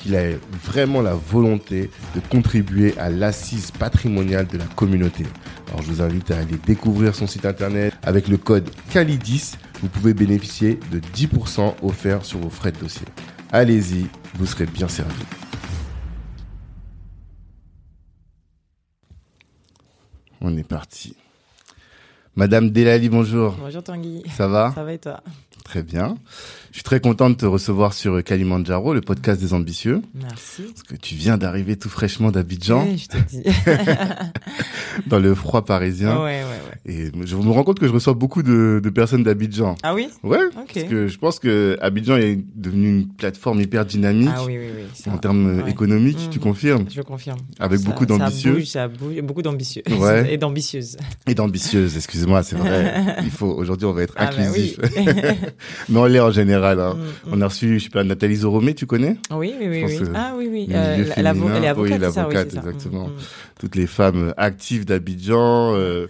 qu'il a vraiment la volonté de contribuer à l'assise patrimoniale de la communauté. Alors je vous invite à aller découvrir son site internet avec le code CALIDIS. Vous pouvez bénéficier de 10% offerts sur vos frais de dossier. Allez-y, vous serez bien servi. On est parti. Madame Delali, bonjour. Bonjour Tanguy. Ça va? Ça va et toi? Très bien. Je suis très content de te recevoir sur Kalimandjaro, le podcast des ambitieux. Merci. Parce que tu viens d'arriver tout fraîchement d'Abidjan. Oui, je te dis. dans le froid parisien. Ouais, ouais, ouais. Et je me rends compte que je reçois beaucoup de, de personnes d'Abidjan. Ah oui? Ouais, Ok. parce que je pense que Abidjan est devenu une plateforme hyper dynamique Ah oui, oui, oui. ça en termes Ouais. économiques, tu confirmes? Je confirme. Avec Ça- beaucoup d'ambitieux. Ça bouge, ça bouge. Beaucoup d'ambitieux. Ouais. Et d'ambitieuses. Et d'ambitieuses, excuse-moi, c'est vrai. Il faut aujourd'hui on va être Ah bah inclusif. oui. Mais on l'est en général. Hein. Mm, mm. On a reçu, je sais pas, Nathalie Zoromé, tu connais? Oui, oui, oui. oui. Ah oui, oui. Euh, la- oui, oui, l'avocate, ça. exactement. Mm. Toutes les femmes actives d'Abidjan. euh,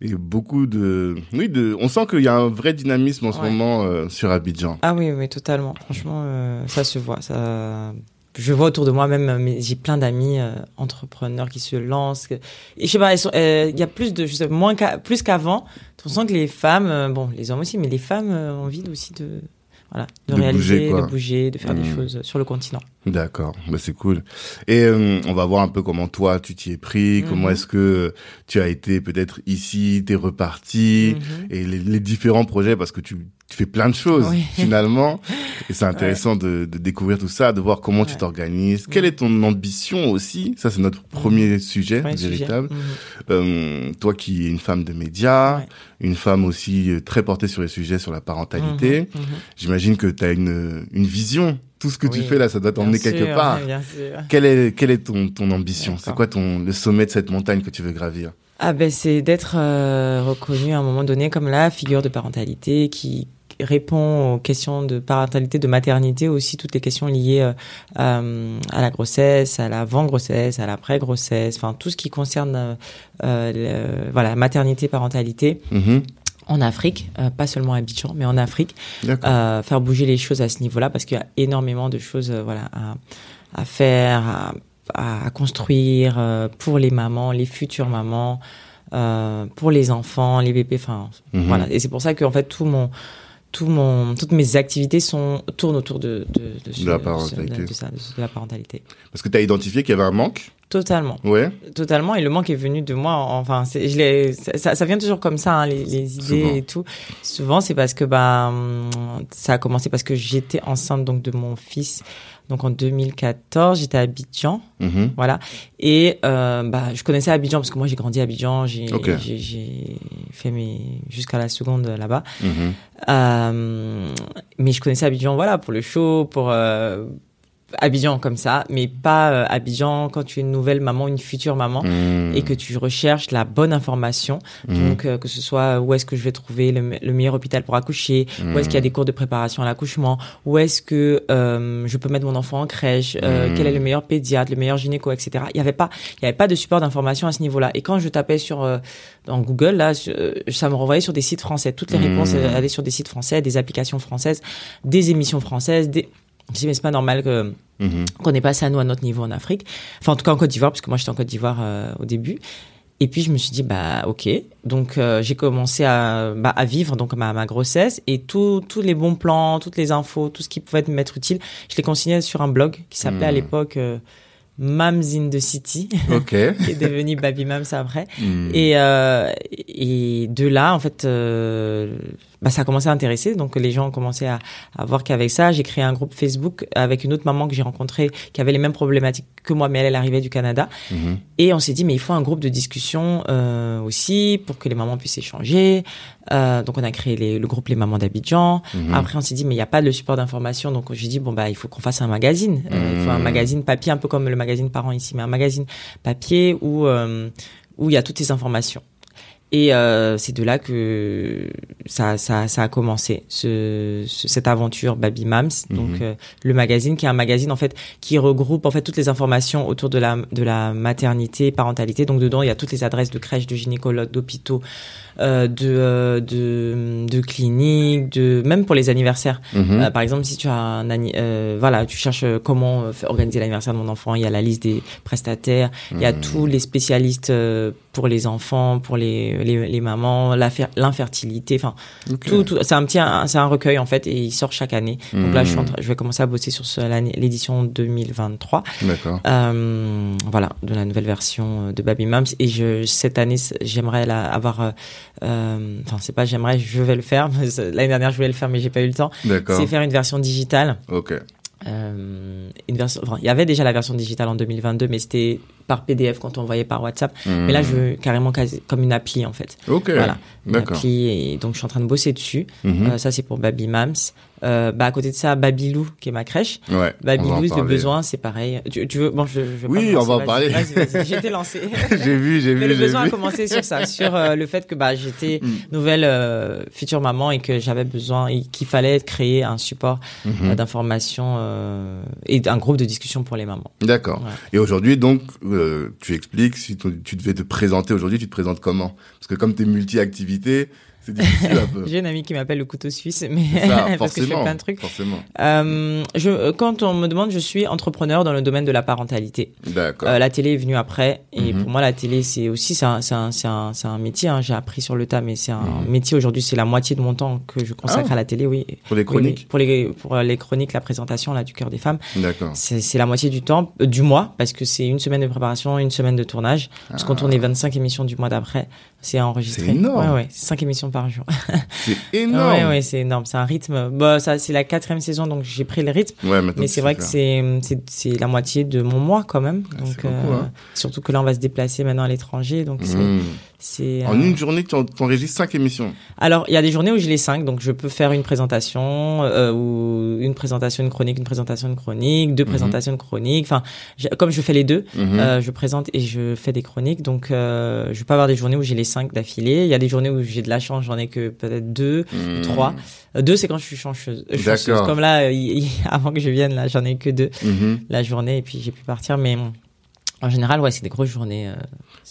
et beaucoup de, oui, de, on sent qu'il y a un vrai dynamisme en ce moment euh, sur Abidjan. Ah oui, oui, totalement. Franchement, euh, ça se voit. Ça... Je vois autour de moi même, j'ai plein d'amis euh, entrepreneurs qui se lancent. Et je sais pas, il y a plus de, je sais, moins plus qu'avant. On sent que les femmes, bon, les hommes aussi, mais les femmes ont envie aussi de, voilà, de, De réaliser, bouger, de bouger, de faire des Mhm. choses sur le continent. D'accord, bah c'est cool. Et euh, on va voir un peu comment toi tu t'y es pris, comment Mhm. est-ce que tu as été peut-être ici, t'es reparti, Mhm. et les, les différents projets parce que tu, tu fais plein de choses Oui. finalement. Et c'est intéressant de, de découvrir tout ça, de voir comment tu t'organises. Quelle est ton ambition aussi? Ça c'est notre premier sujet Premier véritable. Mhm. Euh, toi qui es une femme de médias, Ouais. une femme aussi euh, très portée sur les sujets sur la parentalité. Mhm. Mhm. J'imagine que tu as une, une vision. Tout ce que tu fais là, ça doit t'emmener quelque sûr, part. Bien sûr. Quelle est, quelle est ton, ton ambition? C'est quoi ton, le sommet de cette montagne que tu veux gravir? Ah ben c'est d'être euh, reconnu à un moment donné comme la figure de parentalité qui répond aux questions de parentalité, de maternité, aussi toutes les questions liées euh, euh, à la grossesse, à l'avant-grossesse, à l'après-grossesse, enfin tout ce qui concerne euh, le- voilà maternité, parentalité Mhm. en Afrique, euh, pas seulement à Abidjan, mais en Afrique, euh, faire bouger les choses à ce niveau-là parce qu'il y a énormément de choses euh, voilà à, à faire, à, construire pour les mamans, les futures mamans, pour les enfants, les bébés. Enfin Mhm. voilà. Et c'est pour ça que en fait tout mon tout mon, toutes mes activités sont, tournent autour de, de, De la parentalité. de ça, de, de la parentalité. Parce que tu as identifié qu'il y avait un manque. Totalement. Ouais. Totalement, et le manque est venu de moi. Enfin, c'est, je ça, ça vient toujours comme ça, hein, les, les idées Souvent. et tout. Souvent, c'est parce que bah, ça a commencé parce que j'étais enceinte donc de mon fils. Donc en 2014, j'étais à Abidjan, Mhm. voilà. Et euh, bah, je connaissais Abidjan parce que moi j'ai grandi à Abidjan, j'ai, Ok. j'ai, j'ai fait mes jusqu'à la seconde là-bas. Mhm. Euh, mais je connaissais Abidjan, voilà, pour le show, pour euh, Abidjan comme ça, mais pas euh, Abidjan quand tu es une nouvelle maman, une future maman, Mhm. et que tu recherches la bonne information. Mhm. Donc, euh, que ce soit où est-ce que je vais trouver le, le meilleur hôpital pour accoucher, où est-ce qu'il y a des cours de préparation à l'accouchement, où est-ce que euh, je peux mettre mon enfant en crèche, euh, quel est le meilleur pédiatre, le meilleur gynéco, etc. Il y avait pas, il y avait pas de support d'information à ce niveau-là. Et quand je tapais sur euh, dans Google, là, euh, ça me renvoyait sur des sites français. Toutes les réponses euh, allaient sur des sites français, des applications françaises, des émissions françaises, des je dis, mais c'est pas normal que Mhm. qu'on ait passé à nous à notre niveau en Afrique. Enfin, en tout cas en Côte d'Ivoire, parce que moi j'étais en Côte d'Ivoire euh, au début. Et puis je me suis dit bah ok. Donc euh, j'ai commencé à, bah, à vivre donc ma, ma grossesse et tous tous les bons plans, toutes les infos, tout ce qui pouvait m'être utile, je les consignais sur un blog qui s'appelait à Mhm. l'époque euh, Mams in the City, Ok. qui est devenu Baby Mams après. Et, euh, et de là, en fait, euh, bah, ça a commencé à intéresser. Donc les gens ont commencé à, à voir qu'avec ça, j'ai créé un groupe Facebook avec une autre maman que j'ai rencontrée qui avait les mêmes problématiques que moi, mais elle, elle arrivait du Canada. Mhm. Et on s'est dit, mais il faut un groupe de discussion euh, aussi pour que les mamans puissent échanger. Euh, donc on a créé les- le groupe Les Mamans d'Abidjan. Mhm. Après on s'est dit, mais il n'y a pas de support d'information. Donc j'ai dit, bon, bah il faut qu'on fasse un magazine. Euh, Il faut un Mhm. magazine papier, un peu comme le magazine Parents ici, mais un magazine papier où euh, où il y a toutes ces informations. Et euh, c'est de là que ça, ça, ça a commencé, ce, ce- cette aventure Baby Mams. Donc Mhm. euh, le magazine, qui est un magazine en fait qui regroupe en fait toutes les informations autour de la de la maternité, parentalité. Donc dedans il y a toutes les adresses de crèches, de gynécologues, d'hôpitaux, euh, de, euh, de de cliniques, de même pour les anniversaires. Mhm. Euh, par exemple, si tu as un anni- euh, voilà, tu cherches comment organiser l'anniversaire de mon enfant, il y a la liste des prestataires, il y a Mhm. tous les spécialistes pour les enfants, pour les les, les mamans, l'affaire- l'infertilité, enfin tout, tout c'est un petit c'est un recueil en fait et il sort chaque année. Donc là, je, suis en Mhm. train- je vais commencer à bosser sur l'édition 2023. D'accord. Euh, voilà, de la nouvelle version de Baby Moms. Et je, cette année, j'aimerais la- avoir, enfin, c'est pas j'aimerais, je vais le faire. L'année dernière, je voulais le faire, mais j'ai pas eu le temps. C'est faire une version digitale. Ok. Euh, une version, enfin, il y avait déjà la version digitale en 2022, mais c'était par PDF quand on envoyait par WhatsApp. Mais là, je veux carrément quasi- comme une appli, en fait. Ok. Voilà, une D'accord. appli. Et donc, je suis en train de bosser dessus. Mhm. Euh, ça, c'est pour Baby Mams. Euh, bah, à côté de ça, Babylou, qui est ma crèche. ouais. Babylou, le besoin, c'est pareil. Tu, tu veux, bon, je, je vais Oui, on va en parler. Vas-y, vas-y, j'ai été lancée. j'ai vu, j'ai Mais vu, le besoin a commencé sur ça, sur euh, le fait que bah, j'étais Mm. nouvelle euh, future maman et que j'avais besoin qu'il fallait créer un support Mhm. euh, d'information euh, et un groupe de discussion pour les mamans. D'accord. Ouais. Et aujourd'hui, donc, euh, tu expliques, si tu tu devais te présenter aujourd'hui, tu te présentes comment? Parce que comme tu es multi-activité, c'est difficile un peu. J'ai une amie qui m'appelle le couteau suisse, mais ça, parce que je fais plein de trucs. Forcément. Euh, je, quand on me demande, je suis entrepreneur dans le domaine de la parentalité. D'accord. Euh, la télé est venue après, et Mhm. pour moi, la télé, c'est aussi, c'est un, un, un, un métier. Hein, J'ai appris sur le tas, mais c'est un Mhm. métier aujourd'hui. C'est la moitié de mon temps que je consacre Ah. à la télé, oui. Pour les chroniques oui. pour les pour les chroniques, la présentation là du cœur des femmes, D'accord. c'est la moitié du temps, euh, du mois, parce que c'est une semaine de préparation, une semaine de tournage. Parce qu'on Ah. tourne les 25 émissions du mois d'après, c'est enregistré. C'est énorme. Ouais, ouais, 5 émissions par jour. C'est énorme. Ouais, ouais, c'est énorme. C'est un rythme. Bah, ça, c'est la quatrième saison, donc j'ai pris le rythme. Ouais, maintenant, Mais c'est vrai que c'est c'est c'est la moitié de mon mois quand même. Ah, Donc c'est beaucoup, hein. surtout que là on va se déplacer maintenant à l'étranger, donc c'est Mmh. c'est. En euh, une journée, tu en- t'enregistres cinq émissions. Alors il y a des journées où j'ai les cinq, donc je peux faire une présentation euh, ou une présentation, une chronique, une présentation, une chronique, deux Mhm. présentations, une chronique. Enfin, comme je fais les deux, Mhm. euh, je présente et je fais des chroniques. Donc euh, je peux avoir des journées où j'ai les cinq d'affilée. Il y a des journées où j'ai de la chance, j'en ai que peut-être deux. Mmh. trois. Euh, deux, c'est quand je suis chanceuse. D'accord. Comme là, y- y- avant que je vienne, là, j'en ai que deux Mhm. la journée et puis j'ai pu partir. Mais bon, en général, ouais, c'est des grosses journées euh,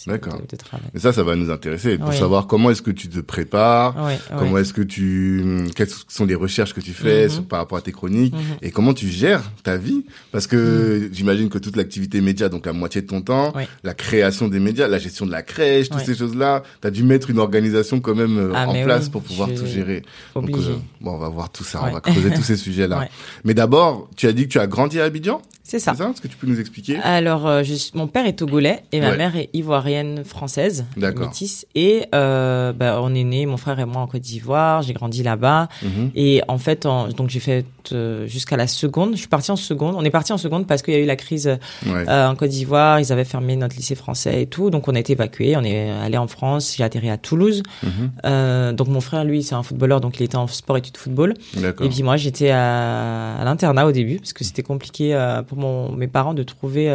D'accord. de, de travail. Et ça, ça va nous intéresser pour Oui. savoir comment est-ce que tu te prépares, ouais. comment est-ce que tu, quelles sont les recherches que tu fais Mhm. sur- par rapport à tes chroniques Mhm. et comment tu gères ta vie parce que j'imagine que toute l'activité média, donc la moitié de ton temps, Oui. la création des médias, la gestion de la crèche, toutes ces choses-là, tu as dû mettre une organisation quand même euh, Ah, en place oui, pour pouvoir tout gérer. Donc, euh, bon, on va voir tout ça, on va creuser tous ces sujets-là. Mais d'abord, tu as dit que tu as grandi à Abidjan, C'est ça. c'est ça Est-ce que tu peux nous expliquer? Alors, euh, je suis- mon père est togolais et ma Ouais. mère est ivoirienne française, D'accord. métisse. Et euh, bah, on est né, mon frère et moi, en Côte d'Ivoire. J'ai grandi là-bas. Mhm. Et en fait, en- donc j'ai fait euh, jusqu'à la seconde. Je suis partie en seconde. On est parti en seconde parce qu'il y a eu la crise Ouais. euh, en Côte d'Ivoire. Ils avaient fermé notre lycée français et tout. Donc on a été évacués. On est allé en France. J'ai atterri à Toulouse. Mhm. Donc mon frère, lui, c'est un footballeur. Donc il était en sport-études football. D'accord. Et puis moi, j'étais à, à l'internat au début parce que c'était compliqué pour mon, mes parents de trouver.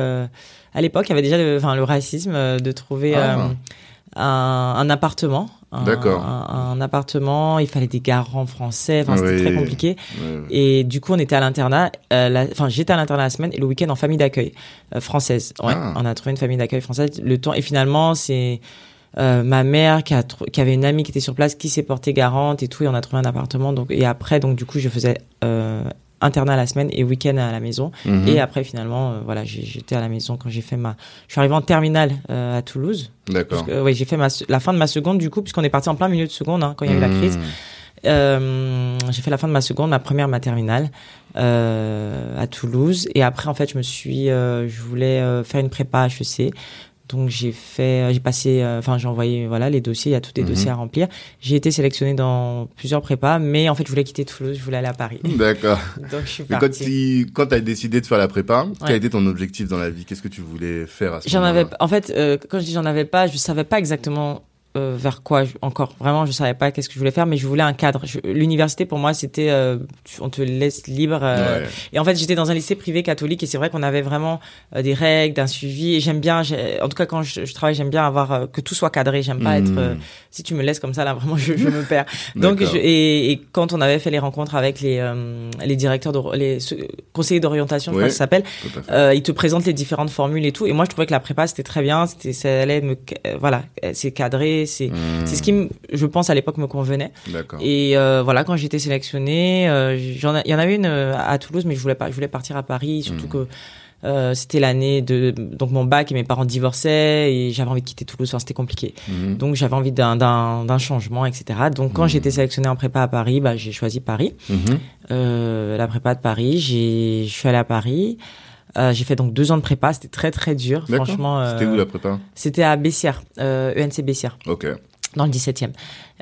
À l'époque, il y avait déjà le, enfin, le racisme euh, de trouver Ah. euh, un, un appartement. D'accord. Un, un appartement. Il fallait des garants français. Enfin, c'était Oui. très compliqué. Et du coup, on était à l'internat. euh, Enfin, j'étais à l'internat la semaine et le week-end en famille d'accueil euh, française. Ouais, Ah. on a trouvé une famille d'accueil française. Le temps et finalement, c'est euh, ma mère qui, a qui avait une amie qui était sur place qui s'est portée garante et tout et on a trouvé un appartement. Donc et après, donc du coup, je faisais internat la semaine et week-end à la maison. Mhm. Et après, finalement, euh, voilà, j'étais à la maison quand j'ai fait ma. Je suis arrivée en terminale euh, à Toulouse. D'accord. Ouais, j'ai fait ma, la fin de ma seconde du coup, puisqu'on est parti en plein milieu de seconde hein, quand il y a eu la Mhm. crise. Euh, j'ai fait la fin de ma seconde, ma première, ma terminale. à Toulouse. Et après, en fait, je me suis, je voulais faire une prépa HEC. Donc j'ai fait, j'ai passé, enfin j'ai envoyé voilà les dossiers, il y a tous des mhm. dossiers à remplir. J'ai été sélectionnée dans plusieurs prépas, mais en fait je voulais quitter Toulouse, je voulais aller à Paris. D'accord. Donc je suis partie. Quand tu as décidé de faire la prépa, quel était ton objectif dans la vie? Qu'est-ce que tu voulais faire à ce J'en avais, en fait, quand je dis j'en avais pas, je savais pas exactement euh, vers quoi encore vraiment je savais pas qu'est-ce que je voulais faire mais je voulais un cadre. L'université pour moi c'était euh, on te laisse libre euh, et en fait j'étais dans un lycée privé catholique et c'est vrai qu'on avait vraiment des règles d'un suivi et j'aime bien en tout cas quand je, je travaille j'aime bien avoir que tout soit cadré j'aime pas être hmm. si tu me laisses comme ça là vraiment je, je me perds. Donc je, et, et, quand on avait fait les rencontres avec les les directeurs de les conseillers d'orientation je crois que ça s'appelle ils te présentent les différentes formules et tout et moi je trouvais que la prépa c'était très bien c'était ça allait me voilà c'est cadré c'est c'est ce qui, je pense, à l'époque me convenait. Et euh, voilà, quand j'étais sélectionnée, euh, il y en avait une euh, à Toulouse, mais je voulais pas, je voulais partir à Paris, surtout mmh. que euh, c'était l'année de donc mon bac et mes parents divorçaient et j'avais envie de quitter Toulouse. Enfin, c'était compliqué. Mmh. Donc j'avais envie d'un d'un changement, etc. Donc quand mmh. j'étais sélectionnée en prépa à Paris, bah j'ai choisi Paris. Euh, la prépa de Paris, j'ai je suis allée à Paris. Euh, j'ai fait donc deux ans de prépa, c'était très très dur, franchement. Euh, c'était où la prépa? C'était à Bessières, euh, ENC Bessières. Ok. Dans le 17e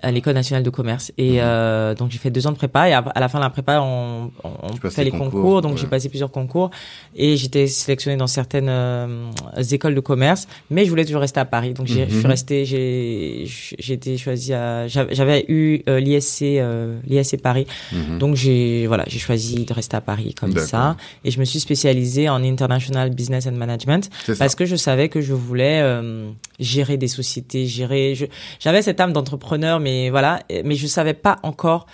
à l'école nationale de commerce. Et mhm. euh, donc j'ai fait deux ans de prépa et à, la fin de la prépa on, on fait les concours, donc j'ai passé plusieurs concours et j'étais sélectionnée dans certaines euh, écoles de commerce, mais je voulais toujours rester à Paris. Donc j'ai, je suis mhm. restée, j'ai j'ai été choisie à j'avais eu euh, l'ISC euh, l'ISC Paris. Mhm. Donc j'ai voilà, j'ai choisi de rester à Paris comme ça et je me suis spécialisée en international business and management parce que je savais que je voulais euh, gérer des sociétés, gérer j'avais cette âme d'entrepreneur mais voilà, mais je savais pas encore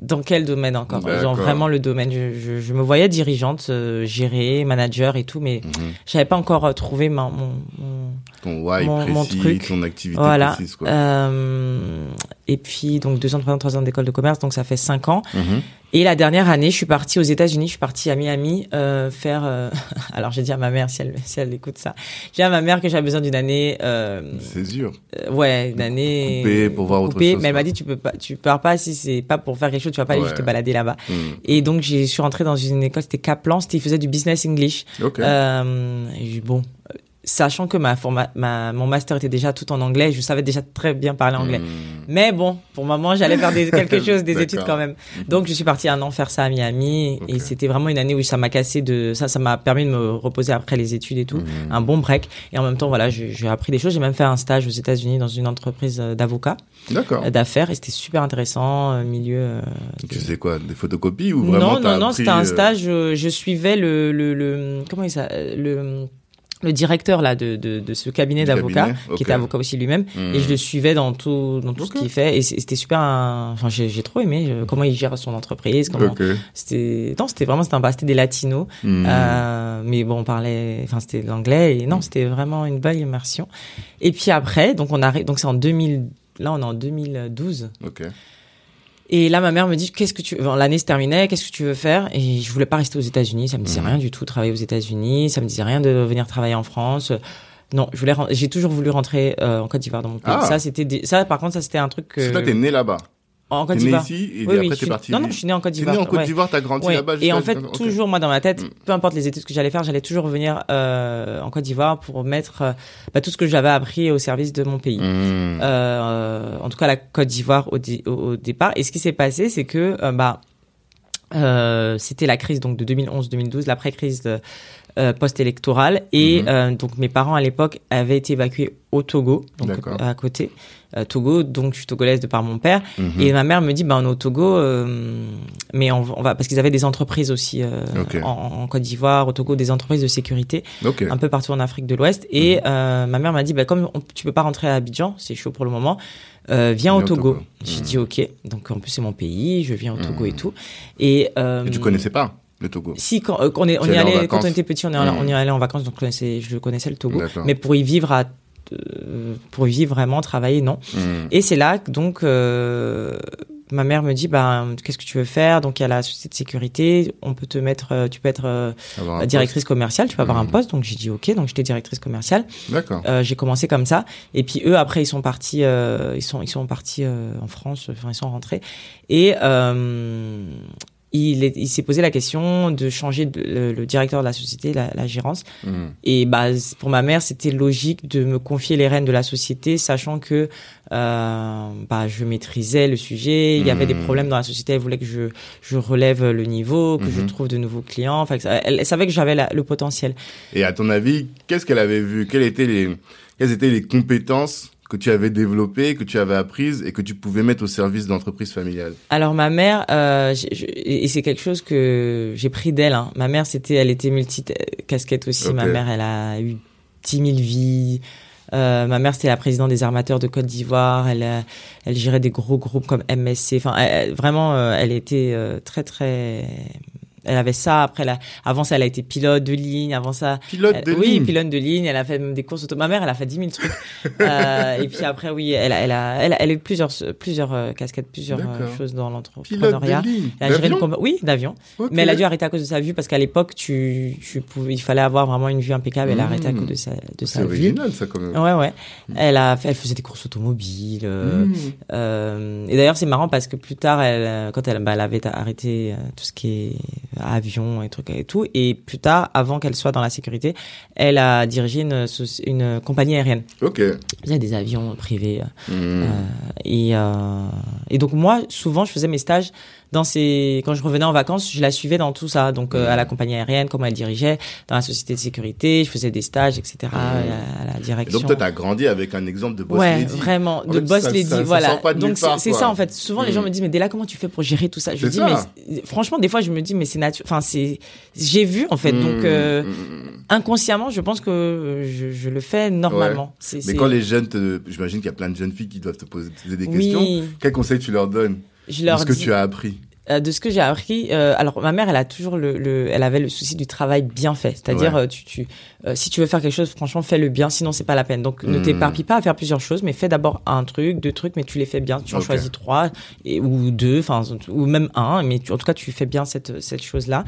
dans quel domaine encore Genre vraiment le domaine. Je, je, me voyais dirigeante, euh, gérer, manager et tout, mais je mhm. j'avais pas encore euh, trouvé mon, mon, ton why mon, précis, mon truc. ton activité voilà. précise. Quoi. Euh, et puis donc deux ans, trois ans, trois ans d'école de commerce, donc ça fait cinq ans. Mhm. Et la dernière année, je suis partie aux États-Unis, je suis partie à Miami euh, faire. Euh... Alors j'ai dit à ma mère si elle si elle écoute ça, j'ai dit à ma mère que j'avais besoin d'une année. Euh... C'est sûr. Euh, ouais, une année. Coupée pour voir autre chose. Mais elle m'a dit tu peux pas, tu pars pas si c'est pas pour faire quelque chose, tu vas pas aller juste te balader là-bas. Hmm. Et donc j'ai suis rentrée dans une école, c'était Kaplan, c'était ils faisaient du business English. Okay. Et bon, sachant que ma, ma, mon master était déjà tout en anglais, je savais déjà très bien parler anglais. Hmm. Mais bon, pour moment, j'allais faire des, quelque chose, des études quand même. Hmm. Donc, je suis partie un an faire ça à Miami, et c'était vraiment une année où ça m'a cassé de ça, ça m'a permis de me reposer après les études et tout, hmm. un bon break. Et en même temps, voilà, j'ai appris des choses. J'ai même fait un stage aux États-Unis dans une entreprise euh, d'avocats, euh, d'affaires, et c'était super intéressant, euh, milieu. Tu sais quoi, des photocopies ou vraiment Non, non, non, c'était un stage. Je, je suivais le, le, le comment il ça, le le directeur là de, de, de ce cabinet d'avocats qui était avocat aussi lui-même et je le hmm. suivais dans tout dans tout ce qu'il fait et c'était super enfin j'ai trop aimé euh, comment il gère son entreprise comment c'était non c'était vraiment c'était un c'était des latinos hmm. euh, mais bon on parlait enfin c'était l'anglais et non c'était vraiment une belle immersion. Et puis après donc on arrive donc c'est en 2000 là on est en 2012 ok et là, ma mère me dit, qu'est-ce que tu, l'année se terminait, qu'est-ce que tu veux faire? Et je voulais pas rester aux États-Unis. Ça me disait mhm. rien du tout, travailler aux États-Unis. Ça me disait rien de venir travailler en France. Non, je voulais, j'ai toujours voulu rentrer euh, en Côte d'Ivoire dans mon pays. Ah. Ça, c'était, ça, par contre, ça, c'était un truc que. C'est toi, t'es né là-bas. En Côte d'Ivoire. ici et oui, après t'es parti. Non, non, je suis né en Côte d'Ivoire. né en Côte d'Ivoire, t'as grandi là-bas. Et en fait, toujours moi dans ma tête, mm. peu importe les études que j'allais faire, j'allais toujours revenir euh, en Côte d'Ivoire pour mettre euh, bah, tout ce que j'avais appris au service de mon pays. Mm. Euh, en tout cas, la Côte d'Ivoire au, au, départ. Et ce qui s'est passé, c'est que bah c'était la crise donc de 2011-2012, l'après-crise euh, post-électorale, et mm-hmm. euh, donc mes parents à l'époque avaient été évacués au Togo, donc à côté. Euh, Togo, donc je suis togolaise de par mon père. Mhm. Et ma mère me dit, bah on est au Togo, euh, mais on, va parce qu'ils avaient des entreprises aussi euh, en, Côte d'Ivoire, au Togo, des entreprises de sécurité, un peu partout en Afrique de l'Ouest. Et mhm. ma mère m'a dit, bah comme tu peux pas rentrer à Abidjan, c'est chaud pour le moment. viens au Togo. J'ai dit ok. Donc en plus c'est mon pays, je viens au Togo et mhm. tout. Et, et tu connaissais pas le Togo. Si, quand on est, on y quand on était petit, on est, on y allait en vacances, donc je connaissais le Togo. Mais pour y vivre à pour vivre vraiment, travailler, non. Hmm. Et c'est là donc euh, ma mère me dit bah qu'est-ce que tu veux faire? Donc il y a la société de sécurité. On peut te mettre euh, tu peux être euh, directrice commerciale. Tu peux avoir un hmm. poste. Donc j'ai dit ok. Donc j'étais directrice commerciale. D'accord. J'ai commencé comme ça. Et puis eux après ils sont partis ils sont ils sont partis en France. Enfin ils sont rentrés. Et il, il s'est posé la question de changer le, le, directeur de la société, la, la gérance. Hmm. Et bah, pour ma mère, c'était logique de me confier les rênes de la société, sachant que euh, bah, je maîtrisais le sujet. Il y avait des Hmm. problèmes dans la société. Elle voulait que je, je relève le niveau, que je Mhm. trouve de nouveaux clients. Enfin, elle, elle savait que j'avais le potentiel. Et à ton avis, qu'est-ce qu'elle avait vu? Quelles étaient les quelles étaient les compétences que tu avais développées, que tu avais apprises et que tu pouvais mettre au service de l'entreprise familiale Alors ma mère, euh, je- et c'est quelque chose que j'ai pris d'elle. Hein. Ma mère, c'était, elle était multi casquette aussi. Ma mère, elle a eu 10 000 vies. Euh, ma mère, c'était la présidente des armateurs de Côte d'Ivoire. Elle, a- elle gérait des gros groupes comme MSC. Enfin, elle- vraiment, euh, elle était euh, très très. Elle avait ça. Après, avant ça, elle a été pilote de ligne. Avant ça, Pilote elle- de oui, ligne. pilote de ligne. Elle a fait même des courses auto. Ma mère, elle a fait 10 000 trucs. Euh, et puis après, oui, elle a, elle a, elle a, elle a eu plusieurs, plusieurs euh, casquettes, plusieurs euh, choses dans l'entrepreneuriat. Elle a géré le combat. Oui, d'avion. Mais elle a dû arrêter à cause de sa vue parce qu'à l'époque, tu, tu pouvais, il fallait avoir vraiment une vue impeccable. Elle a arrêté à Mmh. cause de sa, de C'est sa vue. original ça quand même. Ouais, ouais. Elle a fait, elle faisait des courses automobiles. Mmh. euh, et d'ailleurs, c'est marrant parce que plus tard, elle, quand elle, bah, elle avait arrêté tout ce qui est avion et trucs et tout, et plus tard, avant qu'elle soit dans la sécurité, elle a dirigé une, compagnie aérienne. Ok. Il y a des avions privés. euh, Mmh. euh, et, euh, et donc moi, souvent, je faisais mes stages dans. Quand je revenais en vacances, je la suivais dans tout ça. Donc euh, à la compagnie aérienne, comment elle dirigeait, dans la société de sécurité, je faisais des stages, etc. à, la, à la Et direction. donc toi t'as grandi avec un exemple de boss ouais, lady. vraiment, En de fait, boss ça- lady, ça- voilà. pas Donc c'est ça en fait. Souvent les gens Mm. me disent mais Della comment tu fais pour gérer tout ça? Je dis mais franchement des fois je me dis mais c'est naturel. Enfin c'est j'ai vu en fait Mmh, donc euh, mmh, mmh. inconsciemment je pense que euh, je, je le fais normalement. Mais quand les jeunes, te... j'imagine qu'il y a plein de jeunes filles qui doivent te poser des questions. oui, Quels conseils tu leur donnes? Je leur ce que tu as appris Euh, de ce que j'ai appris, euh, alors ma mère, elle a toujours le, le, elle avait le souci du travail bien fait. C'est-à-dire, Ouais. euh, tu, tu, euh, si tu veux faire quelque chose, franchement, fais-le bien, sinon c'est pas la peine. Donc, ne Hmm. t'éparpille pas à faire plusieurs choses, mais fais d'abord un truc, deux trucs, mais tu les fais bien. Tu en choisis trois et, ou deux, enfin, ou même un, mais tu, en tout cas, tu fais bien cette cette chose-là.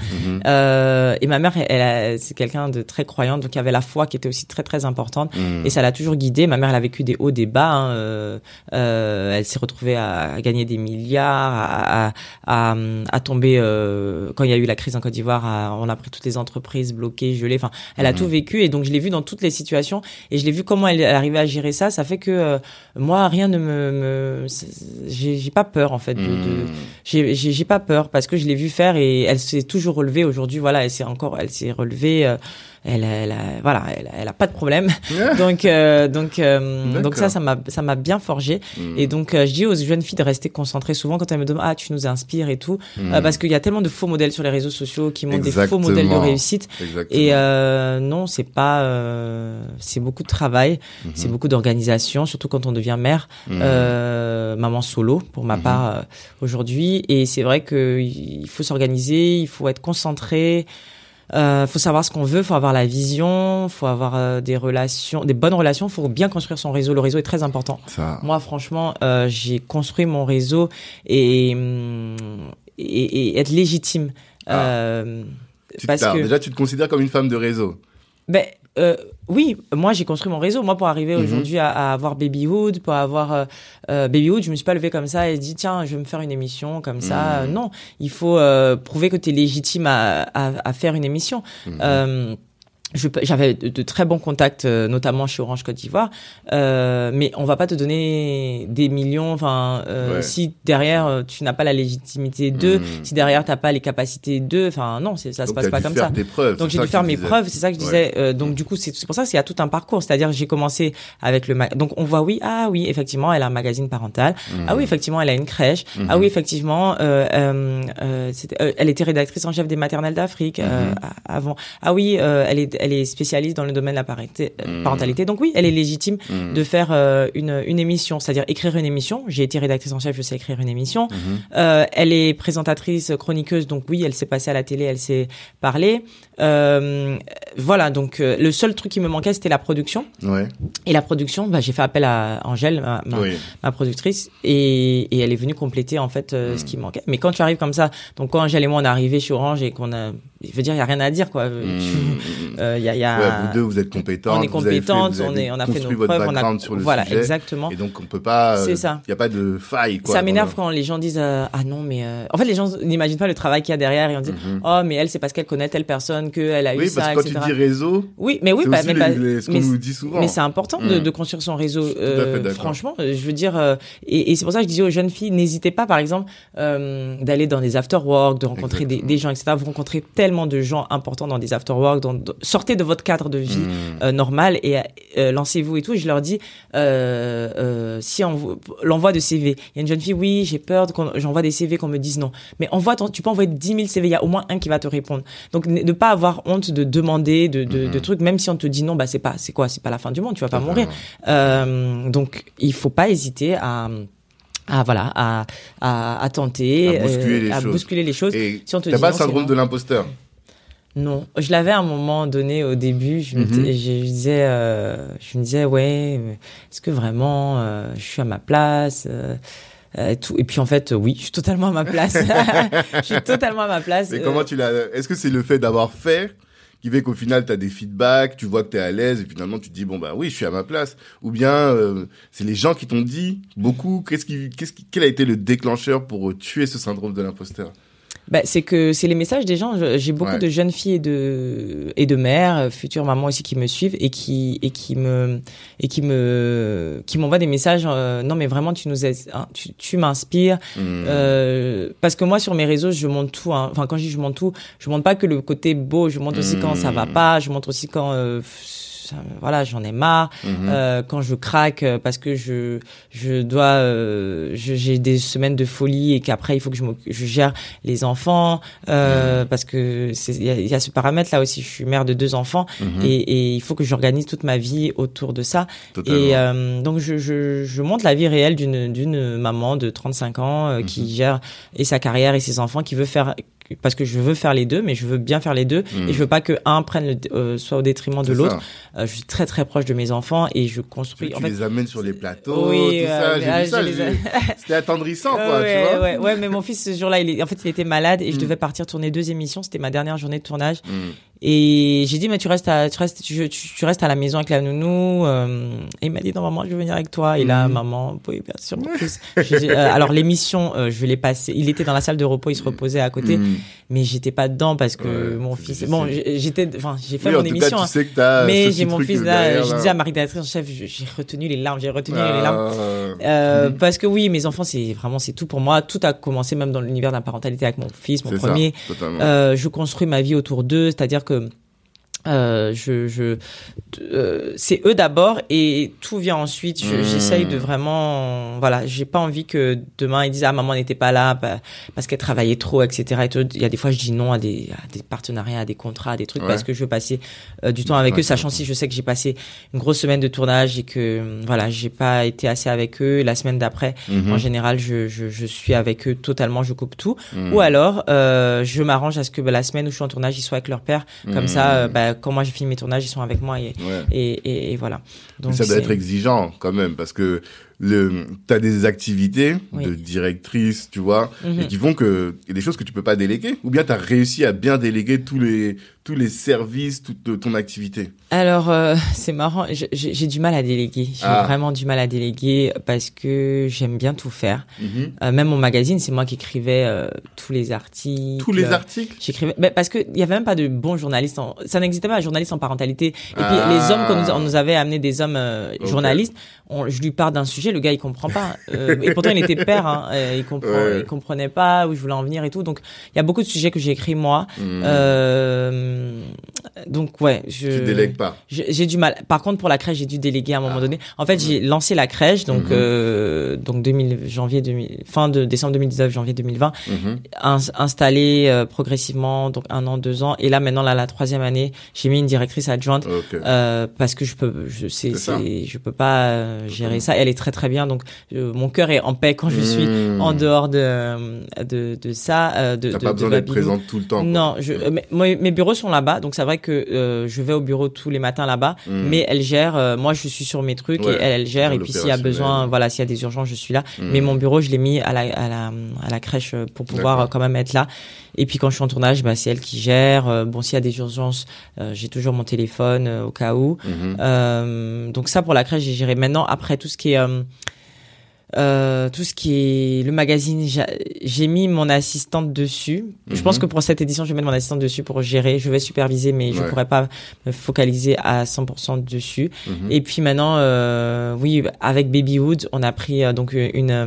Euh, et ma mère, elle, a- c'est quelqu'un de très croyant, donc il y avait la foi qui était aussi très très importante. Mhm. Et ça l'a toujours guidée. Ma mère, elle a vécu des hauts, des bas. hein, elle s'est retrouvée à, à gagner des milliards, à, à, à, à tomber euh, quand il y a eu la crise en Côte d'Ivoire. On a pris toutes les entreprises bloquées, gelées. Enfin, elle a Mhm. tout vécu et donc je l'ai vu dans toutes les situations et je l'ai vu comment elle, arrivait à gérer ça. Ça fait que euh, moi, rien ne me, me j'ai pas peur en fait de, de Mhm. j'ai pas peur parce que je l'ai vu faire et elle s'est toujours relevée aujourd'hui voilà elle s'est encore elle s'est relevée euh, elle, elle a, voilà elle, elle a pas de problème. Donc euh, donc euh, donc ça ça m'a ça m'a bien forgé. Mhm. et donc euh, je dis aux jeunes filles de rester concentrées souvent quand elles me demandent ah tu nous inspires et tout. Mhm. euh, parce qu'il y a tellement de faux modèles sur les réseaux sociaux qui montrent des faux modèles de réussite. Exactement. et euh, non c'est pas euh, c'est beaucoup de travail. Mhm. c'est beaucoup d'organisation surtout quand on devient mère maman solo pour ma part aujourd'hui. Et c'est vrai que il faut s'organiser il faut être concentré euh, faut savoir ce qu'on veut faut avoir la vision faut avoir euh, des relations des bonnes relations faut bien construire son réseau le réseau est très important ça. moi franchement euh, j'ai construit mon réseau et et, et être légitime Ah. euh, Tu- parce que Déjà, tu te considères comme une femme de réseau. ben euh, oui, moi j'ai construit mon réseau. Moi pour arriver Mhm. aujourd'hui à, à avoir Babyhood, pour avoir euh, euh, Babyhood, je me suis pas levé comme ça et dit tiens je vais me faire une émission comme ça. Mhm. Non, il faut euh, prouver que tu es légitime à, à, à faire une émission. Mhm. J'avais de, de très bons contacts, euh, notamment chez Orange Côte d'Ivoire, euh, mais on va pas te donner des millions. Enfin, euh, Ouais. si derrière euh, tu n'as pas la légitimité d'eux, Mhm. si derrière t'as pas les capacités d'eux, enfin non, c'est- ça se Donc, passe t'as pas dû comme faire ça. preuves. Donc j'ai dû faire mes disais. preuves, c'est ça que je Ouais. disais. Euh, donc du coup, c'est c'est pour ça qu'il y a tout un parcours. C'est-à-dire j'ai commencé avec le ma- donc on voit oui ah oui effectivement elle a un magazine parental. Ah oui effectivement elle a une crèche. Ah oui effectivement euh, elle était rédactrice en chef des maternelles d'Afrique avant. Ah oui elle est elle est spécialiste dans le domaine de la parité- euh, Mhm. parentalité. Donc oui elle est légitime Mhm. de faire euh, une une émission, c'est-à-dire écrire une émission. J'ai été rédactrice en chef, je sais écrire une émission. Mhm. Euh, elle est présentatrice, chroniqueuse, donc oui, elle s'est passée à la télé, elle s'est parlé. Euh, voilà, donc euh, le seul truc qui me manquait, c'était la production. Ouais. Et la production, bah, j'ai fait appel à Angèle, ma, ma, Oui. ma productrice, et, et elle est venue compléter en fait euh, ce qui manquait. Mais quand tu arrives comme ça, donc quand Angèle et moi on est arrivés chez Orange et qu'on a je veux dire, il y a rien à dire, quoi. Mmh, Euh, Il y a, il y a... Ouais, vous deux, vous êtes compétentes. on est vous avez fait- compétentes, vous avez on est, on a fait nos preuves, on a, sur le voilà, sujet. exactement. Et donc, on peut pas. C'est euh, ça. Il n'y a pas de faille, quoi. ça m'énerve quand les gens disent euh, ah non mais euh... en fait les gens n'imaginent pas le travail qu'il y a derrière et on dit Mhm. oh mais elle c'est parce qu'elle connaît telle personne que elle a eu Oui, ça parce que quand tu dis réseau, oui mais oui c'est bah, aussi mais, les- ce qu'on mais nous dit souvent. Mais c'est important de, de construire son réseau. Franchement, je veux dire, et, et c'est pour ça que je disais aux jeunes filles, n'hésitez pas, par exemple, d'aller dans des after-work, de rencontrer des gens, etc. Vous rencontrez tellement de gens importants dans des after-work. dans- dans- sortez de votre cadre de vie Mm. euh, normal et euh, lancez-vous et tout. Et je leur dis, euh, si on l'envoi de CV, il y a une jeune fille, oui, j'ai peur j'envoie des CV qu'on me dise non. Mais envoie, ton- tu peux envoyer 10 000 CV, il y a au moins un qui va te répondre. Donc ne pas avoir honte de demander, de, de, de trucs, même si on te dit non, bah c'est pas, c'est quoi, c'est pas la fin du monde, tu vas pas mourir. Donc il faut pas hésiter à à voilà à à, à tenter À bousculer les à choses. bousculer les choses. Et Si on te t'as pas le syndrome non. de l'imposteur. Non, je l'avais à un moment donné au début. Je me, Mhm. dis- je, je disais, euh, je me disais, ouais, est-ce que vraiment euh, je suis à ma place euh, euh, et tout. Et puis en fait, oui, je suis totalement à ma place. je suis totalement à ma place. Mais Euh, comment tu l'as Est-ce que c'est le fait d'avoir fait qui fait qu'au final tu as des feedbacks, tu vois que tu es à l'aise et finalement tu dis bon bah oui, je suis à ma place. Ou bien euh, c'est les gens qui t'ont dit beaucoup. Qu'est-ce qui qu'est-ce qui quel a été le déclencheur pour euh, tuer ce syndrome de l'imposteur? Bah, c'est que c'est les messages des gens. J'ai beaucoup Ouais. de jeunes filles et de et de mères, euh, futures mamans aussi qui me suivent et qui et qui me et qui me qui m'envoient des messages. euh, non mais vraiment tu nous aides, hein, tu, tu m'inspires. Hmm. Euh, parce que moi sur mes réseaux je montre tout. hein. Enfin quand je dis je montre tout, je montre pas que le côté beau. Je montre aussi quand ça va pas. Je montre aussi quand euh, ça- voilà j'en ai marre. Mhm. Euh, quand je craque euh, parce que je je dois euh, j'ai des semaines de folie et qu'après il faut que je, je gère les enfants euh, parce que il y y a ce paramètre là aussi je suis mère de deux enfants Mhm. et, et il faut que j'organise toute ma vie autour de ça Totalement. et euh, donc je, je je montre la vie réelle d'une d'une maman de 35 ans euh, qui Mhm. gère et sa carrière et ses enfants qui veut faire parce que je veux faire les deux mais je veux bien faire les deux et je veux pas que un prenne le, euh, soit au détriment de l'autre euh, je suis très très proche de mes enfants et je construis. tu En fait, les amènes sur les plateaux, Oui, tout ça. euh, J'ai ah, vu ça. les C'était attendrissant, quoi. ouais, tu vois ouais, ouais, mais mon fils ce jour-là, il est, en fait, il était malade et je Mm. devais partir tourner deux émissions. C'était ma dernière journée de tournage Hmm. Et j'ai dit mais tu restes à, tu restes, tu, tu, tu restes à la maison avec la nounou. euh, et il m'a dit non maman, je veux venir avec toi. Et là, Mm. maman, oui bien sûr mon fils. J'ai dit, euh, alors l'émission, euh, je l'ai passé. Il était dans la salle de repos, il se reposait à côté, Hmm. mais j'étais pas dedans parce que mon c'est fils. Bon, j'étais, enfin, j'ai fait Oui, mon émission. cas, hein. tu sais que t'as ce Mais j'ai mon fils là, derrière, je là. disais à Marie rédactrice en chef, je- j'ai retenu les larmes, j'ai retenu les larmes. Mhm. Parce que oui, mes enfants, c'est vraiment c'est tout pour moi. Tout a commencé même dans l'univers de la parentalité avec mon fils, mon C'est ça, premier. totalement. Euh, je construis ma vie autour d'eux, c'est-à-dire que euh, je, je, euh, c'est eux d'abord et tout vient ensuite. Je- Mmh. J'essaye de vraiment, voilà, j'ai pas envie que demain ils disent ah maman n'était pas là bah, parce qu'elle travaillait trop, etc. Et tout. Il y a des fois je dis non à des, à des partenariats, à des contrats, à des trucs Ouais. parce que je veux passer euh, du temps avec Ouais, eux, sachant si je sais que j'ai passé une grosse semaine de tournage et que voilà j'ai pas été assez avec eux. La semaine d'après, Mhm. en général, je, je, je suis avec eux totalement, je coupe tout. Mhm. Ou alors, euh, je m'arrange à ce que bah, la semaine où je suis en tournage, ils soient avec leur père. Comme Mhm. ça, bah, quand moi j'ai fini mes tournages, ils sont avec moi et, Ouais. et, et, et voilà. Mais ça doit être exigeant quand même parce que le t'as des activités Oui. de directrice, tu vois, Mhm. et qui font que il y a des choses que tu peux pas déléguer ou bien tu as réussi à bien déléguer tous les tous les services toute ton activité. Alors, euh, c'est marrant, j'ai du mal à déléguer. J'ai Ah. vraiment du mal à déléguer parce que j'aime bien tout faire. Mhm. Euh, même mon magazine, c'est moi qui écrivais euh, tous les articles. Tous les articles J'écrivais ben, parce que il y avait même pas de bons journalistes. En, ça n'existait pas, journaliste en parentalité. Et Ah. puis les hommes, quand nous, on nous avait amené des hommes euh, Ok. journalistes, on, je lui parle d'un sujet, le gars il comprend pas. Euh, et pourtant il était père, hein, euh, il comprend, Ouais. il comprenait pas où je voulais en venir et tout. Donc il y a beaucoup de sujets que j'ai écrits moi. Mhm. Euh, donc ouais, je. Tu délègues pas. J'ai du mal. Par contre, pour la crèche, j'ai dû déléguer à un moment donné. En fait, j'ai lancé la crèche, donc Mhm. euh, donc 2000, janvier 2000, fin de décembre 2019, janvier 2020, Mhm. ins- installé euh, progressivement, donc un an, deux ans, et là maintenant là la troisième année, j'ai mis une directrice adjointe parce que je peux, je sais, je peux pas gérer ça. Elle est très très bien. Donc mon cœur est en paix quand je suis Mmh. en dehors de de, de ça. de, T'as de, pas besoin d'être présente tout le temps. quoi. Non, je, mais- moi, mes bureaux sont là-bas, donc c'est vrai que euh, je vais au bureau tous les matins là-bas, Mm. mais elle gère. euh, moi, je suis sur mes trucs Ouais, et elle, elle gère. Et puis s'il y a besoin, voilà, s'il y a des urgences, je suis là. Mm. Mais mon bureau, je l'ai mis à la, à la à la crèche euh, pour pouvoir quand même être là. Et puis quand je suis en tournage, bah, c'est elle qui gère. Euh, bon, s'il y a des urgences, euh, j'ai toujours mon téléphone au cas où. Euh, donc ça pour la crèche, j'ai géré. Maintenant, après tout ce qui est euh, tout ce qui est le magazine, j'a- j'ai mis mon assistante dessus. Je Mhm. pense que pour cette édition, je vais mettre mon assistante dessus pour gérer. Je vais superviser, mais je Ouais. pourrais pas me focaliser à 100% dessus. Mhm. Et puis maintenant, euh, oui, avec Babyhood, on a pris euh, donc une euh,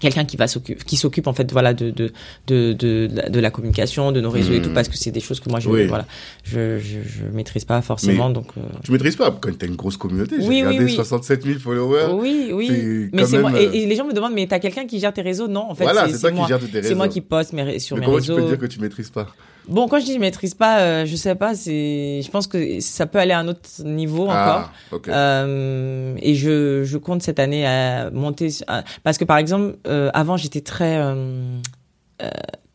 quelqu'un qui va s'occuper qui s'occupe en fait voilà de de de de, de la communication de nos réseaux et tout parce que c'est des choses que moi je Oui. voilà je, je je maîtrise pas forcément donc euh, Tu maîtrises pas quand t'as une grosse communauté. J'ai Oui, regardé oui. 67 000 followers. oui oui mais c'est même, euh, et, et les gens me demandent mais t'as quelqu'un qui gère tes réseaux? Non en fait voilà, c'est moi qui tous tes réseaux. c'est moi qui poste mes, sur Mais mes comment réseaux tu peux dire que tu maîtrises pas? Bon quand je dis je maîtrise pas euh, je sais pas c'est je pense que ça peut aller à un autre niveau encore Ah, ok. Euh, et je, je compte cette année à monter à- parce que par exemple euh, avant j'étais très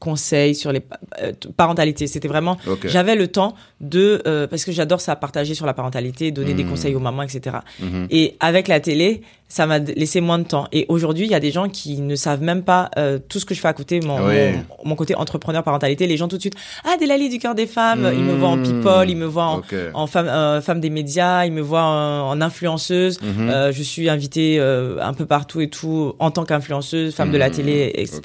euh, euh, conseil sur les euh, parentalités c'était vraiment j'avais le temps de euh, parce que j'adore ça partager sur la parentalité donner des Mhm. conseils aux mamans etc Mhm. et avec la télé ça m'a laissé moins de temps et aujourd'hui il y a des gens qui ne savent même pas euh, tout ce que je fais à côté mon, Ouais. mon, mon côté entrepreneur parentalité les gens tout de suite ah Delali du cœur des femmes ils me voient en people ils me voient en, Ok. en femme, euh, femme des médias, ils me voient en, en influenceuse. Euh, je suis invitée un peu partout et tout en tant qu'influenceuse, femme de la télé, etc.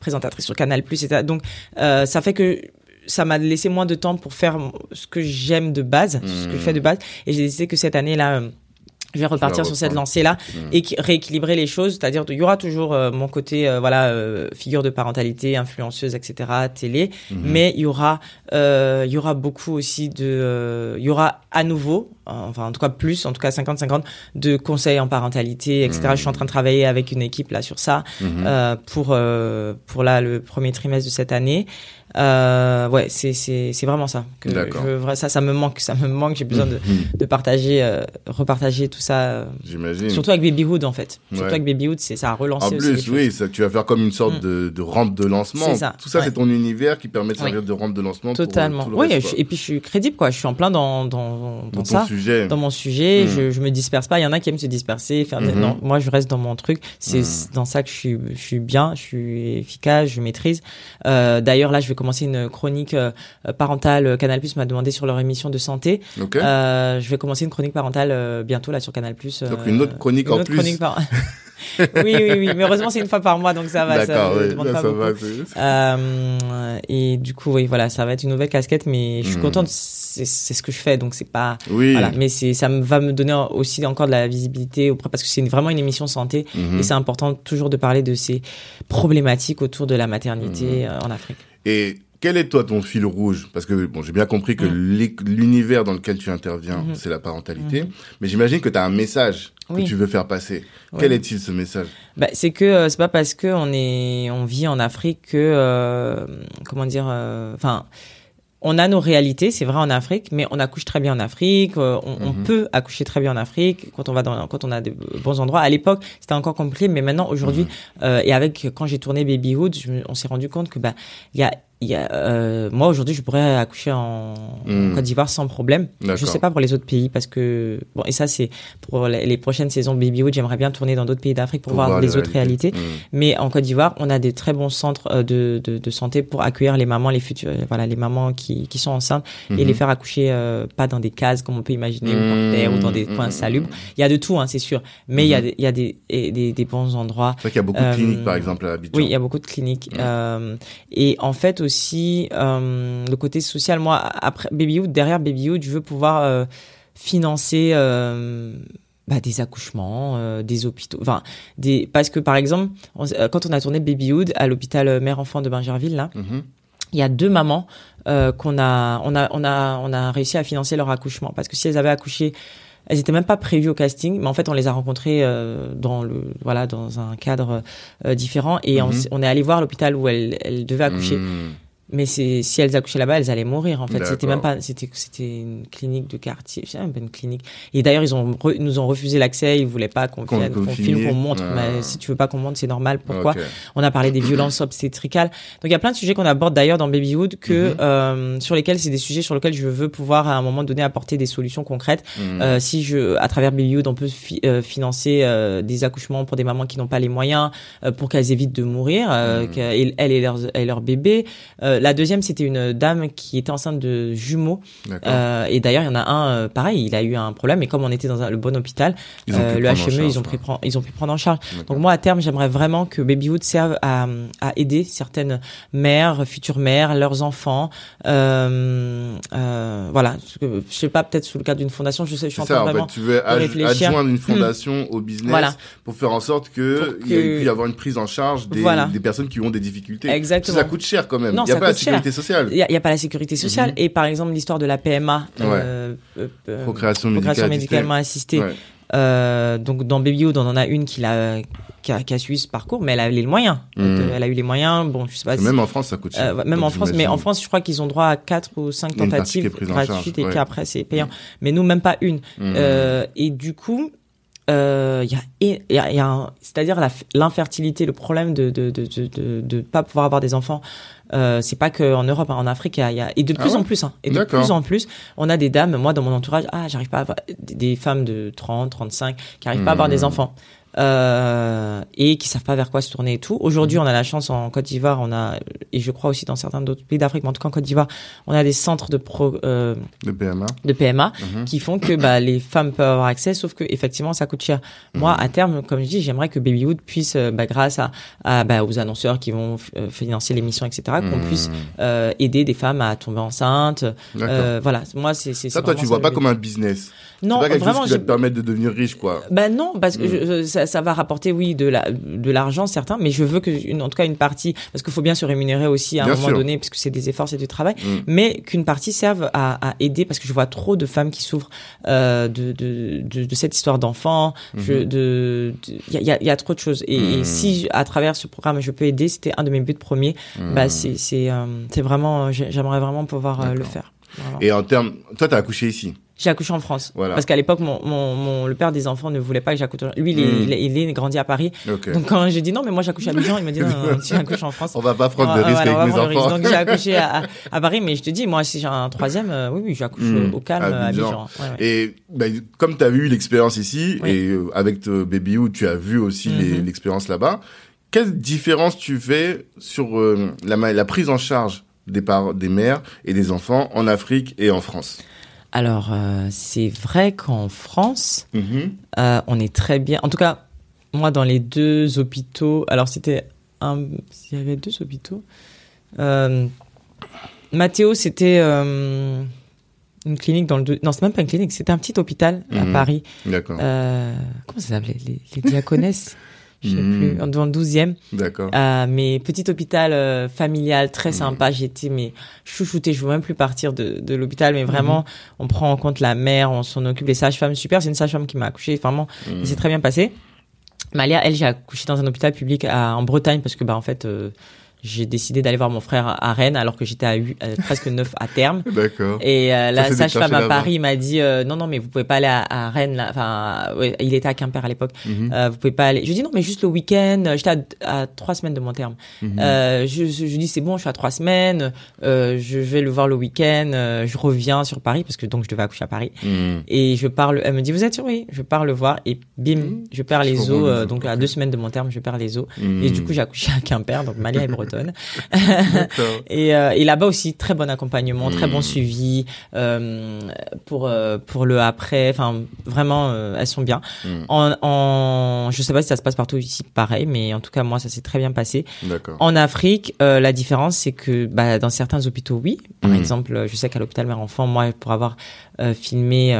Présentatrice sur Canal+, etc. Donc euh, ça fait que ça m'a laissé moins de temps pour faire ce que j'aime de base, ce que je fais de base. Et j'ai décidé que cette année-là, euh, je vais repartir sur cette lancée-là Mhm. et qui- rééquilibrer les choses, c'est-à-dire il y aura toujours euh, mon côté euh, voilà euh, figure de parentalité, influenceuse, etc. Télé, Mhm. mais il y aura euh, il y aura beaucoup aussi de euh, il y aura à nouveau enfin en tout cas plus en tout cas 50-50 de conseils en parentalité etc je suis en train de travailler avec une équipe là sur ça euh, pour euh, pour là le premier trimestre de cette année euh, ouais c'est c'est c'est vraiment ça que je ça ça me manque ça me manque j'ai besoin de Mhm. de partager euh, repartager tout ça euh, J'imagine. surtout avec Babyhood en fait surtout avec Babyhood c'est ça a relancé En plus, oui, ça, tu vas faire comme une sorte Mm. de, de rampe de lancement. C'est ça, Tout ça, ouais. c'est ton univers qui permet de Oui. servir de rampe de lancement pour, totalement tout le oui reste, je- quoi. et puis je suis crédible quoi je suis en plein dans dans dans, dans ton ça sujet. dans mon sujet, Mm. je, je me disperse pas. Il y en a qui aiment se disperser, faire des- Mhm. non, moi je reste dans mon truc. C'est Mm. dans ça que je suis, je suis bien, je suis efficace, je maîtrise. Euh, D'ailleurs là, je vais commencer une chronique euh, parentale. euh, Canal Plus m'a demandé sur leur émission de santé. Ok. Euh, je vais commencer une chronique parentale bientôt là sur Canal Plus. Donc une autre chronique une en autre plus. chronique par- oui, oui, oui. Mais heureusement c'est une fois par mois, donc ça va. Ça D'accord, me oui, demande là, pas ça beaucoup. va. Euh, et du coup, oui, voilà, ça va être une nouvelle casquette, mais je suis Mhm. contente. C'est ce que je fais, donc c'est pas. Oui. Voilà, mais c'est ça me va me donner aussi encore de la visibilité auprès parce que c'est vraiment une émission santé Mhm. et c'est important toujours de parler de ces problématiques autour de la maternité Mhm. euh, en Afrique. Et quel est toi ton fil rouge? Parce que bon, j'ai bien compris que Mm. l'univers dans lequel tu interviens, Mhm. c'est la parentalité, Mhm. mais j'imagine que tu as un message Oui. que tu veux faire passer. Oui. Quel est-il ce message? Bah, c'est que euh, c'est pas parce que on est on vit en Afrique que euh, comment dire euh, enfin on a nos réalités, c'est vrai en Afrique, mais on accouche très bien en Afrique. euh, on, on Mhm. peut accoucher très bien en Afrique quand on va dans, quand on a de bons endroits. À l'époque, c'était encore compliqué, mais maintenant, aujourd'hui, Mhm. euh, et avec quand j'ai tourné Babyhood, je on s'est rendu compte que bah il y a y a euh, moi aujourd'hui je pourrais accoucher en, Mhm. en Côte d'Ivoire sans problème. Je sais pas pour les autres pays parce que bon et ça c'est pour les, les prochaines saisons Babyhood, j'aimerais bien tourner dans d'autres pays d'Afrique pour, voir, les, autres réalités. Mhm. Mais en Côte d'Ivoire, on a des très bons centres euh, de, de, de santé pour accueillir les mamans, les futures, voilà, les mamans qui, qui sont enceintes et Mhm. les faire accoucher euh, pas dans des cases comme on peut imaginer ou par terre ou dans des Mhm. coins salubres. Il y a de tout, hein, c'est sûr. Mais il y a, des- il y a des, des, des bons endroits. C'est vrai qu'il y a beaucoup de Euh, cliniques, par exemple, à Abidjan. Oui, il y a beaucoup de cliniques. Mhm. Euh, et en fait aussi, euh, le côté social, moi, après Babyhood, derrière Babyhood, je veux pouvoir euh, financer euh, bah, des accouchements, des hôpitaux, enfin, des, parce que par exemple, on- quand on a tourné Babyhood à l'hôpital mère-enfant de Bingerville, là, Mhm. il y a deux mamans euh, qu'on a, on a, on a, on a réussi à financer leur accouchement parce que si elles avaient accouché, elles étaient même pas prévues au casting, mais en fait on les a rencontrées euh, dans le, voilà, dans un cadre euh, différent et on Mhm. on, est allé voir l'hôpital où elles, elles devaient accoucher. Mhm. Mais c'est si elles accouchaient là-bas, elles allaient mourir. En fait, c'était même pas, c'était c'était une clinique de quartier, c'est même pas une clinique. Et d'ailleurs, ils ont nous ont refusé l'accès. Ils voulaient pas qu'on vienne, qu'on filme, qu'on montre. Mais si tu veux pas qu'on montre, c'est normal. Pourquoi On a parlé des violences obstétricales. Donc il y a plein de sujets qu'on aborde d'ailleurs dans Babyhood que mhm. euh, sur lesquels c'est des sujets sur lesquels je veux pouvoir à un moment donné apporter des solutions concrètes. Mhm. Euh, si je, à travers Babyhood, on peut euh, financer euh, des accouchements pour des mamans qui n'ont pas les moyens, euh, pour qu'elles évitent de mourir, mhm. qu'elles et leur et leur bébé. La deuxième, c'était une dame qui était enceinte de jumeaux. et d'ailleurs, il y en a un, pareil, il a eu un problème. Et comme on était dans le bon hôpital, le HME, ils ont pris ils ont pu prendre en charge. Donc moi, à terme, j'aimerais vraiment que Babyhood serve à, à aider certaines mères, futures mères, leurs enfants. Euh, euh, voilà, je sais pas, peut-être sous le cadre d'une fondation, je sais, je suis en train vraiment en fait, tu veux adjoindre une fondation au business pour faire en sorte que, il puisse y avoir une prise en charge des, des personnes qui ont des difficultés. Exactement. Ça coûte cher quand même. il n'y a pas la sécurité sociale. Il n'y a, pas la sécurité sociale. Et par exemple, l'histoire de la PMA, euh, euh, procréation, médicalement assistée. Euh, donc dans Babyhood, on en a une qui a, qui a, qui a suivi ce parcours, mais elle a les moyens. Hmm. Elle a eu les moyens. Bon, je sais pas. Même en France, ça coûte cher. Euh, même en France, mais en France, je crois qu'ils ont droit à quatre ou cinq tentatives gratuites et qu'après c'est payant. Mais nous, même pas une. Euh, et du coup, euh, il y a, y a, y a c'est-à-dire l'infertilité, le problème de de, de de de pas pouvoir avoir des enfants. Euh, c'est pas que en Europe, hein, en Afrique, il y a, et de ah plus en plus, hein, et de plus en plus, on a des dames. Moi, dans mon entourage, ah, j'arrive pas à avoir des femmes de 30, 35 qui arrivent pas à avoir des hmm. enfants euh, et qui savent pas vers quoi se tourner et tout. Aujourd'hui, mhm. on a la chance en Côte d'Ivoire, on a et je crois aussi dans certains d'autres pays d'Afrique, mais en tout cas en Côte d'Ivoire, on a des centres de pro, euh, de PMA, de PMA mhm. qui font que bah, les femmes peuvent avoir accès, sauf que effectivement ça coûte cher. Moi, mhm. à terme, comme je dis, j'aimerais que Babywood puisse, euh, bah, grâce à, à bah, aux annonceurs qui vont euh, financer l'émission, etc., qu'on puisse euh, aider des femmes à tomber enceintes. voilà, moi c'est c'est ça. Toi, tu vois pas comme un business. Non, pas quelque vraiment, chose qui va te permettre de devenir riche, quoi. Ben non, parce que je, ça, ça, va rapporter, oui, de la de l'argent, certain, mais je veux que, une, en tout cas, une partie, parce qu'il faut bien se rémunérer aussi à un moment donné, puisque c'est des efforts, c'est du travail, mm. mais qu'une partie serve à, à, aider, parce que je vois trop de femmes qui souffrent euh, de, de, de, de, cette histoire d'enfants, mm-hmm. de, il y a, y a, trop de choses. Et, si à travers ce programme je peux aider, c'était un de mes buts premiers. Bah c'est c'est euh, c'est vraiment, j'aimerais vraiment pouvoir euh, le faire. Et en termes, toi, t'as accouché ici? J'ai accouché en France. Voilà. Parce qu'à l'époque, mon, mon, mon, le père des enfants ne voulait pas que j'accouche. Lui, il, est, il, est, grandi à Paris. Donc quand j'ai dit non, mais moi j'accouche à Lyon, il m'a dit non, non, tu accouches en France. On va pas prendre de risque avec mes enfants. Donc j'ai accouché à, à, Paris, mais je te dis, moi si j'ai un troisième, euh, oui, oui, j'accouche hmm. au calme à Abidjan. Et ben, comme tu as eu l'expérience ici et euh, avec Baby où tu as vu aussi mm-hmm. l'expérience là-bas, quelle différence tu fais sur euh, la, la prise en charge des, des mères et des enfants en Afrique et en France? Alors, euh, c'est vrai qu'en France, mm-hmm. euh, on est très bien. En tout cas, moi, dans les deux hôpitaux, alors c'était un. Il y avait deux hôpitaux. Euh, Mathéo, c'était une clinique dans le. Non, c'est même pas une clinique, c'était un petit hôpital à mm-hmm. Paris. D'accord. comment ça s'appelait? Les, les diaconesses? Je sais plus, hmm. dans le 12e. D'accord. Euh, mais petit hôpital euh, familial, très hmm. sympa. J'étais mais chouchoutée. Je veux même plus partir de, de l'hôpital, mais vraiment, hmm. on prend en compte la mère, on s'en occupe. Les sages-femmes, super. C'est une sage-femme qui m'a accouché. Vraiment, il s'est très bien passé. Malia, elle, j'ai accouché dans un hôpital public à, en Bretagne parce que bah en fait. Euh, j'ai décidé d'aller voir mon frère à Rennes alors que j'étais à, euh, presque neuf à terme. D'accord. Et euh, la sage-femme à Paris m'a dit euh, non non mais vous pouvez pas aller à, Rennes. Enfin ouais, il était à Quimper à l'époque. Mhm. euh, vous pouvez pas aller. Je dis non mais juste le week-end. J'étais à, trois semaines de mon terme. Mhm. euh, je, je, dis c'est bon je suis à trois semaines. Je vais le voir le week-end. je reviens sur Paris parce que donc je devais accoucher à Paris. Mhm. Et je parle. Elle me dit vous êtes sûr oui. Je pars le voir et bim je perds les os. donc à deux semaines de mon terme je perds les os. Et du coup j'ai accouché à Quimper donc Malia est et, euh, et là-bas aussi très bon accompagnement, très bon hmm. suivi euh, pour euh, pour le après. Enfin vraiment elles sont bien. Hmm. En, en je sais pas si ça se passe partout ici pareil, mais en tout cas moi ça s'est très bien passé. En Afrique, la différence c'est que bah, dans certains hôpitaux oui. Par hmm. exemple, je sais qu'à l'hôpital mère enfant, moi pour avoir filmé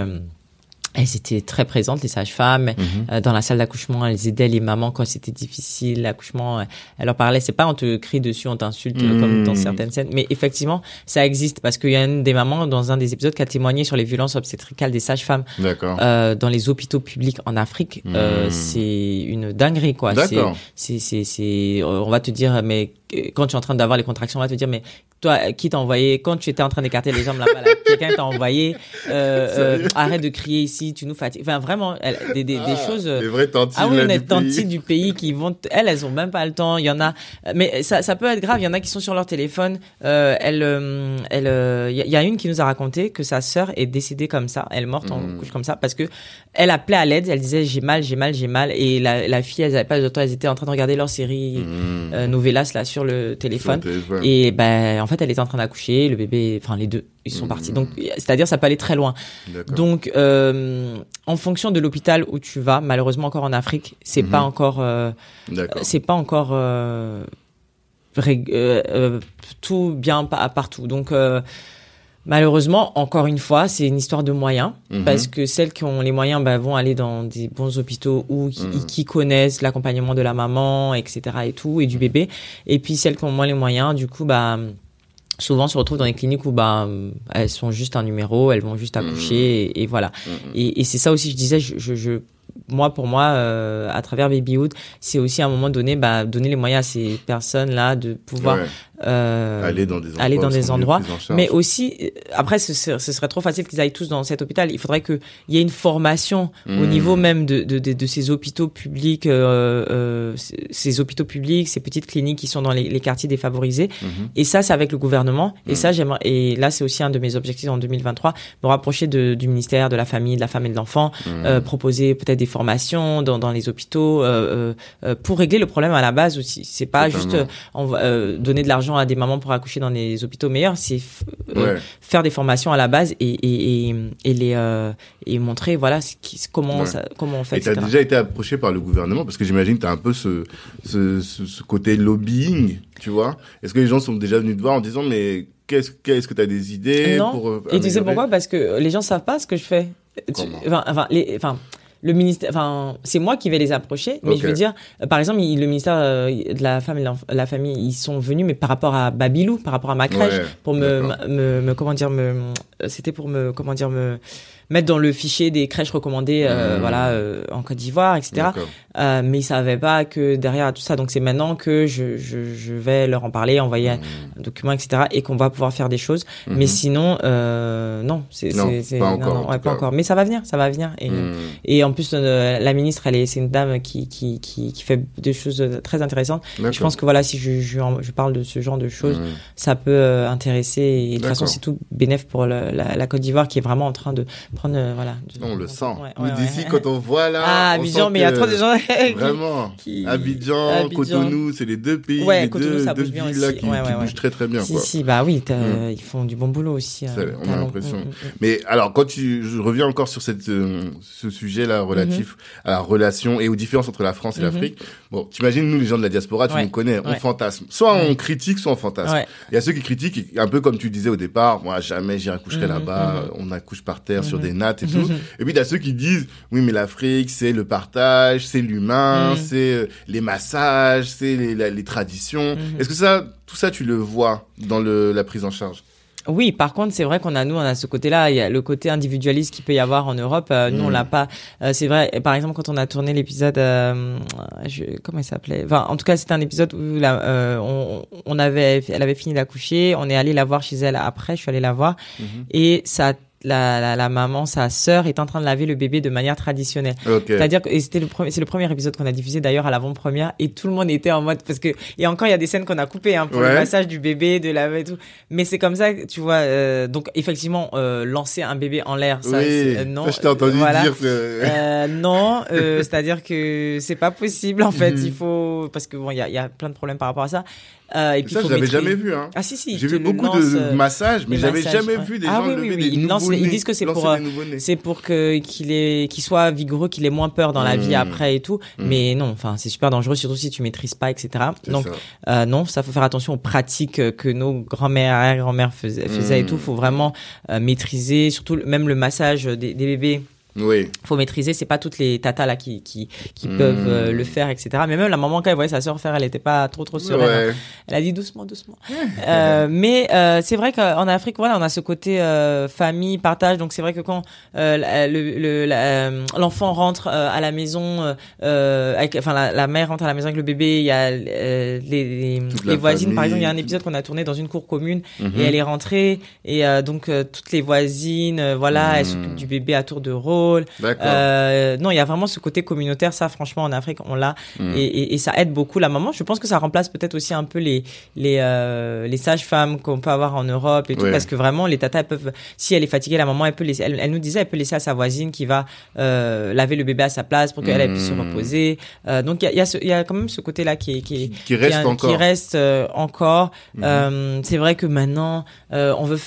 elles étaient très présentes, les sages-femmes, euh, dans la salle d'accouchement. Elles aidaient les mamans quand c'était difficile, l'accouchement. euh, Elles leur parlaient. C'est pas on te crie dessus, on t'insulte euh, comme dans Mhm. certaines scènes. Mais effectivement, ça existe parce qu'il y a une des mamans dans un des épisodes qui a témoigné sur les violences obstétricales des sages-femmes D'accord. euh, dans les hôpitaux publics en Afrique. Euh, Mhm. c'est une dinguerie, quoi. C'est, on va te dire, mais quand tu es en train d'avoir les contractions, on va te dire, mais toi, qui t'a envoyé, quand tu étais en train d'écarter les jambes là-bas, là, quelqu'un t'a envoyé, euh, arrête de crier ici, tu nous fatigues. Enfin, vraiment, elle- des, des, des Ah, choses. euh, Les vraies ah oui, on est du pays qui vont, elles, elles ont même pas le temps. Il y en a, mais ça, ça peut être grave. Il y en a qui sont sur leur téléphone. Euh, elle, euh, elle, euh, il y, a- une qui nous a raconté que sa sœur est décédée comme ça. Elle est morte en Mhm. couche comme ça parce que elle appelait à l'aide. Elle disait j'ai mal, j'ai mal, j'ai mal. Et la, la fille, elles avaient pas de temps. Elles étaient en train de regarder leur série Mmh. euh, Novelas là sur le Sur le téléphone. Et ben, en fait, elle était en train d'accoucher. Le bébé, enfin les deux, ils sont Mhm. partis. Donc, c'est-à-dire, ça peut aller très loin. Donc, euh, en fonction de l'hôpital où tu vas, malheureusement encore en Afrique, c'est Mhm. pas encore, euh, c'est pas encore euh, euh, euh, tout bien pa- partout. Donc, euh, malheureusement, encore une fois, c'est une histoire de moyens, Mhm. parce que celles qui ont les moyens bah, vont aller dans des bons hôpitaux qui, Mhm. qui connaissent l'accompagnement de la maman, etc. et tout, et du bébé. Et puis celles qui ont moins les moyens, du coup, bah souvent se retrouvent dans des cliniques où bah elles sont juste un numéro, elles vont juste accoucher et, et voilà. Mhm. Et, et c'est ça aussi, je disais, je, je, je- moi pour moi, euh, à travers Babyhood, c'est aussi à un moment donné, bah, donner les moyens à ces personnes-là de pouvoir Ouais. Euh, aller dans des endroits. aller dans des endroits, mais aussi, euh, après, ce, serait- ce serait trop facile qu'ils aillent tous dans cet hôpital. Il faudrait qu'il y ait une formation au Mhm. niveau même de, de, de, de ces hôpitaux publics, euh, euh, ces- hôpitaux publics, ces petites cliniques qui sont dans les, les quartiers défavorisés. Mhm. Et ça, c'est avec le gouvernement. Et Mhm. ça, j'aimerais. Et là, c'est aussi un de mes objectifs en 2023, me rapprocher de, du ministère de la famille, de la femme et de l'enfant, Mhm. euh, proposer peut-être des formations dans, dans les hôpitaux euh, pour régler le problème à la base aussi. C'est pas Totalement. juste euh, on va, euh, donner de l'argent à des mamans pour accoucher dans des hôpitaux meilleurs, c'est euh, Ouais. faire des formations à la base et, et, et, et les euh, et montrer voilà ce qui, comment Ouais. ça, comment on fait Et tu as déjà été approché par le gouvernement? Parce que j'imagine que tu as un peu ce, ce, ce, ce côté lobbying, tu vois? Est-ce que les gens sont déjà venus te voir en disant mais qu'est-ce qu'est-ce que tu as des idées Non. pour euh, Et tu sais pourquoi? Parce que les gens savent pas ce que je fais. Tu- Enfin, enfin, les, enfin, le ministère, enfin, c'est moi qui vais les approcher, mais je veux dire, euh, par exemple, il- le ministère euh, de la femme et de la famille, ils sont venus, mais par rapport à Babilou, par rapport à ma crèche, Ouais, pour me, me, me, comment dire, me, c'était pour me, comment dire, me mettre dans le fichier des crèches recommandées, euh, Mmh. voilà, euh, en Côte d'Ivoire, etc. Euh, mais ils savaient pas que derrière tout ça, donc c'est maintenant que je, je, je vais leur en parler, envoyer un Mhm. document, etc. et qu'on va pouvoir faire des choses. Mhm. Mais sinon, euh, non, c'est pas non, encore, non, ouais, pas encore. Mais ça va venir, ça va venir. Et, et en plus, euh, la ministre, elle est, c'est une dame qui qui qui, qui fait des choses euh, très intéressantes. Je pense que voilà, si je je, parle de ce genre de choses, ça peut intéresser. Et de toute façon, c'est tout bénéf pour la Côte d'Ivoire qui est vraiment en train de prendre, euh, voilà. On le sent. Ouais, Nous ouais, d'ici, ouais. quand on voit là. Ah, Abidjan, mais il y a trop de gens. qui- Vraiment. qui- Abidjan, Abidjan. Cotonou, c'est les deux pays, Ouais, les Cotonou, deux, ça deux bouge bien villes là qui, qui bougent très très bien. Si, quoi. si, bah oui, Mm. ils font du bon boulot aussi. Euh, on a l'impression. Mm, mm. Mais alors, quand tu, je reviens encore sur cette, euh, ce sujet-là relatif à la relation et aux différences entre la France et Mhm. l'Afrique. Bon, t'imagines, nous, les gens de la diaspora, tu nous connais, on fantasme. Soit on critique, soit on fantasme. Il y a ceux qui critiquent, un peu comme tu disais au départ, moi, jamais j'irai coucher Mhm, là-bas, on accouche par terre sur Mhm. Des nattes et tout. Et puis, il y a ceux qui disent, oui, mais l'Afrique, c'est le partage, c'est l'humain, Mhm. c'est euh, les massages, c'est les, traditions. Mhm. Est-ce que ça, tout ça, tu le vois dans le, la prise en charge? Oui, par contre, c'est vrai qu'on a nous, on a ce côté-là. Il y a le côté individualiste qu'il peut y avoir en Europe. Euh, nous, on Mm. l'a pas. Euh, c'est vrai. Par exemple, quand on a tourné l'épisode, euh, je, comment il s'appelait? Enfin, en tout cas, c'était un épisode où la, on, on avait, elle avait fini d'accoucher. On est allé la voir chez elle après. Je suis allée la voir Mhm. et ça. La, la, la maman, sa sœur, est en train de laver le bébé de manière traditionnelle. C'est-à-dire que c'était le premier, c'est le premier épisode qu'on a diffusé d'ailleurs à l'avant-première et tout le monde était en mode parce que et encore il y a des scènes qu'on a coupées hein, pour Ouais. le massage du bébé, de la et tout. Mais c'est comme ça, tu vois. euh, donc effectivement, euh, lancer un bébé en l'air, ça, oui, c'est- euh, non. je t'ai entendu voilà. dire que... Euh, non, c'est-à-dire que c'est pas possible en fait. Mhm. Il faut parce que bon, il y a, y a plein de problèmes par rapport à ça. Euh, et puis ça, je l'avais jamais vu, hein. Ah si si. J'ai vu beaucoup lance, de euh, massages, mais des j'avais jamais ouais. vu des Ah gens oui, lever oui, des oui. Ils lancent- ils disent que c'est pour, euh, des. C'est pour que qu'il ait qu'il soit vigoureux, qu'il ait moins peur dans la vie après et tout. Mhm. Mais non, enfin c'est super dangereux surtout si tu maîtrises pas, etc. Donc ça. euh, non, ça faut faire attention aux pratiques euh, que nos grands-mères, arrière-grand-mères faisaient, faisaient et Mhm. tout. Faut vraiment euh, maîtriser, surtout même le massage des, des bébés. Oui. faut maîtriser c'est pas toutes les tatas là qui qui, qui Hmm. peuvent euh, le faire etc mais même la maman quand elle voyait sa sœur faire elle était pas trop trop sereine hein. Ouais. elle a dit doucement doucement euh, mais euh, c'est vrai qu'en Afrique voilà on a ce côté euh, famille partage donc c'est vrai que quand euh, le euh, l'enfant rentre euh, à la maison avec enfin la, la mère rentre à la maison avec le bébé il y a euh, les les, les voisines par exemple il y a un épisode qu'on a tourné dans une cour commune Mhm. et elle est rentrée et euh, donc toutes les voisines voilà elles Mhm. s'occupent du bébé à tour de rôle Euh, non, il y a vraiment ce côté communautaire. Ça, franchement, en Afrique, on l'a Mm. et, et, et ça aide beaucoup la maman. Je pense que ça remplace peut-être aussi un peu les les euh, les sages-femmes qu'on peut avoir en Europe et tout, parce que vraiment, les tatas elles peuvent, si elle est fatiguée, la maman, elle peut laisser. Elle, elle nous disait, elle peut laisser à sa voisine qui va euh, laver le bébé à sa place pour qu'elle elle puisse se Mm. reposer. Donc il y a, y, a y a quand même ce côté-là qui qui est qui reste qui, encore. qui reste encore. Euh, c'est vrai que maintenant, on veut,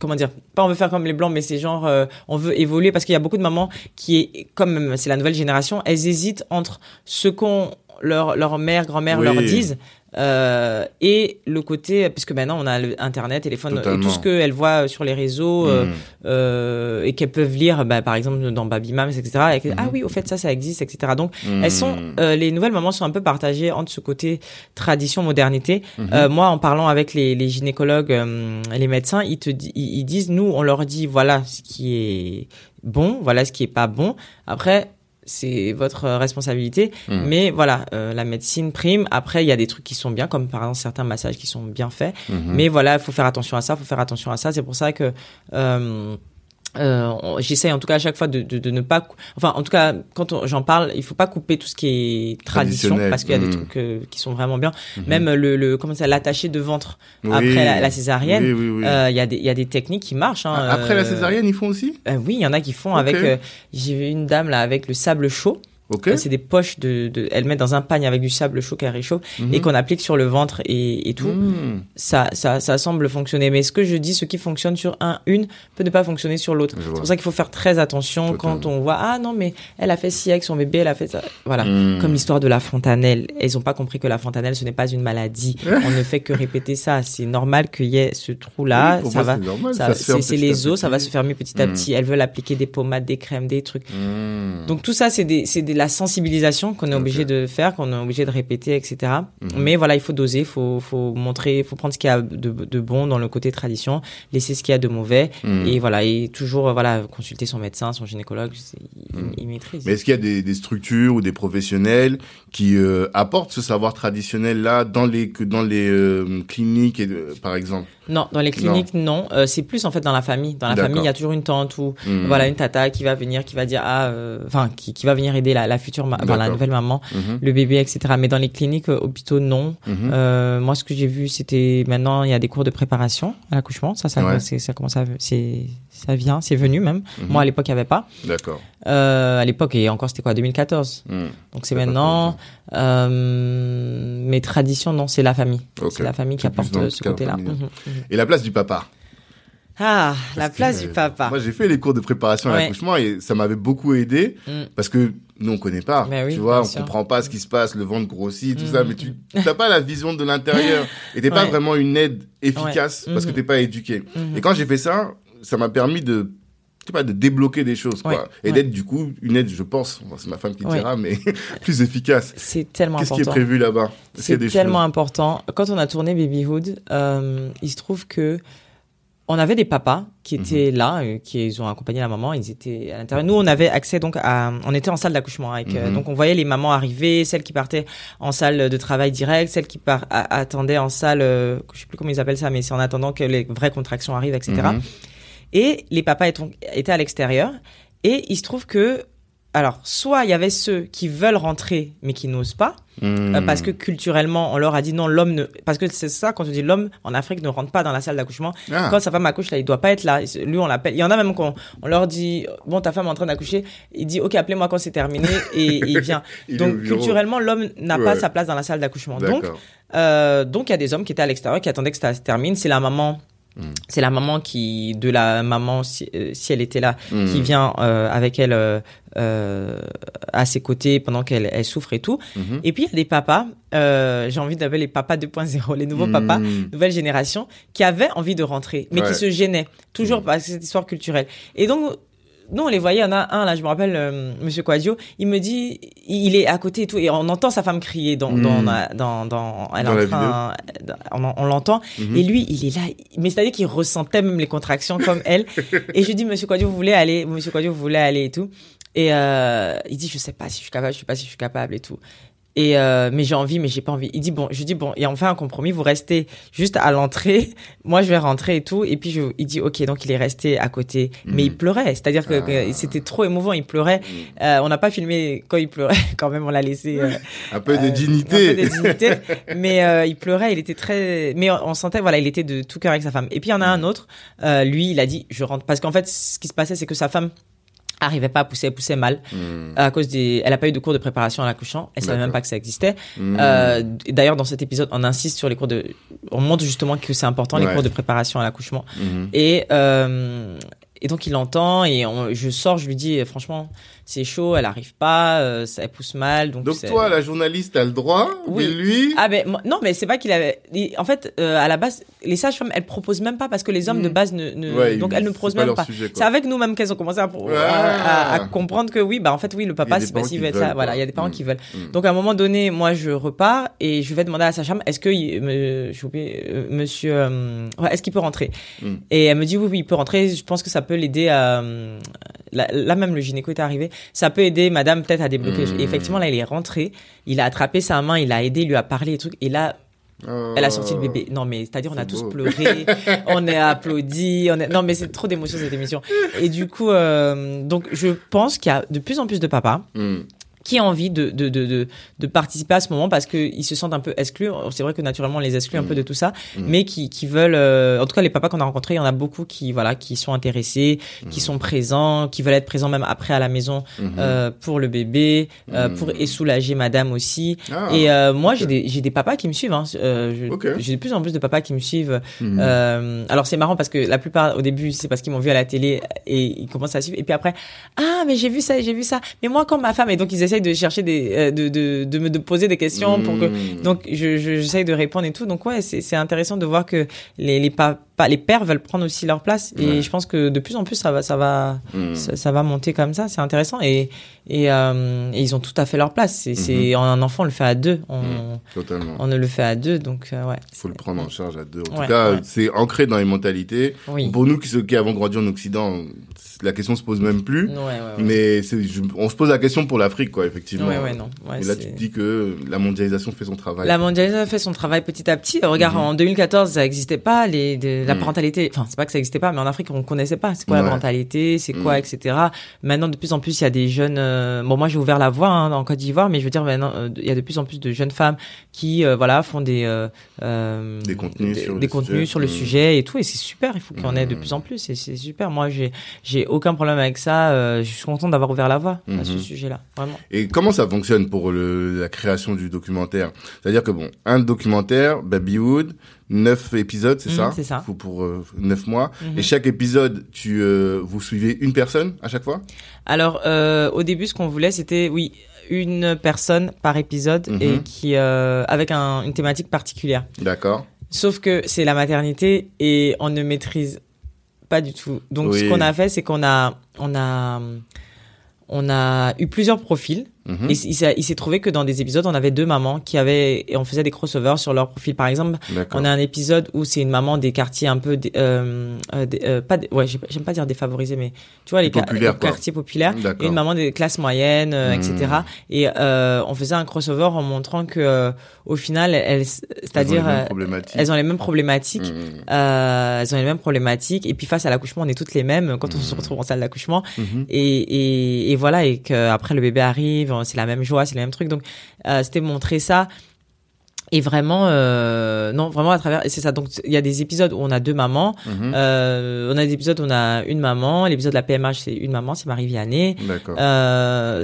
comment dire, pas on veut faire comme les blancs, mais c'est genre, euh, on veut évoluer parce qu'il y a beaucoup de mamans qui est, comme c'est la nouvelle génération, elles hésitent entre ce qu'on leur leur mère, grand-mère Oui. leur disent. Euh, et le côté puisque maintenant on a internet téléphone et tout ce qu'elles voient sur les réseaux euh, Mm. euh, et qu'elles peuvent lire bah, par exemple dans Baby Mams etc et ah oui au fait ça ça existe etc donc elles sont, euh, les nouvelles mamans sont un peu partagées entre ce côté tradition, modernité. Euh, moi, en parlant avec les, les gynécologues, euh, les médecins, ils te ils disent, nous, on leur dit, voilà ce qui est bon, voilà ce qui est pas bon. Après, c'est votre responsabilité, Mm. mais voilà, euh, la médecine prime. Après, il y a des trucs qui sont bien, comme par exemple certains massages qui sont bien faits. Mhm. Mais voilà, il faut faire attention à ça, faut faire attention à ça. C'est pour ça que euh, euh, j'essaye en tout cas à chaque fois de, de, de ne pas, enfin en tout cas quand j'en parle, il faut pas couper tout ce qui est tradition parce qu'il y a des Mhm. trucs euh, qui sont vraiment bien. Mhm. Même le, le comment ça, l'attaché de ventre Oui. après la, la césarienne. Oui, oui, oui. euh, Il y a des il y a des techniques qui marchent. Hein, Ah, Après la euh, césarienne, ils font aussi? euh, Oui, il y en a qui font avec. euh, J'ai vu une dame là avec le sable chaud. C'est des poches de, de, elle met dans un pagne avec du sable chaud qu'elle réchauffe Mhm. et qu'on applique sur le ventre et, et tout Mm. ça, ça, ça semble fonctionner. Mais ce que je dis, ce qui fonctionne sur un, une, peut ne pas fonctionner sur l'autre. C'est pour ça qu'il faut faire très attention Totalement. quand on voit, ah non, mais elle a fait ci avec son bébé, elle a fait ça. Voilà. Mm. Comme l'histoire de la fontanelle. Elles ont pas compris que la fontanelle, ce n'est pas une maladie. on ne fait que répéter ça. C'est normal qu'il y ait ce trou-là. Oui, pour ça moi, va. ça- c'est les os, ça va se fermer petit à Mm. petit. Elles veulent appliquer des pommades, des crèmes, des trucs. Donc tout ça, c'est des, c'est de la sensibilisation qu'on est obligé de faire, qu'on est obligé de répéter, etc. Mhm. Mais voilà, il faut doser, faut, faut montrer, faut prendre ce qu'il y a de, de bon dans le côté tradition, laisser ce qu'il y a de mauvais, Mm. et voilà, et toujours euh, voilà consulter son médecin, son gynécologue, il, Mhm. il maîtrise. Mais est-ce qu'il y a des, des structures ou des professionnels qui euh, apportent ce savoir traditionnel là dans les dans les euh, cliniques et par exemple? Non, dans les cliniques, non. C'est plus en fait dans la famille. Dans la famille, il y a toujours une tante ou voilà une tata qui va venir, qui va dire ah, enfin qui, qui va venir aider la, la future, enfin la nouvelle maman, Mhm. le bébé, etc. Mais dans les cliniques, euh, hôpitaux, non. Mhm. Euh, moi, ce que j'ai vu, c'était maintenant il y a des cours de préparation à l'accouchement. Ça, ça, Ouais. c'est- ça commence à, c'est, ça vient, c'est venu même. Mhm. Moi, à l'époque, il y avait pas. D'accord. Euh, à l'époque, et encore, c'était quoi, 2014. Mm. Donc c'est maintenant. Euh, mes traditions, non, c'est la famille. C'est la famille qui apporte ce côté-là. Et la place du papa? Ah, la place que, du papa. Moi, j'ai fait les cours de préparation à Ouais. l'accouchement et ça m'avait beaucoup aidé Mm. parce que nous, on connaît pas. Oui, tu vois, on sûr. comprend pas ce qui se passe, le ventre grossit, tout Mm. ça, mais tu n'as pas la vision de l'intérieur et t'es pas Ouais. vraiment une aide efficace Ouais. parce que Mhm. t'es pas éduqué. Mhm. Et quand j'ai fait ça, ça m'a permis de pas, de débloquer des choses, quoi. Et d'être, du coup, une aide, je pense, c'est ma femme qui dira, mais plus efficace. C'est tellement Qu'est-ce qui est important. prévu là-bas? C'est tellement choses? important. Quand on a tourné Babyhood, euh, il se trouve que on avait des papas qui Mhm. étaient là, euh, qui ils ont accompagné la maman. Ils étaient à l'intérieur. Nous, on avait accès donc à, on était en salle d'accouchement avec, euh, Mhm. donc on voyait les mamans arriver, celles qui partaient en salle de travail direct, celles qui par, a- attendaient en salle, euh, je sais plus comment ils appellent ça, mais c'est en attendant que les vraies contractions arrivent, etc. Mhm. Et les papas étaient à l'extérieur. Et il se trouve que, alors, soit il y avait ceux qui veulent rentrer mais qui n'osent pas, euh, parce que culturellement, on leur a dit non, l'homme ne. Parce que c'est ça, quand on dit l'homme en Afrique ne rentre pas dans la salle d'accouchement. Ah. Quand sa femme accouche, là, il doit pas être là. Lui, on l'appelle. Il y en a même qu'on on leur dit bon, ta femme est en train d'accoucher. Il dit ok, appelez-moi quand c'est terminé et, et il vient. Il Donc culturellement, l'homme n'a pas sa place dans la salle d'accouchement. Donc euh, donc il y a des hommes qui étaient à l'extérieur qui attendaient que ça se termine. C'est la maman. Mm. C'est la maman qui de la maman si, euh, si elle était là Mhm. qui vient euh, avec elle euh, euh, à ses côtés pendant qu'elle elle souffre et tout. Mhm. Et puis il y a des papas, euh, j'ai envie d'appeler les papas 2.0, les nouveaux papas, Mhm. nouvelle génération, qui avaient envie de rentrer, mais Ouais. qui se gênaient, toujours Mm. par cette histoire culturelle. Et donc, non, on les voyait. Il y en a un là, je me rappelle, euh, Monsieur Quadio. Il me dit, il est à côté et tout, et on entend sa femme crier dans dans Mm. dans dans, elle est Dans en train- on, on l'entend. Mhm. Et lui, il est là. Mais c'est-à-dire qu'il ressentait même les contractions comme elle. et je lui dis, Monsieur Quadio, vous voulez aller Monsieur Quadio, vous voulez aller et tout. Et euh, il dit, je sais pas si je suis capable, je sais pas si je suis capable et tout. Et euh, mais j'ai envie, mais j'ai pas envie. Il dit bon, je dis bon, et on fait un compromis. Vous restez juste à l'entrée. Moi, je vais rentrer et tout. Et puis je, il dit ok, donc il est resté à côté, mais Mhm. il pleurait. C'est-à-dire que, que Ah. c'était trop émouvant. Il pleurait. Mm. Euh, on n'a pas filmé quand il pleurait. Quand même, on l'a laissé. euh, Un peu de dignité. Un peu de dignité. mais il pleurait, il était très. Mais on, sentait, voilà, il était de tout cœur avec sa femme. Et puis il y en a un autre, lui, il a dit, je rentre. Parce qu'en fait, ce qui se passait, c'est que sa femme arrivait pas à pousser, elle poussait mal Mm. à cause des. Elle a pas eu de cours de préparation à l'accouchement. Elle savait même pas que ça existait. Mm. Euh, D'ailleurs, dans cet épisode, on insiste sur les cours de. On montre justement que c'est important les cours de préparation à l'accouchement. Mhm. Et euh, et donc il entend et on- je sors, je lui dis franchement c'est chaud, elle arrive pas, euh, ça elle pousse mal. Donc, toi, la journaliste, t'as le droit, Oui. mais lui, Ah ben moi- non mais c'est pas qu'il avait. En fait euh, à la base les sages-femmes elles proposent même pas parce que les hommes Mhm. de base ne, ne- Ouais, donc elles ne proposent pas même pas. C'est avec nous même qu'elles ont commencé à, pro- à, à- à comprendre que oui bah en fait oui le papa a c'est veut être veulent. Voilà quoi. il y a des parents Mhm. qui veulent. Mm. Donc à un moment donné moi je repars et je vais demander à la sage-femme est-ce que il- me- j'ai oublié euh, monsieur euh, est-ce qu'il peut rentrer? Mm. et elle me dit oui oui il peut rentrer je pense que ça peut l'aider à là, là même le gynéco est arrivé ça peut aider madame peut-être à débloquer et effectivement là il est rentré il a attrapé sa main il a aidé il lui a parlé et trucs et là Oh. elle a sorti le bébé. Non, mais c'est-à-dire, on a tous beau. pleuré, on est applaudi, on est... non, mais c'est trop d'émotions cette émission. Et du coup, euh, donc, je pense qu'il y a de plus en plus de papas Mm. Qui ont envie de, de, de, de, participer à ce moment parce qu'ils se sentent un peu exclus. C'est vrai que naturellement, on les exclut un Mm. peu de tout ça, Mm. mais qui, qui veulent, euh, en tout cas, les papas qu'on a rencontrés, il y en a beaucoup qui, voilà, qui sont intéressés, qui Mm. sont présents, qui veulent être présents même après à la maison, Mhm. euh, pour le bébé, euh, Mm. pour et soulager madame aussi. Ah. Et moi, j'ai des des papas qui me suivent. Hein. J'ai de plus en plus de papas qui me suivent. Mhm. Euh, alors c'est marrant parce que la plupart au début c'est parce qu'ils m'ont vu à la télé et ils commencent à suivre. Et puis après ah mais j'ai vu ça, j'ai vu ça. Mais moi quand ma femme et donc ils essayent de chercher des euh, de, de de me de poser des questions pour que Mm. donc je je- j'essaye de répondre et tout. Donc ouais c'est intéressant de voir que les les les pères veulent prendre aussi leur place et Ouais. je pense que de plus en plus ça va ça va Mm. ça, ça va monter comme ça, c'est intéressant et et, euh, et ils ont tout à fait leur place. C'est c'est un enfant on le fait à deux, on. Totalement. on ne le fait à deux donc euh, ouais. faut le prendre en charge à deux. En Ouais, tout cas, ouais. c'est ancré dans les mentalités. Oui. Pour nous qui, ceux qui avons grandi en Occident, la question se pose même plus. Mais je- on se pose la question pour l'Afrique, quoi, effectivement. Non. Et là, tu te dis que la mondialisation fait son travail. La mondialisation fait son travail petit à petit. Regarde, Mhm. en 2014, ça n'existait pas, les, de, la hmm. parentalité, enfin, c'est pas que ça n'existait pas, mais en Afrique, on connaissait pas. C'est quoi la parentalité, c'est quoi, hmm. etc. Maintenant, de plus en plus, il y a des jeunes. Euh, bon, moi, j'ai ouvert la voie hein, en Côte d'Ivoire, mais je veux dire, maintenant, euh, il y a de plus en plus de jeunes femmes qui, euh, voilà, font des des contenus, sur, le hmm. sujet. et tout, et c'est super. Il faut qu'il y en ait de plus en plus, et c'est super. Moi, j'ai j'ai aucun problème avec ça. je suis content d'avoir ouvert la voie à ce mhm. sujet-là. Et comment ça fonctionne pour la création du documentaire? C'est-à-dire que bon, un documentaire, Babywood, 9 épisodes, c'est mhm, ça C'est ça. Pour, euh, pour 9 mois. Mhm. Et chaque épisode, tu euh, vous suivez une personne à chaque fois? Alors, euh, au début, ce qu'on voulait, c'était, oui, une personne par épisode mhm. et qui avec un, une thématique particulière. D'accord. Sauf que c'est la maternité et on ne maîtrise pas du tout. Donc, ce qu'on a fait, c'est qu'on a, on a, on a eu plusieurs profils. Mhm. Et il s'est il s'est trouvé que dans des épisodes, on avait deux mamans qui avaient, et on faisait des crossovers sur leur profil. Par exemple, on a un épisode où c'est une maman des quartiers un peu, euh, euh, des- euh, pas, ouais, j'aime pas dire défavorisés, mais tu vois les, ca- quartiers populaires, et une maman des classes moyennes, euh, Hmm. etc. Et euh, on faisait un crossover en montrant que, euh, au final, elles, c'est-à-dire, Elles ont les mêmes problématiques. elles ont les mêmes problématiques. Euh, elles ont les mêmes problématiques et puis face à l'accouchement on est toutes les mêmes quand on se Mhm. retrouve en salle d'accouchement Mhm. et, et, et voilà et que après le bébé arrive c'est la même joie c'est le même truc. Donc euh, c'était montrer ça. Et vraiment euh, non vraiment à travers c'est ça. Donc il y a des épisodes où on a deux mamans. Mhm. euh, on a des épisodes où on a une maman. L'épisode de la PMH c'est une maman c'est Marie Vianney D'accord. euh,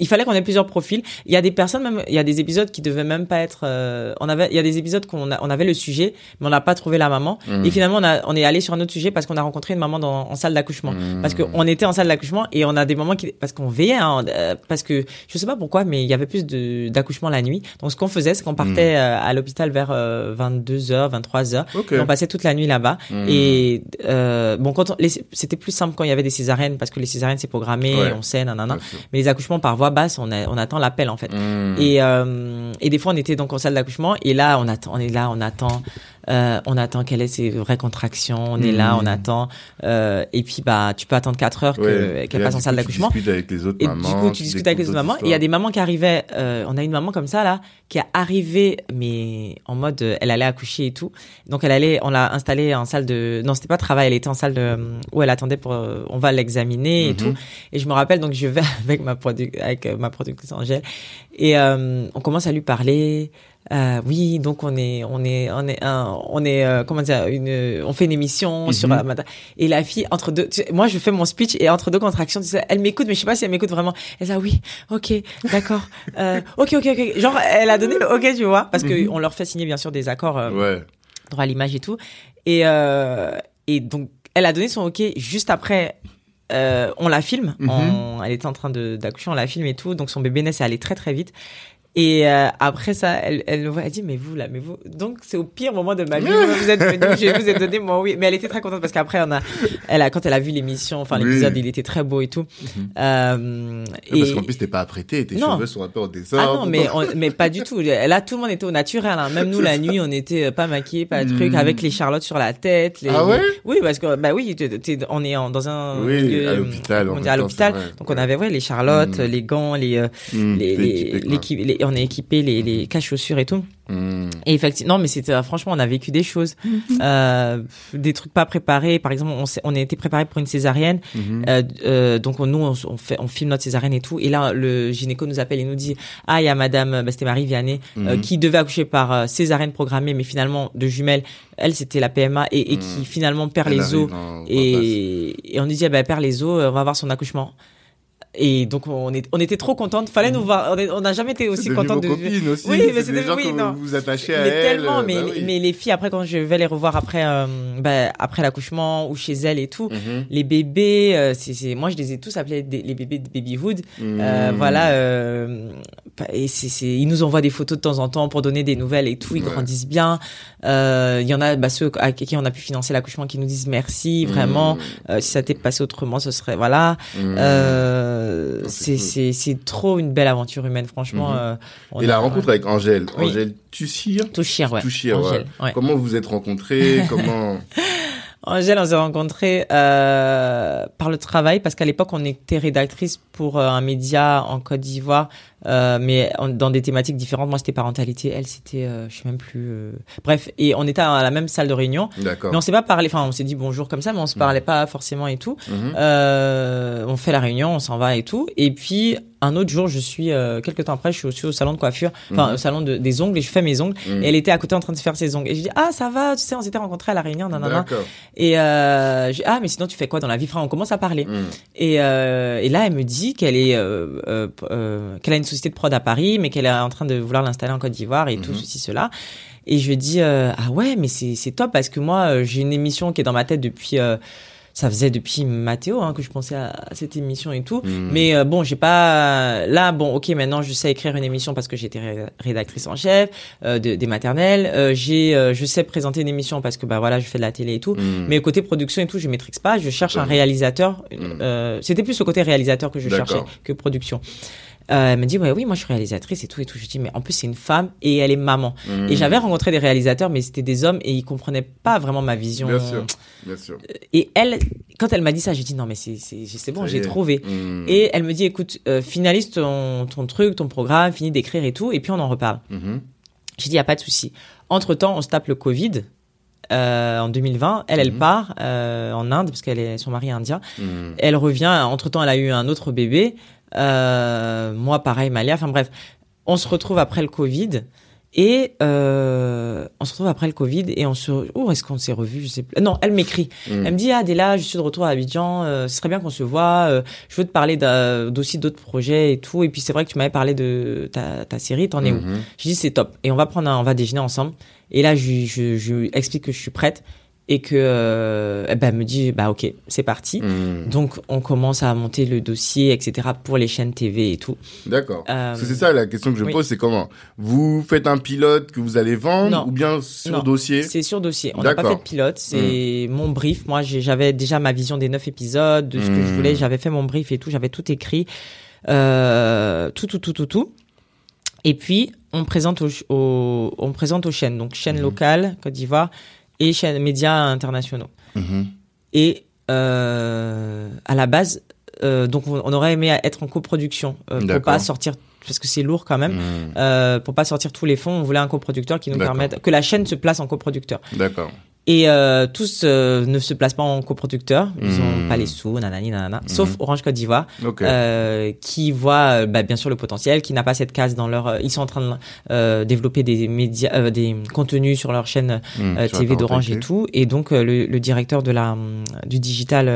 il fallait qu'on ait plusieurs profils. Il y a des personnes même, il y a des épisodes qui devaient même pas être. euh, on avait, il y a des épisodes qu'on on avait le sujet, mais on n'a pas trouvé la maman. Mhm. Et finalement, on, a, on est allé sur un autre sujet parce qu'on a rencontré une maman dans, en salle d'accouchement. Mhm. Parce qu'on était en salle d'accouchement et on a des moments qui, parce qu'on veillait, hein, euh, parce que je sais pas pourquoi, mais il y avait plus de d'accouchements la nuit. Donc ce qu'on faisait, c'est qu'on partait euh, à l'hôpital vers 22h, 23h. Ok. Et on passait toute la nuit là-bas. Mhm. Et euh, bon, quand c'était plus simple quand il y avait des césariennes parce que les césariennes c'est programmé, Ouais. on sait, nanana. Mais les accouchements par voie basse, on, a, on attend l'appel en fait. Mhm. Et, euh, et des fois, on était donc en salle d'accouchement et là, on attend, on est là, on attend, euh, on attend quelle est ses vraies contractions. On est là, on attend. Euh, et puis bah, tu peux attendre quatre heures que- Ouais. qu'elle passe en salle d'accouchement. Tu discutes avec les autres Et mamans. du coup, tu discutes avec les autres mamans. Et il y a des mamans qui arrivaient. Euh, on a une maman comme ça là, qui est arrivée, mais en mode, euh, elle allait accoucher et tout. Donc elle allait, on l'a installée en salle de. Non, c'était pas travail. Elle était en salle de où elle attendait pour. euh, on va l'examiner et Mhm. tout. Et je me rappelle donc je vais avec ma produ avec euh, ma productrice Angèle et euh, on commence à lui parler. Euh, oui, donc on est, on est, on est, un, on est, euh, comment dire, une, on fait une émission Mhm. sur la matin. Et la fille entre deux, tu sais, moi je fais mon speech et entre deux contractions, tu sais, elle m'écoute, mais je sais pas si elle m'écoute vraiment. Elle dit ah oui, ok, d'accord, euh, ok, ok, ok. Genre elle a donné le ok, tu vois, parce que Mhm. on leur fait signer bien sûr des accords euh, Ouais. droit à l'image et tout. Et, euh, et donc, elle a donné son OK juste après. Euh, on la filme. Mhm. On- elle était en train de d'accoucher, on la filme et tout. Donc son bébé naît, c'est allé très très vite. Et euh, après ça, elle, elle nous voit, elle dit mais vous là, mais vous. Donc c'est au pire moment de ma vie. vous êtes venu, je vous ai donné mon oui. Mais elle était très contente parce qu'après on a, elle a quand elle a vu l'émission, enfin Oui. l'épisode, il était très beau et tout. Mhm. Euh, Parce qu'en plus, t'es pas apprêté, tes Non. cheveux sont un peu en désordre. ah non, mais, on- mais pas du tout. Là, tout le monde était au naturel. hein. Même nous, la nuit, on était euh, pas maquillés, pas de trucs, Mm. avec les charlottes sur la tête. Les... Ah ouais? Oui, parce que bah oui, t'es- t'es- on est en- dans un Oui, à l'hôpital, on dit à l'hôpital. Donc on avait ouais les charlottes, Mm. les gants, les, euh, Mmh, les, t'es les, on est équipé les les caches chaussures et tout. Mmh. Et effectivement, non, mais c'était franchement, on a vécu des choses, euh, des trucs pas préparés. Par exemple, on on a été préparé pour une césarienne. Mhm. Euh, euh, donc on- nous on, fait on filme notre césarienne et tout et là le gynéco nous appelle et nous dit ah il y a madame bah, c'était Marie Vianney euh, Mhm. qui devait accoucher par euh, césarienne programmée mais finalement de jumelles elle c'était la PMA et, et qui Mhm. finalement perd Elle les os et, et on nous dit ah, bah, elle perd les os on va voir son accouchement et donc on est on était trop contente fallait nous voir on n'a jamais été aussi C'est devenu contente vos de copines aussi. Oui, mais c'est c'est des gens oui, que non. vous vous attachez à mais elles. tellement mais bah oui. mais les filles après quand je vais les revoir après euh, bah, après l'accouchement ou chez elles et tout Mhm. les bébés, euh, c'est, c'est, moi je les ai tous appelés des- les bébés de babyhood. Euh, Mmh. voilà, euh, et c'est, ils nous envoient des photos de temps en temps pour donner des nouvelles et tout. Ils Ouais. grandissent bien. Euh, Il y en a bah, ceux à qui on a pu financer l'accouchement qui nous disent merci vraiment. Euh, si ça t'est passé autrement, ce serait voilà. Mmh. Euh, c'est, trop une belle aventure humaine, franchement. Mhm. euh, Et la rencontre avec Angèle. Oui. Angèle Tussir. Touchir, ouais. Touchir, ouais. Angèle, ouais. Comment vous êtes rencontrés Comment Angèle, on s'est rencontrés euh, par le travail parce qu'à l'époque, on était rédactrice pour euh, un média en Côte d'Ivoire, euh, mais dans des thématiques différentes. Moi, c'était parentalité, elle, c'était, euh, je sais même plus. euh, Bref, et on était à la même salle de réunion, D'accord. mais on s'est pas parlé. Enfin, on s'est dit bonjour comme ça, mais on se parlait pas forcément et tout. Euh, on fait la réunion, on s'en va et tout. Et puis un autre jour, je suis euh, quelques temps après, je suis aussi au salon de coiffure, enfin Mhm. au salon de, des ongles et je fais mes ongles. Mhm. Et elle était à côté en train de faire ses ongles. Et je dis ah ça va, tu sais, on s'était rencontrés à la réunion, nanana. Et euh, je dis, ah mais sinon tu fais quoi dans la vie, frère On commence à parler. Mhm. Et, euh, et là, elle me dit qu'elle est, euh, euh, euh, qu'elle a une société de prod à Paris, mais qu'elle est en train de vouloir l'installer en Côte d'Ivoire et tout Mhm. ceci cela. Et je dis euh, ah ouais, mais c'est c'est top parce que moi j'ai une émission qui est dans ma tête depuis. Euh, ça faisait depuis Mathéo hein, que je pensais à, à cette émission et tout. Mhm. Mais euh, bon, j'ai pas là. Bon, ok, maintenant je sais écrire une émission parce que j'étais ré- rédactrice en chef euh, de- des maternelles. Euh, j'ai, euh, je sais présenter une émission parce que bah voilà, je fais de la télé et tout. Mhm. Mais côté production et tout, je maîtrise pas. Je cherche un réalisateur. Mhm. Euh, C'était plus le côté réalisateur que je cherchais que production. Euh, elle me dit ouais oui moi je suis réalisatrice et tout et tout. Je dis mais en plus c'est une femme et elle est maman. Et j'avais rencontré des réalisateurs mais c'était des hommes et ils comprenaient pas vraiment ma vision. Bien sûr. Bien sûr. Et elle quand elle m'a dit ça j'ai dit non mais c'est c'est bon j'ai trouvé. Mhm. Et elle me dit écoute euh, finalise ton ton truc ton programme finis d'écrire et tout et puis on en reparle. Mhm. J'ai dit, y a pas de souci. Entre temps, on se tape le Covid. Euh, en 2020, elle, elle part euh, en Inde parce qu'elle est son mari est indien. Elle revient. Entre temps, elle a eu un autre bébé. Euh, moi, pareil, Malia. Enfin bref, on se retrouve après le Covid. Et euh, on se retrouve après le Covid et on se... Oh, est-ce qu'on s'est revu Je sais plus. Non, elle m'écrit. Mm. Elle me dit, ah, Adela, je suis de retour à Abidjan. euh, ce serait bien qu'on se voit. euh, je veux te parler d'aussi d'autres projets et tout. Et puis c'est vrai que tu m'avais parlé de ta, ta série. T'en es où? Mhm. Je dis, c'est top. Et on va prendre un, on va déjeuner ensemble. Et là, je, je, je lui explique que je suis prête et que euh, elle me dit, bah ok, c'est parti. Mhm. Donc on commence à monter le dossier, etc. pour les chaînes TV et tout. D'accord. Euh, c'est ça la question que je oui. pose, c'est comment? Vous faites un pilote que vous allez vendre Non. ou bien sur Non. dossier? C'est sur dossier. On n'a pas fait de pilote. C'est mon brief. Moi, j'avais déjà ma vision des neuf épisodes, de ce que je Hmm. voulais. J'avais fait mon brief et tout. J'avais tout écrit. Euh, tout, tout, tout, tout, tout. Et puis, on présente aux, aux- on présente aux chaînes. Donc, chaînes Mhm. locales, Côte d'Ivoire, et chaînes médias internationaux. Mhm. Et euh, à la base, euh, donc on, on aurait aimé être en coproduction euh, pour pas sortir parce que c'est lourd quand même. Mhm. Euh, pour pas sortir tous les fonds, on voulait un coproducteur qui nous permette que la chaîne se place en coproducteur. D'accord. Et euh, tous euh, ne se placent pas en coproducteur, ils Hmm. ont pas les sous, nanani, nanana. Sauf Orange Côte d'Ivoire, euh, qui voit bah, bien sûr le potentiel, qui n'a pas cette case dans leur. ils sont en train de développer des médias, des contenus sur leur chaîne la TV d'Orange et tout. Et donc le, le directeur de la du digital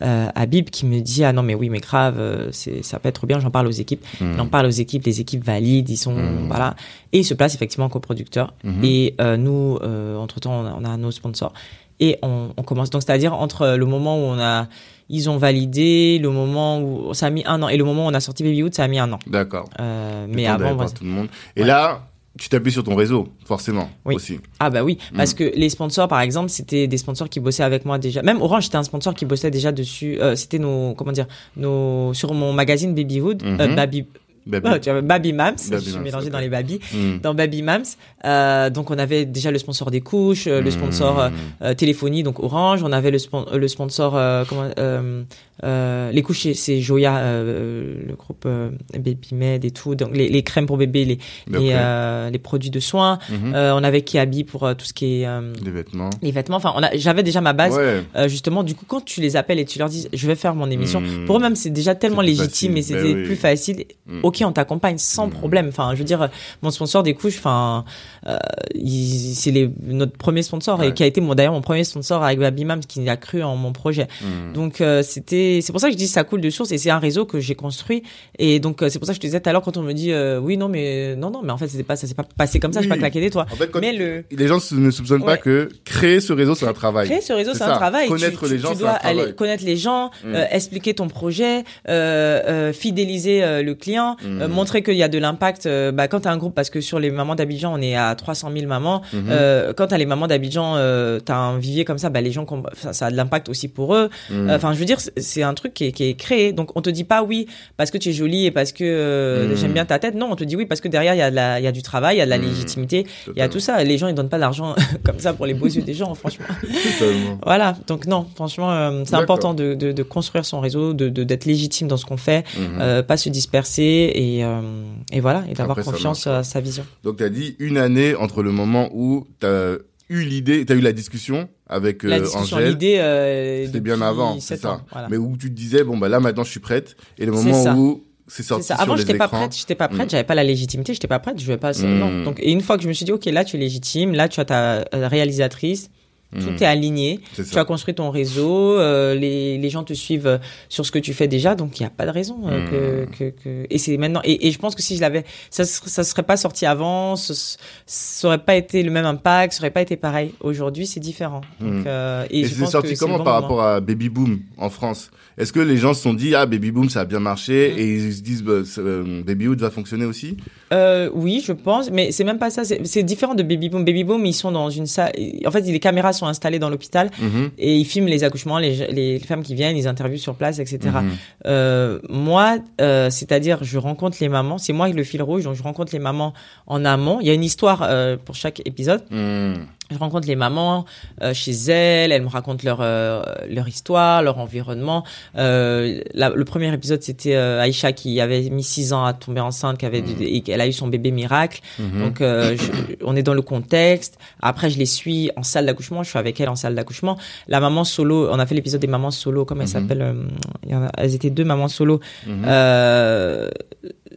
Habib qui me dit ah non mais oui mais grave c'est ça peut être trop bien j'en parle aux équipes. Il en parle aux équipes les équipes valident ils sont voilà. Et il se place effectivement en coproducteur. Et nous entre temps on a, on a nos sponsors et on, on commence donc c'est à dire entre le moment où on a ils ont validé le moment où ça a mis un an et le moment où on a sorti Babyhood ça a mis un an D'accord. Euh, mais avant voilà. tout le monde. Et Ouais. là, tu t'appuies sur ton réseau, forcément, Oui. aussi. Ah bah oui, parce Mm. que les sponsors, par exemple, c'était des sponsors qui bossaient avec moi déjà. Même Orange, c'était un sponsor qui bossait déjà dessus. Euh, c'était nos, comment dire, nos sur mon magazine Babyhood, euh, Mhm. Baby, Baby. oh, tu vois, Baby Mams. Baby je suis Mams, mélangée dans les Baby. Mhm. Dans Baby Mams, euh, donc on avait déjà le sponsor des couches, euh, le sponsor euh, euh, téléphonie, donc Orange. On avait le, spon- le sponsor, euh, comment, les couches, c'est- Joya, le groupe Baby Med et tout. Donc les, les crèmes pour bébé, les, les, les produits de soins. Mhm. On avait Kiabi pour tout ce qui est Des vêtements. les vêtements. Enfin, j'avais déjà ma base. Ouais. Justement, du coup, quand tu les appelles et tu leur dis, je vais faire mon émission, Mm. pour eux-même, c'est déjà tellement légitime facile. et Ben c'était oui. plus facile. Ok, on t'accompagne sans Mm. problème. Enfin, je veux dire, mon sponsor des couches, enfin, euh, c'est notre premier sponsor Ouais. et qui a été mon, d'ailleurs mon premier sponsor avec Baby Mams qui a cru en mon projet. Mhm. Donc, euh, c'était, c'est pour ça que je dis ça coule de source et c'est un réseau que j'ai construit. Et donc, euh, c'est pour ça que je te disais tout à l'heure quand on me dit, euh, oui, non, mais, non, non, mais en fait, c'était pas, ça s'est pas passé comme ça, je Oui. pas claqué des toits. En fait, Mais le, les gens ne soupçonnent pas Ouais. que créer ce réseau, c'est un travail. Créer ce réseau, C'est un travail. Connaître tu, les tu- gens, tu dois un travail. aller connaître les gens, Mm. euh, expliquer ton projet, euh, euh, fidéliser le client, Mm. euh, montrer qu'il y a de l'impact. euh, bah, quand tu as un groupe, parce que sur les mamans d'Abidjan, on est à 300 000 mamans. Mhm. Euh, quand tu as les mamans d'Abidjan, euh, tu as un vivier comme ça, bah, les gens, ça, ça a de l'impact aussi pour eux. Euh, Enfin, je veux dire, c'est- un truc qui est, qui est créé. Donc, on te dit pas oui parce que tu es jolie et parce que euh, Mm. j'aime bien ta tête. Non, on te dit oui parce que derrière, il y, a de la- il y a du travail, il y a de la Mm. légitimité, il y a tout ça. Les gens, ils donnent pas d'argent comme ça pour les beaux yeux des gens, franchement. Totalement. Voilà, donc non, franchement, euh, c'est important de, de, de construire son réseau, de de- d'être légitime dans ce qu'on fait, Mhm. euh, pas se disperser et, euh, et voilà, et d'avoir confiance à sa vision. Donc, tu as dit une année entre le moment où tu as eu l'idée, tu as eu la discussion avec euh, La discussion, Angèle. l'idée, euh, C'était bien avant, c'est ça. ans, voilà. Mais où tu te disais, bon, bah là, maintenant, je suis prête. Et le moment où c'est sorti ça. sur Avant, les j'étais pas prête, j'étais pas prête, Mm. j'avais pas la légitimité, j'étais pas prête, je vais pas. Mm. Non. Donc, et une fois que je me suis dit, ok, là, tu es légitime, là, tu as ta euh, réalisatrice, Tout est aligné, tu as construit ton réseau, euh, les, les gens te suivent euh, sur ce que tu fais déjà, donc il n'y a pas de raison euh, Mm. que, que, que... Et c'est maintenant. Et, et je pense que si je l'avais, ça, ça serait pas sorti avant, ce, ça aurait pas été le même impact, ça aurait pas été pareil. Aujourd'hui, c'est différent. Donc, Mm. euh, et Et c'est sorti comment bon par moment. rapport à Baby Boom en France? Est-ce que les gens se sont dit ah Baby Boom ça a bien marché Mm. et ils se disent bah, ça- euh, Baby Hood va fonctionner aussi? Oui, je pense, mais c'est même pas ça. C'est c'est différent de Baby Boom. Baby Boom, ils sont dans une salle. En fait, les caméras sont installées dans l'hôpital Mhm. et ils filment les accouchements, les, les femmes qui viennent, ils interviewent sur place, etc. Mhm. Euh, moi, euh, c'est-à-dire, je rencontre les mamans. C'est moi le fil rouge, donc je rencontre les mamans en amont. Il y a une histoire euh, pour chaque épisode. Mhm. Je rencontre les mamans euh, chez elles, elles me racontent leur euh, leur histoire, leur environnement. Euh, la- le premier épisode, c'était euh, Aïcha qui avait mis six ans à tomber enceinte, qui avait Mhm. et qu'elle a eu son bébé miracle. Mhm. Donc, euh, je- on est dans le contexte. Après, je les suis en salle d'accouchement. Je suis avec elle en salle d'accouchement. La maman solo, on a fait l'épisode des mamans solo, comme elle Mhm. s'appelle. euh, elles étaient deux mamans solo. Mhm. Euh,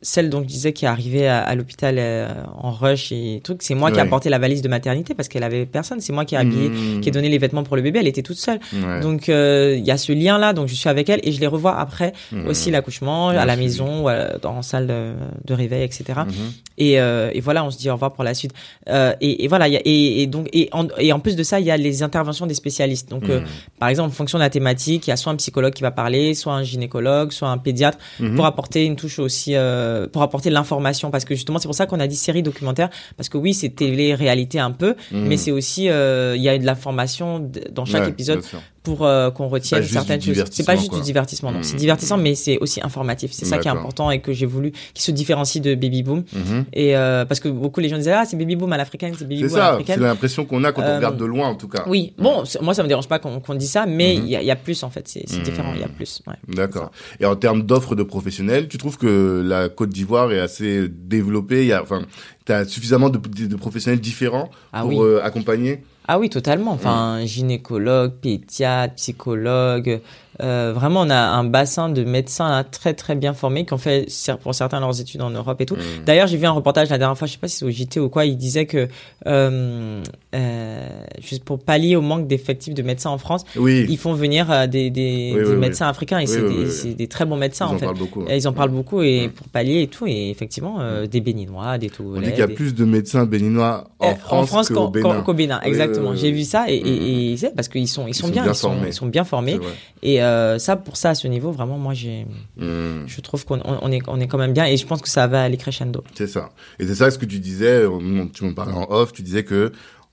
celle dont je disais qui est arrivée à, à l'hôpital euh, en rush et truc, c'est moi qui ai apporté la valise de maternité parce qu'elle avait personne. C'est moi qui ai habillé, Mmh. qui ai donné les vêtements pour le bébé. Elle était toute seule. Ouais. Donc euh, il y a ce lien là. Donc je suis avec elle et je les revois après Mmh. aussi l'accouchement, à la maison, ou à- dans en salle de, de réveil, etc. Mhm. Et, euh, et voilà, on se dit au revoir pour la suite. Euh, et, et voilà, il y a, et, et donc et en, et en plus de ça, il y a les interventions des spécialistes. Donc euh, par exemple, en fonction de la thématique, il y a soit un psychologue qui va parler, soit un gynécologue, soit un pédiatre pour apporter une touche aussi, euh, pour apporter l'information. Parce que justement, c'est pour ça qu'on a dit série documentaire. Parce que oui, c'est télé-réalité un peu, Mhm. mais c'est aussi, euh, il y a de l'information dans chaque Ouais, épisode. Pour euh, qu'on retienne certaines choses. C'est pas juste quoi. du divertissement, non. Mhm. C'est divertissant, mais c'est aussi informatif. C'est ça qui est important et que j'ai voulu, qui se différencie de Baby Boom. Mhm. Et euh, parce que beaucoup les gens disaient ah c'est Baby Boom à l'africaine, c'est Baby C'est Boom à ça, c'est l'africaine. l'impression qu'on a quand on Euh, regarde de loin, en tout cas. Oui, bon, c'est- moi ça me dérange pas qu'on dise ça, mais il Mhm. y, a, il y a plus en fait, c'est c'est différent, il y a plus. Ouais. D'accord. Et en termes d'offres de professionnels, tu trouves que la Côte d'Ivoire est assez développée? Il y a, enfin, t'as suffisamment de, de- de professionnels différents Ah pour oui. euh, accompagner? Ah oui, totalement. Enfin, gynécologue, pédiatre, psychologue. Euh, vraiment, on a un bassin de médecins là, très très bien formés qui ont fait pour certains leurs études en Europe et tout. Mhm. D'ailleurs, j'ai vu un reportage la dernière fois, je sais pas si c'est au JT ou quoi, il disait que euh, euh, juste pour pallier au manque d'effectifs de médecins en France, Oui, ils font venir des, des, Oui, des oui, oui. médecins africains et c'est des, très bons médecins ils en en fait. parlent beaucoup. Et ils en parlent beaucoup et Mm. pour pallier et tout et effectivement des béninois, des On Togolais. dit qu'il y a des- plus de médecins béninois en France, qu'au qu'au Bénin. qu'au- Bénin, exactement. J'ai vu ça et, et, et parce qu'ils sont ils sont sont bien, bien ils sont formés. ils sont bien formés et euh, ça pour ça à ce niveau vraiment moi j'ai Mhm. je trouve qu'on on, est on est quand même bien et je pense que ça va aller crescendo. C'est ça. Et c'est ça ce que tu disais, tu m'en parlais en off, tu disais que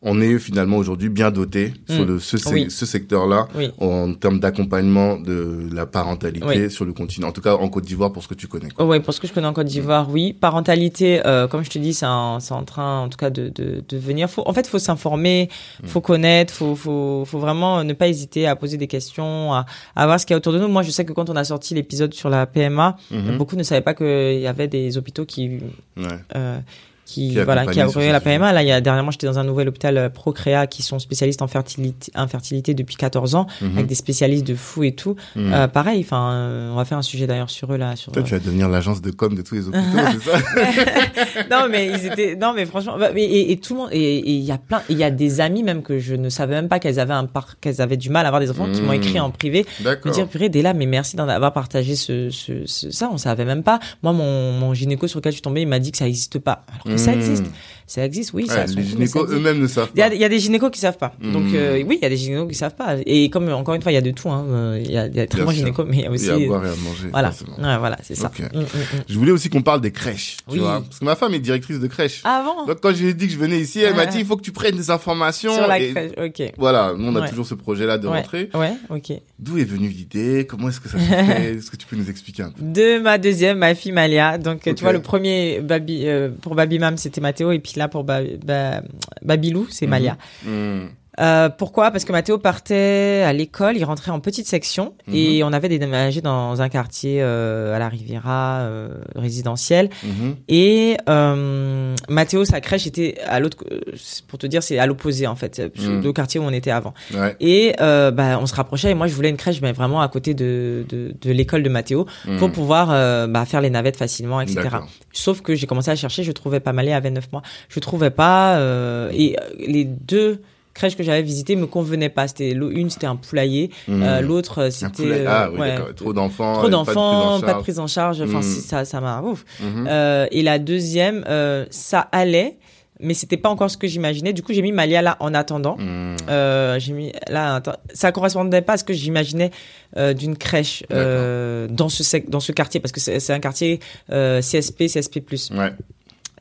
on est finalement aujourd'hui bien doté sur Mm. le, ce, se- Oui. ce secteur-là Oui. en termes d'accompagnement de la parentalité Oui. sur le continent, en tout cas en Côte d'Ivoire pour ce que tu connais. quoi. Ouais, pour ce que je connais en Côte d'Ivoire, oui. Parentalité, euh, comme je te dis, c'est en train, en tout cas, de, de, de venir. Faut, en fait, faut s'informer, Mm. faut connaître, faut, faut, faut vraiment ne pas hésiter à poser des questions, à, à voir ce qu'il y a autour de nous. Moi, je sais que quand on a sorti l'épisode sur la PMA, Mhm. beaucoup ne savaient pas qu'il y avait des hôpitaux qui, Ouais. euh, qui, Qui voilà, qui accueillaient ces la. PMA. Là, il y a, dernièrement, j'étais dans un nouvel hôpital euh, Procréa qui sont spécialistes en fertilité, infertilité depuis 14 ans, Mhm. avec des spécialistes de fou et tout. Mhm. Euh, pareil, enfin, euh, on va faire un sujet d'ailleurs sur eux là, sur, Toi, tu vas devenir l'agence de com de tous les hôpitaux, c'est ça non mais ils étaient non mais franchement bah, mais- et, et tout le monde et il y a plein il y a des amis même que je ne savais même pas qu'elles avaient un par qu'elles avaient du mal à avoir des enfants qui m'ont écrit en privé me dire purée dès là mais merci d'en avoir partagé ce, ce, ce- ça on savait même pas moi mon mon gynéco sur lequel je suis tombée il m'a dit que ça existe pas alors ça existe ça existe oui ça Ouais, a son les ça gynécos eux-mêmes ne savent il pas. il y a des gynécos qui savent pas. Donc Mmh. euh, oui, il y a des gynécos qui savent pas. Et comme encore une fois, il y a de tout. Hein. Euh, Il y a, il y a très bons gynécos, mais il y a Il aussi y a à boire et à manger. voilà, ouais, voilà, c'est ça. Mm, mm, mm. Je voulais aussi qu'on parle des crèches, tu Oui. vois. Parce que ma femme est directrice de crèche. Avant Donc quand je lui ai dit que je venais ici, elle m'a Ah. dit il faut que tu prennes des informations. sur la et crèche, ok. Voilà, nous on a Ouais. toujours ce projet-là de rentrer. Ouais, ok. D'où est venue l'idée? Comment est-ce que ça s'est fait? Est-ce que tu peux nous expliquer un peu? De ma deuxième, ma fille Malia. Donc, tu vois, le premier baby, euh, pour Baby Mam, c'était Mathéo. Et puis là, pour ba Ba- Babilou, c'est Malia. Hmm. Euh, pourquoi? Parce que Mathéo partait à l'école, il rentrait en petite section. Mhm. Et on avait déménagé dans un quartier euh, à la Riviera euh, résidentiel. Mhm. Et euh, Mathéo, sa crèche était à l'autre... euh, Pour te dire, c'est à l'opposé, en fait. Mhm. Le quartier où on était avant. Ouais. Et euh, bah, on se rapprochait et moi je voulais une crèche mais vraiment à côté de, de, de l'école de Mathéo pour Hmm. pouvoir bah, faire les navettes facilement, etc. Sauf que j'ai commencé à chercher, je trouvais pas mal, elle avait 9 mois, je trouvais pas euh, et les deux crèches que j'avais visitées me convenaient pas. C'était une c'était un poulailler, Hmm. euh, l'autre euh, c'était poulet. Ah oui, ouais. Trop d'enfants. trop d'enfants, Pas de prise en charge. Enfin si, ça ça m'a ouf. Euh, et la deuxième, euh, ça allait, mais c'était pas encore ce que j'imaginais. Du coup j'ai mis Malia là en attendant. Hmm. Euh, j'ai mis là ça correspondait pas à ce que j'imaginais euh, d'une crèche euh, dans ce dans ce quartier parce que c'est un quartier euh, CSP CSP+. Ouais.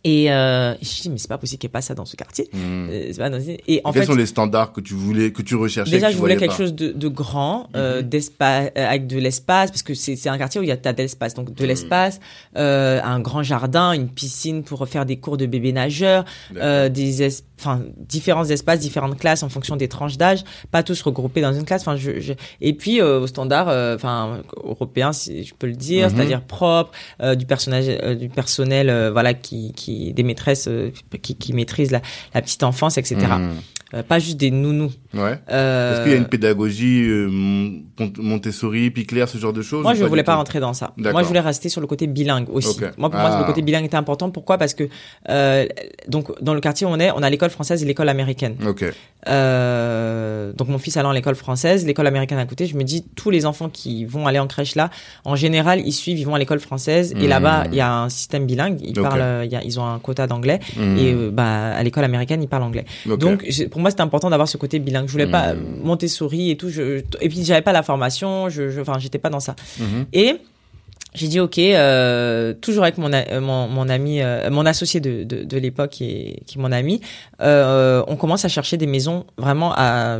Et euh, je dis mais c'est pas possible qu'il n'y ait pas ça dans ce quartier. Hmm. Euh, c'est pas dans- Et en Quels fait sont les standards que tu voulais, que tu recherchais Déjà, que tu je voulais quelque pas chose de, de grand, euh, Mhm. d'espace, euh, avec de l'espace, parce que c'est un quartier où il y a t'as de l'espace, donc de l'espace, euh, un grand jardin, une piscine pour faire des cours de bébés nageurs, euh, des es- enfin différents espaces, différentes classes en fonction des tranches d'âge, pas tous regroupés dans une classe. Enfin, je, je- et puis euh, au standard, euh, enfin européen, si je peux le dire, Mhm. c'est-à-dire propre, euh, du personnage, euh, du personnel, euh, voilà, qui, qui des maîtresses euh, qui, qui maîtrisent la, petite enfance, etc. euh, pas juste des nounous. Ouais. Euh, Est-ce qu'il y a une pédagogie euh, Mont- Montessori, Picler, ce genre de choses Moi, je pas voulais pas rentrer dans ça. Moi, je voulais rester sur le côté bilingue aussi. Ok. Moi, pour moi, Ah. le côté bilingue était important. Pourquoi? Parce que euh, donc dans le quartier où on est, on a l'école française et l'école américaine. Ok. Euh, donc mon fils allant à l'école française, l'école américaine à côté. Je me dis tous les enfants qui vont aller en crèche là, en général, ils suivent, ils vont à l'école française et là-bas, il y a un système bilingue. Ils parlent, il y a- ils ont un quota d'anglais Mhm. et bah à l'école américaine, ils parlent anglais. Donc pour moi, c'était important d'avoir ce côté bilingue. Je voulais pas Mhm. Montessori et tout. Je, et puis j'avais pas la formation. Je, enfin, j'étais pas dans ça. Mhm. Et j'ai dit ok, euh, toujours avec mon, euh, mon, mon ami, euh, mon associé de, de, de l'époque qui est, qui est mon ami, euh, on commence à chercher des maisons vraiment à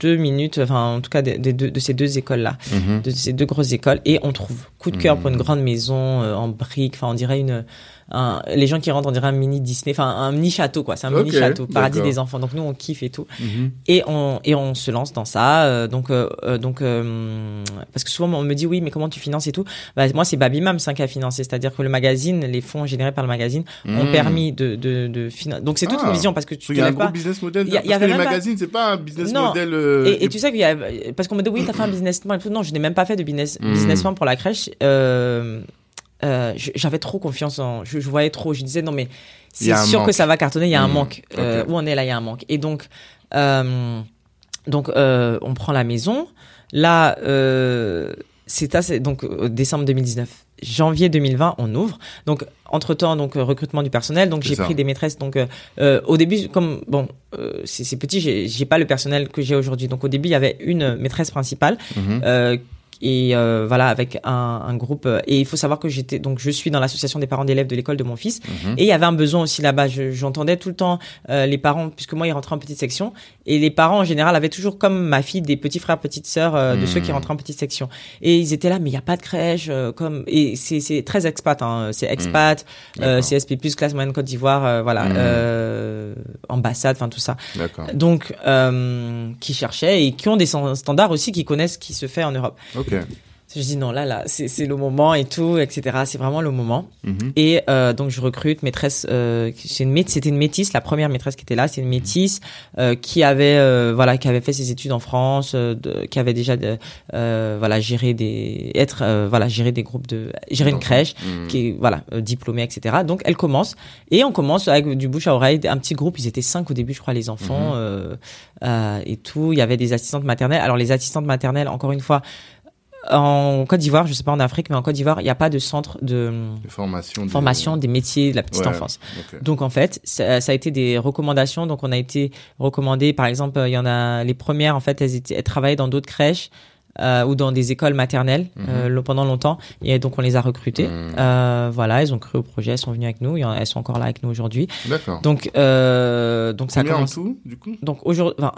deux minutes, enfin en tout cas de, de, de- de ces deux écoles-là, Mhm. de ces deux grosses écoles, et on trouve coup de cœur pour une grande maison en briques, enfin on dirait une, un, les gens qui rentrent on dirait un mini Disney, enfin un mini château quoi, c'est un mini château, paradis des enfants. Donc nous on kiffe et tout Mhm. et on et on se lance dans ça euh, donc euh, euh, donc euh, parce que souvent on me dit oui mais comment tu finances et tout? Bah, moi c'est Babymam 5 qui a financé c'est-à-dire que le magazine les fonds générés par le magazine ont Mhm. permis de de, de financer donc c'est toute Ah. une vision parce que tu Il y a un gros pas business model. Il y y avait les même pas- magazines, c'est pas un business Non. model. et, et tu sais qu'il y a parce qu'on me dit oui t'as fait un business plan et tout non je n'ai même pas fait de business Mhm. business plan pour la crèche euh, euh, j'avais trop confiance en je, je voyais trop je disais non mais c'est sûr manque. que ça va cartonner il y a un Mhm. manque. Euh, où on est là il y a un manque. Et donc euh, donc on prend la maison. Là c'est assez donc décembre 2019 janvier 2020 on ouvre. Donc entre temps donc recrutement du personnel. Donc j'ai pris des maîtresses. Donc au début comme bon c'est petit j'ai pas le personnel que j'ai aujourd'hui. Donc au début il y avait une maîtresse principale Mhm. Euh, et euh, voilà avec un, un groupe euh, et il faut savoir que j'étais donc je suis dans l'association des parents d'élèves de l'école de mon fils Mhm. et il y avait un besoin aussi là-bas Je- j'entendais tout le temps euh, les parents puisque moi ils rentraient en petite section et les parents en général avaient toujours comme ma fille des petits frères petites sœurs euh, de Mhm. ceux qui rentraient en petite section et ils étaient là mais il y a pas de crèche euh, comme et c'est c'est très expat hein. c'est expat euh, D'accord. CSP plus classe moyenne Côte d'Ivoire euh, voilà Mhm. euh, ambassade enfin tout ça donc euh, qui cherchaient et qui ont des standards aussi qui connaissent ce qui se fait en Europe Ok. je dis non là là c'est le moment et tout etc c'est vraiment le moment Mhm. et euh, donc je recrute maîtresse euh, c'est une mét- c'était une métisse la première maîtresse qui était là c'est une métisse euh, qui avait euh, voilà qui avait fait ses études en France de- qui avait déjà de, voilà géré des être voilà gérer des groupes de gérer une crèche Mhm. qui est voilà diplômée etc donc elle commence et on commence avec du bouche à oreille un petit groupe ils étaient cinq au début je crois les enfants Mhm. et tout il y avait des assistantes maternelles alors les assistantes maternelles encore une fois en Côte d'Ivoire, je sais pas en Afrique, mais en Côte d'Ivoire, il n'y a pas de centre de De formation. de- formation des métiers de la petite Ouais. enfance. Donc en fait, ça, ça a été des recommandations. Donc on a été recommandé, par exemple, euh, il y en a les premières en fait, elles, étaient, elles travaillaient dans d'autres crèches euh, ou dans des écoles maternelles Mhm. euh, pendant longtemps, et donc on les a recrutées. Mhm. Euh, voilà, elles ont cru au projet, elles sont venues avec nous, elles sont encore là avec nous aujourd'hui. D'accord. Donc euh, donc ça Combien en commence. tout, du coup? Donc aujourd'hui. Enfin,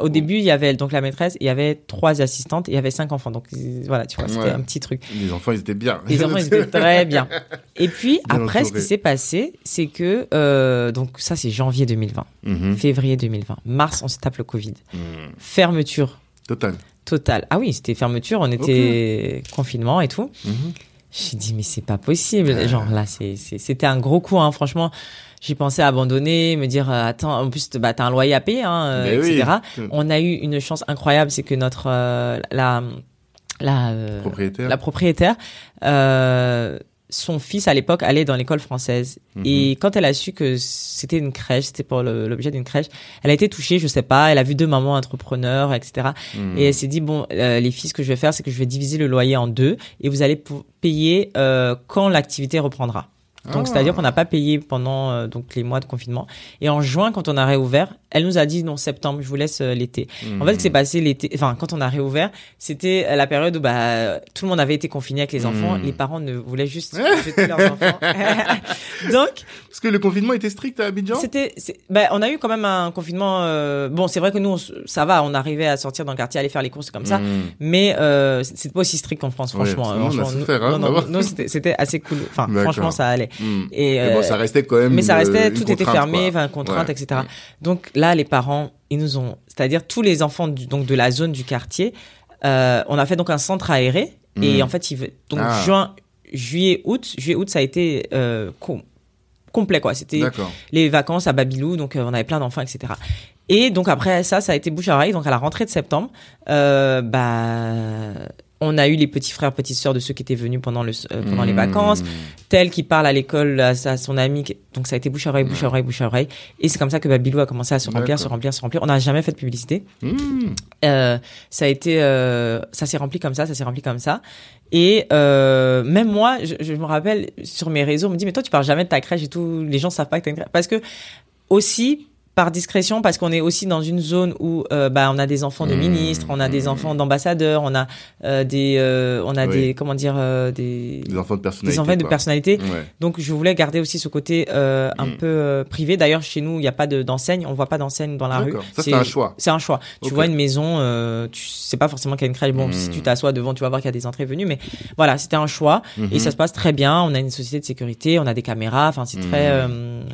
au début, il y avait donc la maîtresse, il y avait trois assistantes, et il y avait cinq enfants. Donc voilà, tu vois, c'était Ouais. un petit truc. Les enfants, ils étaient bien. Les enfants, ils étaient très bien. Et puis, Bien après, ce qui s'est passé, c'est que, euh, donc ça, c'est janvier 2020, Mhm. février 2020, mars, on se tape le Covid. Mhm. Fermeture Total. totale. Ah oui, c'était fermeture, on était confinement et tout. Mhm. J'ai dit, mais c'est pas possible. Genre là, c'était un gros coup, hein, franchement. J'ai pensé à abandonner, me dire, euh, attends, en plus, bah, t'as un loyer à payer, hein, euh, oui. etc. On a eu une chance incroyable, c'est que notre, euh, la, la, Propriétaire. la propriétaire, euh, son fils à l'époque allait dans l'école française. Mhm. Et quand elle a su que c'était une crèche, c'était pour l'objet d'une crèche, elle a été touchée, je sais pas, elle a vu deux mamans entrepreneurs, etc. Mhm. Et elle s'est dit, bon, euh, les filles, ce que je vais faire, c'est que je vais diviser le loyer en deux et vous allez payer euh, quand l'activité reprendra. Donc, c'est-à-dire qu'on n'a pas payé pendant euh, donc les mois de confinement. Et en juin, quand on a réouvert, elle nous a dit non septembre, je vous laisse euh, l'été. En fait, ce qui s'est Mhm. passé l'été, enfin quand on a réouvert, c'était euh, la période où bah tout le monde avait été confiné avec les enfants, Mhm. les parents ne voulaient juste jeter leurs enfants. Donc Parce que le confinement était strict à Abidjan? C'était, bah, on a eu quand même un confinement. euh, bon, c'est vrai que nous, on ça va, on arrivait à sortir dans le quartier, aller faire les courses comme ça. Mhm. Mais euh, c'est- c'était pas aussi strict qu'en France, Ouais, franchement. parce que nous, on a Franchement, nous- souffert, hein, non, non, nous, c'était assez cool. Enfin, franchement, ça allait. Et, Mais bon, euh, ça restait quand même. mais ça restait, tout était fermé, enfin contrainte, Ouais. etc. Donc là, les parents, ils nous ont, c'est-à-dire tous les enfants du, donc de la zone du quartier, euh, on a fait donc un centre aéré et Mhm. en fait, il donc Ah. juin, juillet, août, juillet, août, ça a été euh, com- complet quoi. C'était les vacances à Babylou, donc euh, on avait plein d'enfants, etc. Et donc après ça, ça a été bouche à oreille. Donc à la rentrée de septembre, bah on a eu les petits frères, petites sœurs de ceux qui étaient venus pendant le euh, pendant les Mmh. vacances, tel qui parle à l'école à, son ami. Donc ça a été bouche à oreille, bouche à oreille, bouche à oreille. Et c'est comme ça que Babylou a commencé à se remplir, se remplir, se remplir. On n'a jamais fait de publicité. Mmh. Euh, ça a été, euh, ça s'est rempli comme ça, ça s'est rempli comme ça. Et euh, même moi, je, je me rappelle sur mes réseaux, on me dit mais toi tu parles jamais de ta crèche et tout, les gens savent pas que t'as une crèche. Parce que aussi par discrétion, parce qu'on est aussi dans une zone où euh, bah on a des enfants de Mmh, ministres, on a des mmh. enfants d'ambassadeurs, on a euh, des, euh, on a Oui. des comment dire des Des enfants de personnalité. des enfants de personnalité. Ouais. Donc je voulais garder aussi ce côté un Mm. peu privé. D'ailleurs chez nous il n'y a pas de- d'enseigne, on voit pas d'enseigne dans la rue. Ça, c'est un choix. C'est un choix. Tu vois une maison, tu sais pas forcément qu'il y a une crèche. Bon, Mm. si tu t'assois devant, tu vas voir qu'il y a des entrées venues. Mais voilà, c'était un choix et ça se passe très bien. On a une société de sécurité, on a des caméras. Enfin, c'est très.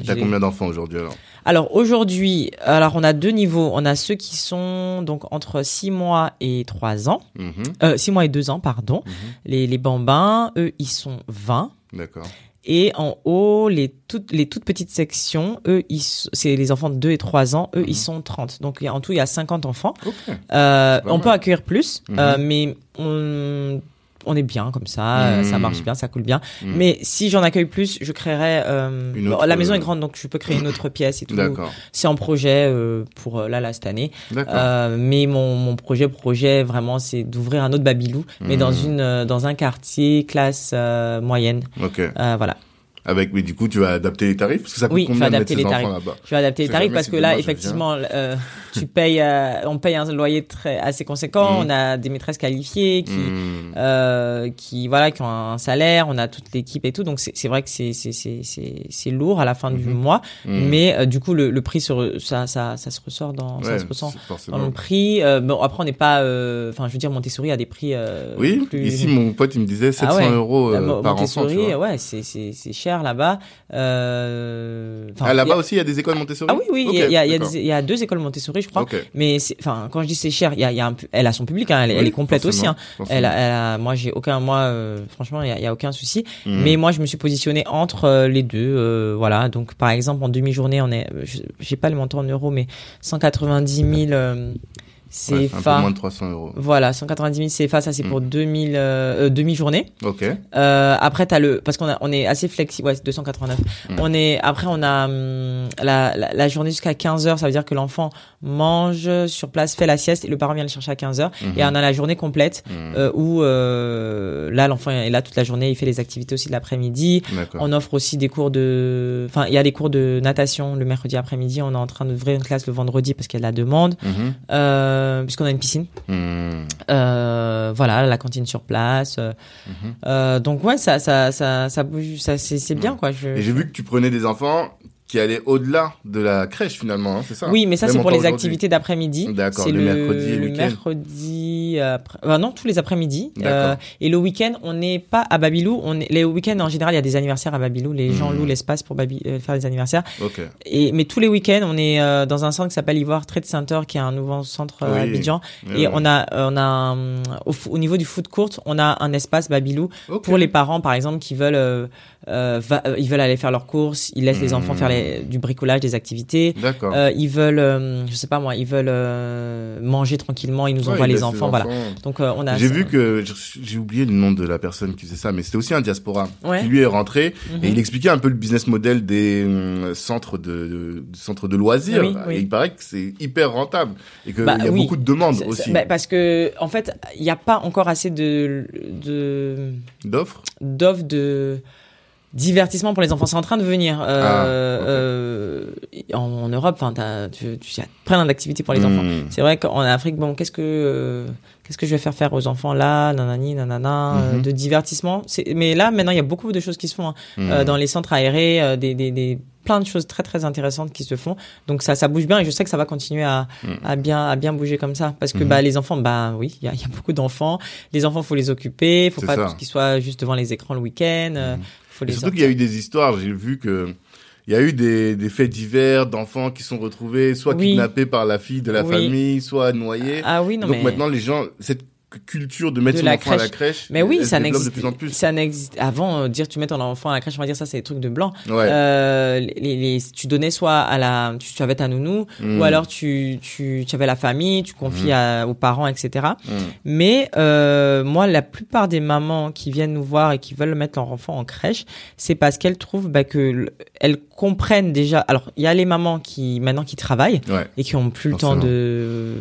T'as combien d'enfants aujourd'hui alors? Alors aujourd'hui, alors on a deux niveaux. On a ceux qui sont donc entre 6 mois et 3 ans. Mhm. Euh, 6 mois et 2 ans, pardon. Mhm. Les, les bambins, eux, ils sont 20. D'accord. Et en haut, les toutes, les toutes petites sections, eux, c'est les enfants de 2 et 3 ans, eux, Mhm. ils sont 30. Donc en tout, il y a 50 enfants. Ok. Euh, on mal. peut accueillir plus, Mhm. euh, mais on, on est bien comme ça, euh, ça marche bien, ça coule bien. Mhm. Mais si j'en accueille plus, je créerais. euh, autre, la maison euh, est grande, donc je peux créer une autre pièce et tout. D'accord. C'est en projet euh, pour là, là cette année. D'accord. Euh, mais mon, mon projet, projet vraiment, c'est d'ouvrir un autre Babylou, mais dans Mhm. une dans un quartier classe moyenne. Ok. Voilà. Avec, mais du coup, tu vas adapter les tarifs? Parce que ça coûte Oui, combien de mettre adapter ses les enfants tarifs. là-bas? Je vais adapter les tarifs parce que là, je effectivement, euh, tu payes, euh, on paye un loyer très assez conséquent. Mhm. On a des maîtresses qualifiées qui, Hmm. euh, qui voilà, qui ont un salaire. On a toute l'équipe et tout. Donc c'est vrai que c'est c'est c'est lourd à la fin du Mhm. mois, Hmm. mais du coup le, le prix se, ça ça ça se ressort dans ça se ressent dans le prix. Bon après on n'est pas, enfin je veux dire Montessori a des prix. Oui, plus- ici, mon pote, il me disait 700 Ah ouais. euros Mo- par enfant. Montessori, Tu vois. ouais, c'est c'est c'est cher là-bas. Euh, Ah, là-bas a- aussi, il y a des écoles Montessori Ah oui, oui, il y a- y, y, y deux écoles Montessori, je crois. Mais enfin, quand je dis c'est cher, il y a, un, elle a son public, hein, elle, est complète aussi. Hein. Elle, elle moi, j'ai aucun, moi, euh, franchement, il y a, aucun souci. Hmm. Mais moi, je me suis positionnée entre euh, les deux, euh, voilà. Donc, par exemple, en demi-journée, on est, je- j'ai pas le montant en euros, mais 190 000 euh, Ouais, un peu CFA. moins de 300 euros. Voilà, 190 000 CFA, ça c'est Mm. pour 2000 euh, euh, demi-journée. Ok. Euh, après, t'as le, parce qu'on a, on est assez flexible, ouais, c'est 289. Mm. On est, après, on a hum, la, la, la journée jusqu'à 15 heures, ça veut dire que l'enfant mange sur place, fait la sieste et le parent vient le chercher à 15 heures. Et on a la journée complète euh, où euh, là, l'enfant est là toute la journée, il fait les activités aussi de l'après-midi. On offre aussi des cours de, enfin, il y a des cours de natation le mercredi après-midi. On est en train d'ouvrir une classe le vendredi parce qu'il y a de la demande, Mhm. Euh, puisqu'on a une piscine. Hmm. Euh, voilà, la cantine sur place. euh, Mhm. donc ouais, ça, ça, ça, ça bouge, ça, c'est bien quoi. Je, Et j'ai vu que tu prenais des enfants qui allaient au-delà de la crèche finalement, hein, c'est ça Oui, mais ça c'est pour les activités d'après-midi. D'accord, c'est le mercredi et le le week-end. mercredi, après... enfin, non, tous les après-midi. Euh, et le week-end, on n'est pas à Babylou. On est... Les week-ends, en général, il y a des anniversaires à Babylou. Les gens Mhm. louent l'espace pour euh, faire des anniversaires. Ok. Et mais tous les week-ends, on est euh, dans un centre qui s'appelle Ivoire Trade Center, qui est un nouveau centre euh, à. Abidjan. Et on a, euh, on a un- au, f- au niveau du foot court, on a un espace Babylou pour les parents, par exemple, qui veulent, euh, euh, va- euh, ils veulent aller faire leurs courses, ils laissent les enfants Mhm. faire les- du bricolage, des activités. D'accord. Euh, ils veulent, euh, je sais pas moi, ils veulent euh, manger tranquillement, ils nous Ouais, envoient les enfants, voilà. Donc euh, on a. J'ai vu que j'ai oublié le nom de la personne qui faisait ça, mais c'était aussi un diaspora Ouais. qui lui est rentré Mhm. et il expliquait un peu le business model des centres de, de centres de loisirs. Oui, oui. Et il paraît que c'est hyper rentable et qu'il Bah, y a oui. beaucoup de demandes aussi bah, parce que en fait, il n'y a pas encore assez de de d'offres. d'offres de divertissement pour les enfants. C'est en train de venir euh, Ah, euh, en, en Europe. Enfin, tu, tu y a plein d'activités pour les enfants. Hmm. C'est vrai qu'en Afrique, bon, qu'est-ce que euh, qu'est-ce que je vais faire faire aux enfants là, nanani, nanana, euh, Mhm. de divertissement. Mais là, maintenant, il y a beaucoup de choses qui se font hein. Hmm. Euh, dans les centres aérés, euh, des, des, des plein de choses très très intéressantes qui se font. Donc ça, ça bouge bien et je sais que ça va continuer à, Mhm. à bien à bien bouger comme ça parce que bah les enfants, bah oui, il y a, y a beaucoup d'enfants. Les enfants, faut les occuper, faut pas qu'ils soient juste devant les écrans le week-end. Faut Et les surtout qu'il y a eu des histoires. J'ai vu que il y a eu des, des faits divers d'enfants qui sont retrouvés soit Oui. kidnappés par la fille de la Oui. famille, soit noyés. Ah oui, non Donc mais maintenant les gens cette culture de mettre De son enfant à la crèche. Mais oui, ça n'existe. plus en plus. Ça n'existe. Avant, euh, dire tu mets ton enfant à la crèche, on va dire ça, c'est des trucs de blanc. Ouais. Euh, les, les, tu donnais soit à la, tu, tu avais ta nounou, Mm. ou alors tu, tu, tu avais la famille, tu confies à- aux parents, etc. Mm. Mais euh, moi, la plupart des mamans qui viennent nous voir et qui veulent mettre leur enfant en crèche, c'est parce qu'elles trouvent bah, que elles comprennent déjà. Alors, il y a les mamans qui maintenant qui travaillent Ouais. et qui ont plus le temps de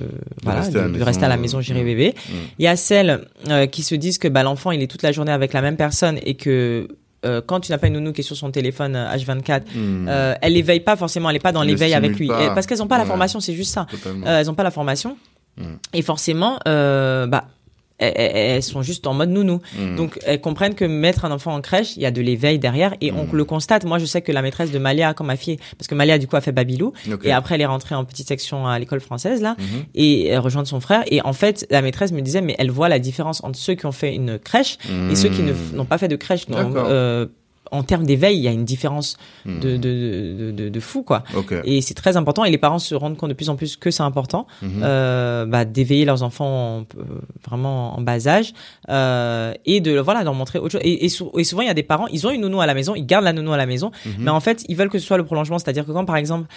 voilà rester de, à la de maison, rester à la maison gérer bébé. Mm. Il y a celles euh, qui se disent que bah, l'enfant il est toute la journée avec la même personne et que euh, quand tu n'as pas une nounou qui est sur son téléphone euh, H24, Mm. euh, elle l'éveille pas forcément, elle est pas dans l'éveil avec lui. Et- parce qu'elles ont pas la formation, c'est juste ça. Euh, elles ont pas la formation Mm. et forcément, euh, bah elles, sont juste en mode nounou. Mm. Donc elles comprennent que mettre un enfant en crèche, il y a de l'éveil derrière et on Mm. le constate. Moi, je sais que la maîtresse de Malia, quand ma fille, parce que Malia du coup a fait Babylou et après elle est rentrée en petite section à l'école française là Mhm. et elle rejoint son frère et en fait la maîtresse me disait mais elle voit la différence entre ceux qui ont fait une crèche et ceux qui n'ont pas fait de crèche. Donc, euh, en termes d'éveil, il y a une différence Mm. de, de, de, fou quoi. Et c'est très important et les parents se rendent compte de plus en plus que c'est important Mhm. euh, bah, d'éveiller leurs enfants en- euh, vraiment en bas âge euh, et de voilà d'en montrer autre chose. Et, et, sou- et souvent il y a des parents, ils ont une nounou à la maison, ils gardent la nounou à la maison, Mhm. mais en fait ils veulent que ce soit le prolongement, c'est-à-dire que quand par exemple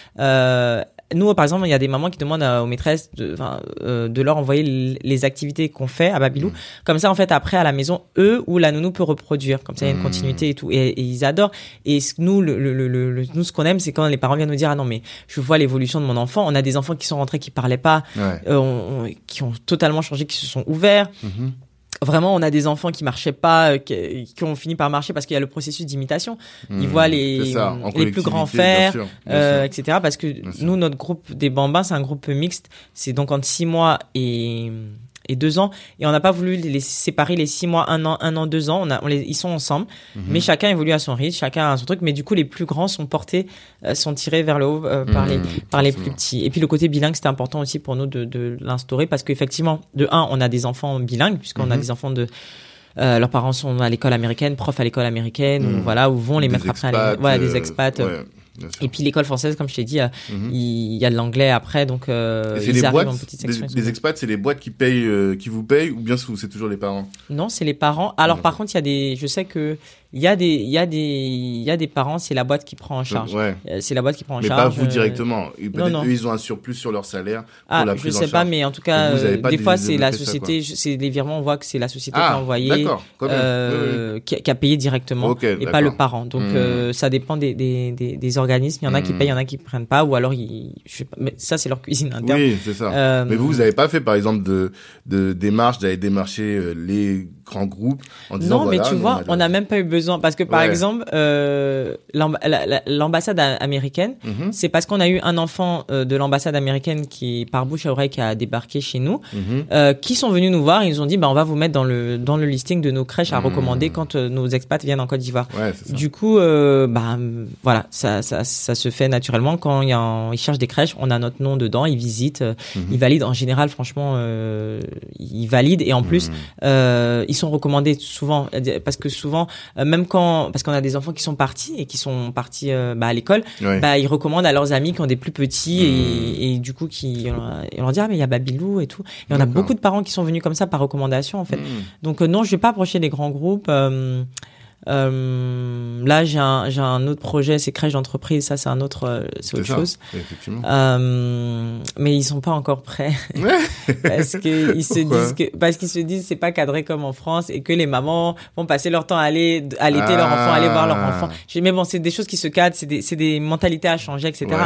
nous par exemple il y a des mamans qui demandent aux maîtresses de, euh, leur envoyer les activités qu'on fait à Babylou, comme ça en fait après à la maison eux ou la nounou peut reproduire, comme ça il y a une continuité et tout, et, et ils adorent. Et ce- nous le, le, le, le- nous ce qu'on aime c'est quand les parents viennent nous dire ah non mais je vois l'évolution de mon enfant, on a des enfants qui sont rentrés qui parlaient pas, Ouais. euh, on- on- qui ont totalement changé, qui se sont ouverts. Mhm. Vraiment, on a des enfants qui marchaient pas, euh, qui, qui ont fini par marcher parce qu'il y a le processus d'imitation. Ils Mhm. voient les- ça, les plus grands bien faire, sûr, bien euh, etc. Parce que Bien sûr. nous, notre groupe des bambins, c'est un groupe mixte. C'est donc entre six mois et et deux ans et on n'a pas voulu les séparer les six mois un an un an deux ans on a on les ils sont ensemble Mhm. mais chacun évolue à son rythme chacun a son truc mais du coup les plus grands sont portés euh, sont tirés vers le haut euh, par les Mhm. par les plus petits. Et puis le côté bilingue, c'était important aussi pour nous de, de l'instaurer parce qu'effectivement, de un, on a des enfants bilingues puisqu'on a Mhm. des enfants de euh, leurs parents sont à l'école américaine, profs à l'école américaine, ou voilà, où vont les Des mettre après, à voilà, des expats. ouais. Et puis l'école française, comme je t'ai dit, euh, Mhm. il y a de l'anglais après, donc euh, ils les arrivent boîtes, en petite section. les, expats, c'est les boîtes qui payent, euh, qui vous payent, ou bien c'est toujours les parents? Non, c'est les parents. Alors par contre, il y a des, je sais que il y a des, il y a des, il y a des parents, c'est la boîte qui prend en charge. Ouais. Euh, C'est la boîte qui prend en Mais charge. pas vous euh, directement. Peut-être non. eux, ils ont un surplus sur leur salaire pour Ah, la je en sais pas, mais en tout cas, avez euh, des des- fois, c'est la société, c'est les virements, on voit que c'est la société qui Ah, a envoyé, euh, Qui, a, qui a payé directement, Ok, et pas le parent. Donc, Hmm. euh, ça dépend des, des, des, organismes. Il y en a qui Hmm. payent, il y en a qui prennent pas, ou alors, ils, je sais pas, mais ça, c'est leur cuisine interne. Oui, c'est ça. Euh, Mais vous, vous n'avez pas fait, par exemple, de, de démarche d'aller démarcher euh, les grands groupes en disant non, mais tu vois, on n'a même pas eu besoin parce que par Ouais. exemple, euh, l'amb- la- la- l'ambassade américaine, Mhm, c'est parce qu'on a eu un enfant euh, de l'ambassade américaine qui, par bouche à oreille, qui a débarqué chez nous, mhm. euh, qui sont venus nous voir. Ils nous ont dit, bah, on va vous mettre dans le dans le listing de nos crèches à Mmh. recommander quand nos expats viennent en Côte d'Ivoire. Ouais. Du coup, bah voilà, ça, ça ça se fait naturellement quand il y a un- ils cherchent des crèches, on a notre nom dedans, ils visitent, Mhm. ils valident. En général, franchement, ils valident et en plus, Mhm. ils sont recommandés souvent parce que souvent, euh, même quand parce qu'on a des enfants qui sont partis et qui sont partis euh, bah, à l'école, Ouais. bah ils recommandent à leurs amis qui ont des plus petits Mhm. et, et du coup qui on leur dit ah mais il y a Babylou et tout. Et on a beaucoup de parents qui sont venus comme ça par recommandation en fait. Mhm. Donc euh, non, je vais pas approcher des grands groupes. Euh, là, j'ai un, j'ai un autre projet, c'est crèche d'entreprise. Ça, c'est un autre, euh, c'est autre ça, chose. Effectivement. Euh, mais ils sont pas encore prêts parce que ils se disent que parce qu'ils se disent c'est pas cadré comme en France et que les mamans vont passer leur temps à aller à l'été leur enfant aller voir leur Ah. enfant. J'ai- Mais bon, c'est des choses qui se cadrent, c'est des c'est des mentalités à changer, etc. Ouais.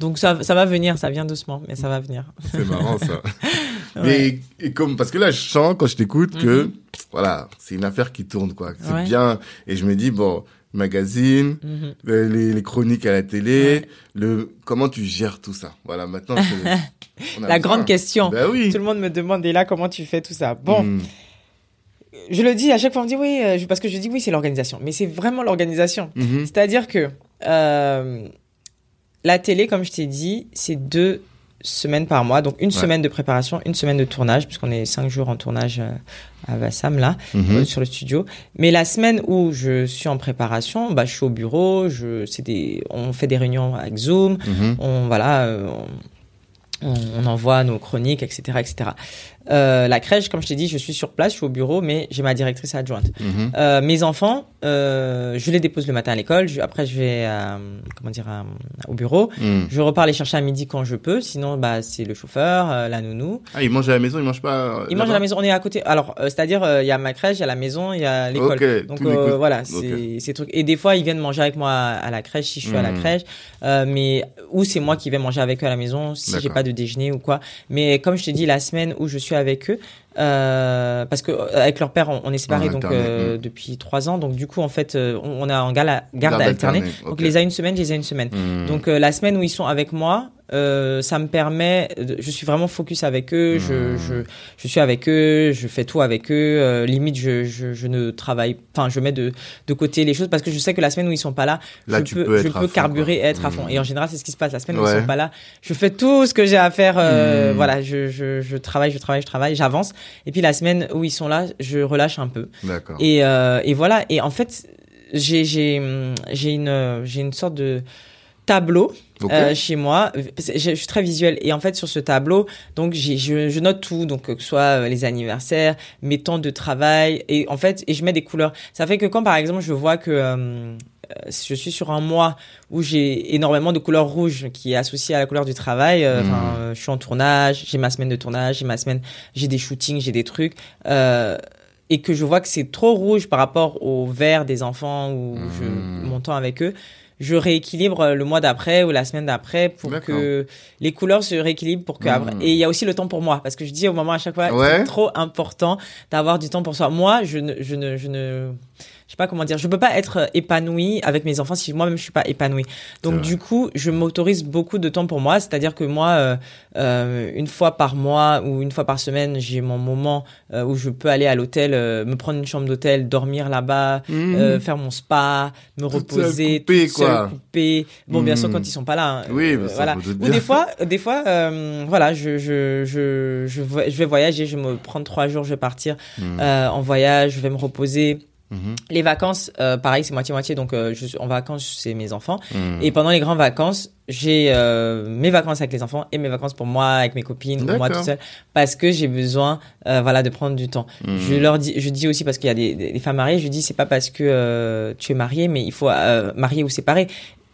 Donc ça ça va venir, ça vient doucement, mais ça va venir. C'est marrant ça. Mais et comme parce que là je sens quand je t'écoute que Mhm. voilà c'est une affaire qui tourne quoi. C'est Ouais. bien et je me dis bon magazine, Mhm. euh, les, les chroniques à la télé, Ouais. le comment tu gères tout ça? Voilà maintenant c'est- on a La grande question. Oui. Tout le monde me demande et là comment tu fais tout ça? Bon, Mhm. je le dis à chaque fois, on me dit oui, euh, je- parce que je dis oui, c'est l'organisation. Mais c'est vraiment l'organisation. Mhm. C'est-à-dire que euh, la télé, comme je t'ai dit, c'est deux semaines par mois. Donc une semaine de préparation, une semaine de tournage, puisqu'on est cinq jours en tournage euh, à Vassam, là, Mhm. euh, sur le studio. Mais la semaine où je suis en préparation, bah, je suis au bureau, je, des, on fait des réunions avec Zoom, Mhm. on voilà euh, on, on envoie nos chroniques etc etc Euh, la crèche, comme je t'ai dit, je suis sur place, je suis au bureau, mais j'ai ma directrice adjointe. Mhm. Euh, mes enfants, euh, je les dépose le matin à l'école. Après, je vais comment dire au bureau. Mhm. Je repars les chercher à midi quand je peux. Sinon, bah c'est le chauffeur, la nounou. Ah, ils mangent à la maison, ils mangent pas. Ils mangent à la maison. On est à côté. Alors, c'est-à-dire, il y a ma crèche, il y a la maison, il y a l'école. Donc voilà, c'est ces trucs. Et des fois, ils viennent manger avec moi à, à la crèche si je suis à la Mhm. crèche, mais ou c'est moi qui vais manger avec eux à la maison si j'ai pas de déjeuner ou quoi. Mais comme je te dis, la semaine où je suis avec eux, euh, parce que euh, avec leur père, on, on est séparés donc euh, mhm. depuis trois ans. Donc du coup, en fait, on, on est en garde, garde Garde alternée. alternée, Donc les a une semaine, je les ai une semaine. Mhm. Donc euh, la semaine où ils sont avec moi, euh, ça me permet, de- je suis vraiment focus avec eux, je, Mhm. je, je suis avec eux, je fais tout avec eux. euh, limite, je, je, je ne travaille, enfin, je mets de, de côté les choses parce que je sais que la semaine où ils sont pas là, Là, je peux, je peux carburer, quoi. et être à fond. Mhm. Et en général, c'est ce qui se passe. La semaine où ils sont pas là, je fais tout ce que j'ai à faire. euh, Mhm. Voilà, je, je, je travaille, je travaille, je travaille, j'avance. Et puis la semaine où ils sont là, je relâche un peu. D'accord. Et, euh, et voilà. Et en fait, j'ai une j'ai une sorte de tableau euh, chez moi. Je, suis très visuelle et en fait sur ce tableau, donc je, je note tout, donc que ce soit euh, les anniversaires, mes temps de travail et en fait et je mets des couleurs. Ça fait que quand par exemple je vois que euh, euh, je suis sur un mois où j'ai énormément de couleurs rouges qui est associée à la couleur du travail. euh. Enfin, euh, je suis en tournage, j'ai ma semaine de tournage, j'ai ma semaine, j'ai des shootings, j'ai des trucs. Euh, et que je vois que c'est trop rouge par rapport au vert des enfants ou je, Mhm. mon temps avec eux, je rééquilibre le mois d'après ou la semaine d'après pour que les couleurs se rééquilibrent pour que après- et il y a aussi le temps pour moi parce que je dis au moment à chaque fois Ouais. c'est trop important d'avoir du temps pour soi. Moi, je ne je ne je ne je sais pas comment dire, je peux pas être épanouie avec mes enfants si moi-même je suis pas épanouie. Donc du coup, je m'autorise beaucoup de temps pour moi, c'est-à-dire que moi, euh, euh, une fois par mois ou une fois par semaine, j'ai mon moment euh, où je peux aller à l'hôtel, euh, me prendre une chambre d'hôtel, dormir là-bas, euh, faire mon spa, me Toute reposer, toute seule, quoi. coupée. Bon, bien sûr Mhm. quand ils sont pas là. hein, Oui, euh, bah, ça, voilà. Ou des fois, des fois, euh, voilà, je je je je vais, voyager, je vais me prendre trois jours, je vais partir euh, en voyage, je vais me reposer. Mhm. Les vacances, euh, pareil, c'est moitié-moitié. Donc, euh, je suis en vacances, c'est mes enfants. Mhm. Et pendant les grandes vacances, j'ai euh, mes vacances avec les enfants et mes vacances pour moi, avec mes copines, ou moi tout seul, parce que j'ai besoin, voilà, de prendre du temps. Mhm. Je leur dis, je dis aussi parce qu'il y a des, femmes mariées, je dis c'est pas parce que tu es marié, mais il faut marier ou séparer.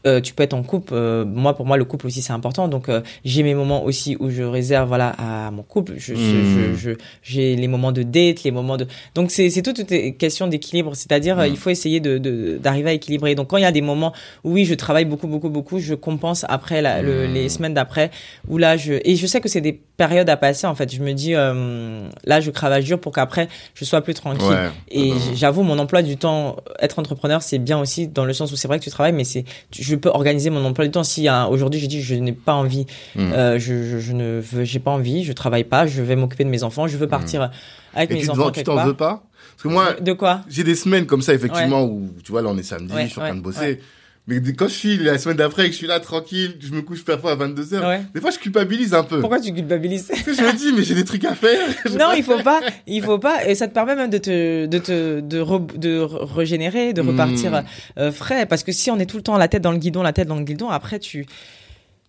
Euh, tu peux être en couple. euh, moi, pour moi, le couple aussi c'est important. Donc, euh, j'ai mes moments aussi où je réserve, voilà, à mon couple. Je, je- je, je- j'ai les moments de date, les moments de. Donc, c'est c'est toute une question d'équilibre. C'est-à-dire, euh, il faut essayer de de- d'arriver à équilibrer. Donc, quand il y a des moments où oui, je travaille beaucoup, beaucoup, beaucoup, je compense après la, le- Mhm. les semaines d'après où là, je et je sais que c'est des périodes à passer. En fait, je me dis euh, là, je travaille dur pour qu'après je sois plus tranquille. Ouais. Et totalement. j'avoue, mon emploi du temps, être entrepreneur, c'est bien aussi dans le sens où c'est vrai que tu travailles, mais c'est, tu- je peux organiser mon emploi du temps. Si hein, aujourd'hui je dis je n'ai pas envie, Mhm. euh, je, je, je ne veux, j'ai pas envie, je travaille pas, je vais m'occuper de mes enfants, je veux partir avec Et mes tu enfants tu t'en veux pas? Parce que moi, De quoi? j'ai des semaines comme ça, effectivement, où, tu vois, là, on est samedi, Ouais, je suis en train de bosser. Mais quand je suis la semaine d'après et que je suis là tranquille, je me couche parfois à 22h, Ouais. des fois, je culpabilise un peu. Pourquoi tu culpabilises Parce que je me dis, mais j'ai des trucs à faire. Non, il faut pas, il faut pas, et ça te permet même de te, de te, de, re- de re- régénérer, de repartir Mm. euh, frais, parce que si on est tout le temps la tête dans le guidon, la tête dans le guidon, après tu,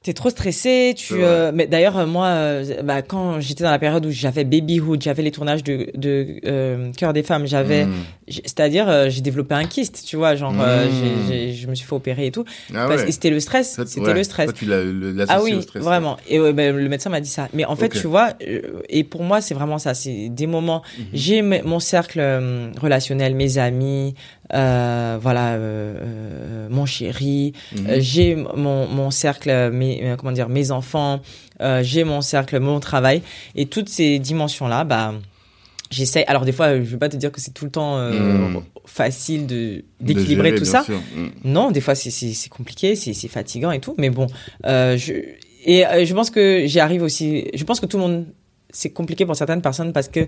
t'es trop stressé, tu, euh, mais d'ailleurs euh, moi, euh, bah, quand j'étais dans la période où j'avais babyhood, j'avais les tournages de, de euh, cœur des femmes, j'avais, j'ai- c'est-à-dire euh, j'ai développé un kyste, tu vois, genre euh, Mm. j'ai- j'ai- je me suis fait opérer et tout, Ah ouais. c'était le stress, c'était ouais. le stress. Toi, tu l'as le- l'associé Ah oui, au stress. vraiment. Et ben, le médecin m'a dit ça. Mais en fait, tu vois, euh, et pour moi, c'est vraiment ça. C'est des moments. Mhm. J'ai mon cercle relationnel, mes amis, euh, voilà, euh, euh, mon chéri. Mhm. J'ai mon, mon cercle, mes, comment dire, mes enfants. J'ai mon cercle, mon travail. Et toutes ces dimensions-là, bah. J'essaie. Alors des fois, je vais pas te dire que c'est tout le temps Mhm. facile de d'équilibrer tout ça. Mhm. Non, des fois c'est c'est compliqué, c'est c'est fatigant et tout, mais bon, je et je pense que j'y arrive aussi. Je pense que tout le monde c'est compliqué pour certaines personnes parce que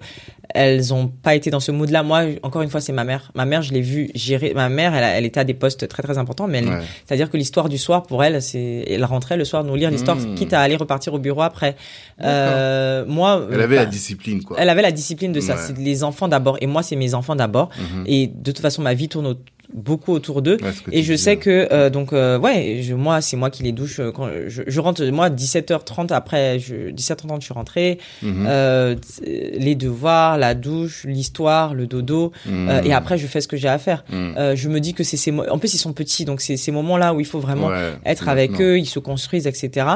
elles ont pas été dans ce mood-là. Moi, encore une fois, c'est ma mère. Ma mère, je l'ai vue gérer. Ma mère, elle, elle était à des postes très très importants, mais Ouais. c'est-à-dire que l'histoire du soir pour elle, c'est elle rentrait le soir nous lire l'histoire, Mmh. quitte à aller repartir au bureau après. Euh, moi, Elle avait bah, la discipline, quoi. elle avait la discipline de ça. Ouais. C'est les enfants d'abord et moi, c'est mes enfants d'abord. Mhm. Et de toute façon, ma vie tourne au- beaucoup autour d'eux. Ouais, Et je sais que euh, donc euh, ouais, je, moi c'est moi qui les douche euh, quand je, je rentre moi 17h30 après je 17h30 je suis rentrée Mhm. euh, les devoirs, la douche, l'histoire, le dodo Mhm. et après je fais ce que j'ai à faire. Mhm. Je me dis que c'est ces en plus ils sont petits donc c'est ces moments là où il faut vraiment Ouais, être avec eux, ils se construisent etc.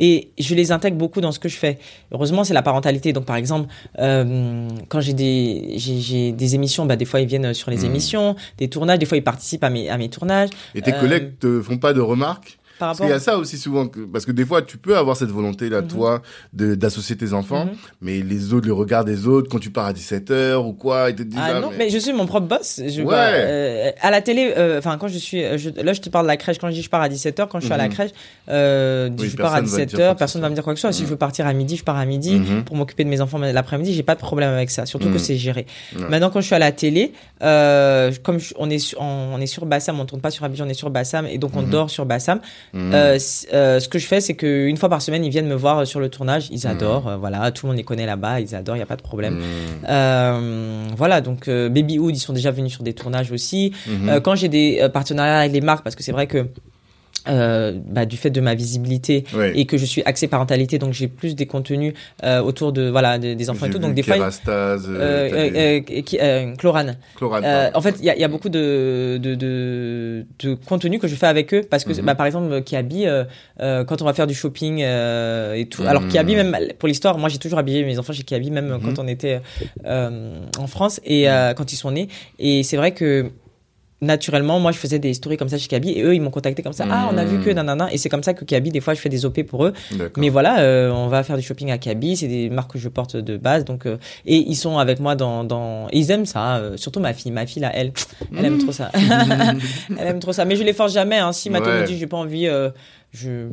Et je les intègre beaucoup dans ce que je fais. Heureusement, c'est la parentalité. Donc, par exemple, quand j'ai des, j'ai, des émissions, bah, des fois, ils viennent sur les émissions, des tournages, des fois, ils participent à mes, à mes tournages. Et tes Euh, collègues te font pas de remarques? Par Parce rapport. qu'il y a ça aussi souvent, que- parce que des fois, tu peux avoir cette volonté-là, Mhm. toi, de d'associer tes enfants, Mhm. mais les autres, le regard des autres, quand tu pars à 17h ou quoi, ils te disent Ah non, mais... je suis mon propre boss. Je, Ouais. bah, euh, à la télé, euh, enfin quand je suis, euh, je- là je te parle de la crèche. Quand je dis je pars à 17h, quand je suis à la Mhm. crèche, euh, Oui, je pars à personne va te dire quoi 17h, que personne ce va me dire quoi que ce soit. Si Mhm. je veux partir à midi, je pars à midi. Mhm. Pour m'occuper de mes enfants l'après-midi, j'ai pas de problème avec ça. Surtout Mhm. que c'est géré. Maintenant, quand je suis à la télé, euh, comme je- on est on, on est sur Bassam, on tourne pas sur Abidjan, on est sur Bassam, et donc on Mhm. dort sur Bassam. Mhm. Euh, euh, ce que je fais, c'est que une fois par semaine, ils viennent me voir sur le tournage. Ils Mhm. adorent, euh, voilà, tout le monde les connaît là-bas, ils adorent, il y a pas de problème. Euh, voilà, donc euh, Babyhood, ils sont déjà venus sur des tournages aussi. Mhm. Euh, quand j'ai des euh, partenariats avec les marques, parce que c'est vrai que euh, bah, du fait de ma visibilité et que je suis axé parentalité, donc j'ai plus des contenus euh, autour de voilà de- des enfants et tout. Donc des fois, euh, qui- Chlorane. En fait, il y a, il y a beaucoup de, de, de, de contenu que je fais avec eux parce que, Mhm. bah, par exemple, Kiabi, quand on va faire du shopping et tout. Alors Kiabi, même pour l'histoire, moi j'ai toujours habillé mes enfants chez Kiabi, même Mhm. quand on était en France et quand ils sont nés. Et c'est vrai que naturellement, moi je faisais des stories comme ça chez Kiabi et eux ils m'ont contacté comme ça. Ah, on a vu que Mhm. nanana. Et c'est comme ça que Kiabi, des fois, je fais des OP pour eux. Mais voilà, euh, on va faire du shopping à Kaby, c'est des marques que je porte de base, donc euh, et ils sont avec moi dans dans et ils aiment ça, euh, surtout ma fille, ma fille là, elle, elle aime trop ça, elle aime trop ça. Mais je les force jamais, hein. Si Mathieu Ouais. me dit j'ai pas envie, euh, je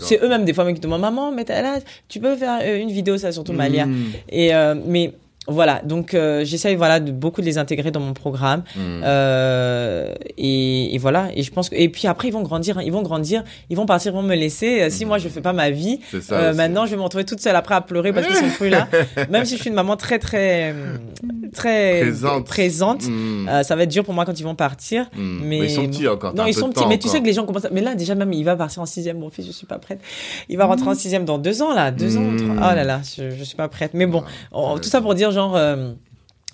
C'est eux-mêmes des fois qui demandent maman, mais là, tu peux faire euh, une vidéo ça surtout Malia Mhm. et euh, mais voilà, donc euh, j'essaye voilà de beaucoup de les intégrer dans mon programme Mhm. euh, et, et voilà et je pense que et puis après ils vont grandir, hein. ils vont grandir, ils vont partir, ils vont me laisser. Euh, Si moi je fais pas ma vie, euh, maintenant, je vais me retrouver toute seule après à pleurer parce qu'ils sont plus là. Même si je suis une maman très très très Présente. présente, euh, ça va être dur pour moi quand ils vont partir. Mais- Mais ils sont petits encore. Non, ils sont petits, mais tu sais que les gens commencent. à- Mais là, déjà même, il va partir en sixième. Mon fils, je suis pas prête. Il va rentrer en sixième dans deux ans là, deux ans. Trois- Oh là là, je, je suis pas prête. Mais bon, ouais. tout ça pour dire genre. euh,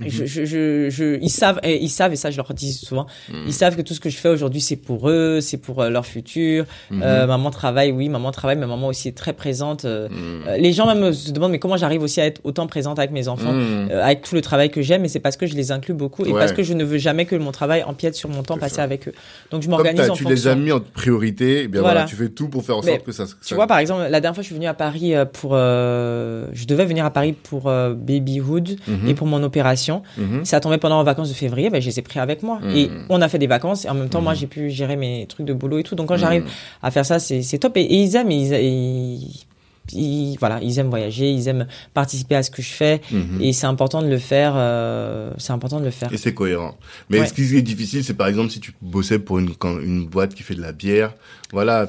Mhm. je, je, je, je- ils savent, et ils savent, et ça je leur dis souvent, Mhm. ils savent que tout ce que je fais aujourd'hui c'est pour eux, c'est pour euh, leur futur. Mhm. Euh, maman travaille, oui, maman travaille, mais maman aussi est très présente. euh, euh, les gens même se demandent mais comment j'arrive aussi à être autant présente avec mes enfants, euh, avec tout le travail que j'aime, et c'est parce que je les inclus beaucoup et Ouais. parce que je ne veux jamais que mon travail empiète sur mon temps passé ça. avec eux. Donc je m'organise en tu les as mis en priorité, eh bien voilà. Voilà. tu fais tout pour faire en Mais sorte que ça. Tu ça- vois, par exemple, la dernière fois, je suis venue à Paris euh, pour. euh, je devais venir à Paris pour euh, Babyhood et pour mon opération. Mhm. Ça tombait pendant les vacances de février, ben, je les ai pris avec moi. Mhm. Et on a fait des vacances et en même temps, moi, Mhm. j'ai pu gérer mes trucs de boulot et tout. Donc quand Mhm. j'arrive à faire ça, c'est top. Et, et ils aiment, ils, ils- ils- voilà, ils aiment voyager, ils aiment participer à ce que je fais. Mhm. Et c'est important de le faire. euh, c'est important de le faire. Et c'est cohérent. Mais Ouais. ce qui est difficile, c'est par exemple si tu bossais pour une, une boîte qui fait de la bière, voilà,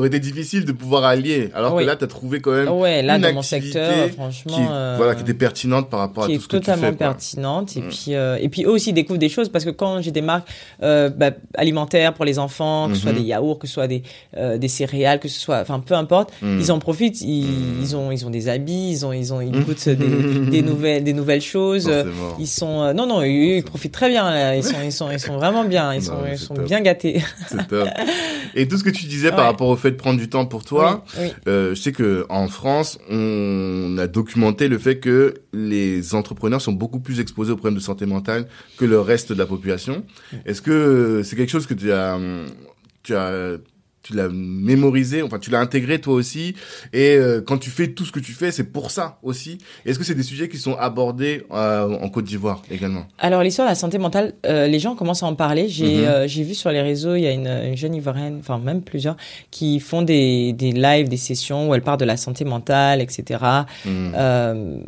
ça aurait été difficile de pouvoir allier. Alors Oui. que là, t'as trouvé quand même Ouais, là, une dans mon secteur, franchement. qui, euh, voilà, qui était pertinente par rapport qui à est tout ce que tu totalement fais. quoi. pertinente et Mm. puis euh, et puis eux aussi découvrent des choses parce que quand j'ai des marques euh, bah, alimentaires pour les enfants que ce soit Mhm. des yaourts que ce soit des euh, des céréales que ce soit enfin peu importe Mm. ils en profitent ils, Mm. ils ont ils ont des habits ils ont ils ont ils goûtent des, des nouvelles des nouvelles choses Forcément. ils sont non non ils, ils profitent très bien là. ils sont ils sont ils sont vraiment bien ils Non, sont ils sont top. bien gâtés C'est top. Et tout ce que tu disais par rapport au fait de prendre du temps pour toi, oui, oui. euh, je sais que en France, on a documenté le fait que les entrepreneurs sont beaucoup plus exposés aux problèmes de santé mentale que le reste de la population. Est-ce que c'est quelque chose que tu as, hum, tu as, tu l'as mémorisé, enfin tu l'as intégré toi aussi, et euh, quand tu fais tout ce que tu fais, c'est pour ça aussi. Est-ce que c'est des sujets qui sont abordés euh, en Côte d'Ivoire également? Alors l'histoire de la santé mentale, euh, les gens commencent à en parler. J'ai euh, j'ai vu sur les réseaux, il y a une, une jeune ivoirienne, enfin même plusieurs, qui font des, des lives, des sessions où elle parle de la santé mentale, etc. Hum, Euh,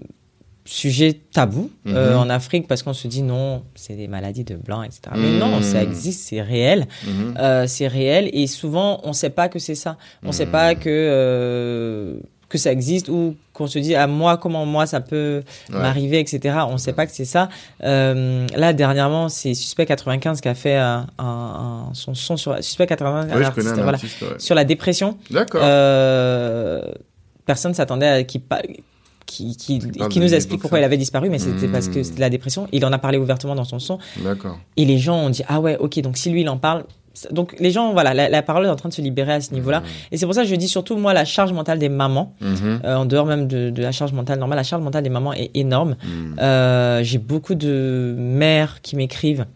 sujet tabou euh, Mhm. en Afrique parce qu'on se dit non, c'est des maladies de blanc, etc. Mais Mhm. non, ça existe, c'est réel. mhm. Euh, c'est réel et souvent on sait pas que c'est ça. On sait Mhm. pas que euh, que ça existe ou qu'on se dit à moi comment moi ça peut m'arriver etc on sait pas que c'est ça euh, là dernièrement c'est Suspect 95 qui a fait un, un, son son sur Suspect 95 ouais, artiste, voilà, sur la dépression d'accord euh, personne s'attendait à qui qui, qui, qui nous explique pourquoi il avait disparu, mais c'était parce que c'était la dépression. Il en a parlé ouvertement dans son son. D'accord. Et les gens ont dit, ah ouais, ok, donc si lui il en parle, donc les gens, voilà, la, parole est en train de se libérer à ce niveau-là. Mhm. Et c'est pour ça que je dis surtout, moi, la charge mentale des mamans, mhm. euh, en dehors même de, de, la charge mentale normale, la charge mentale des mamans est énorme. Euh, J'ai beaucoup de mères qui m'écrivent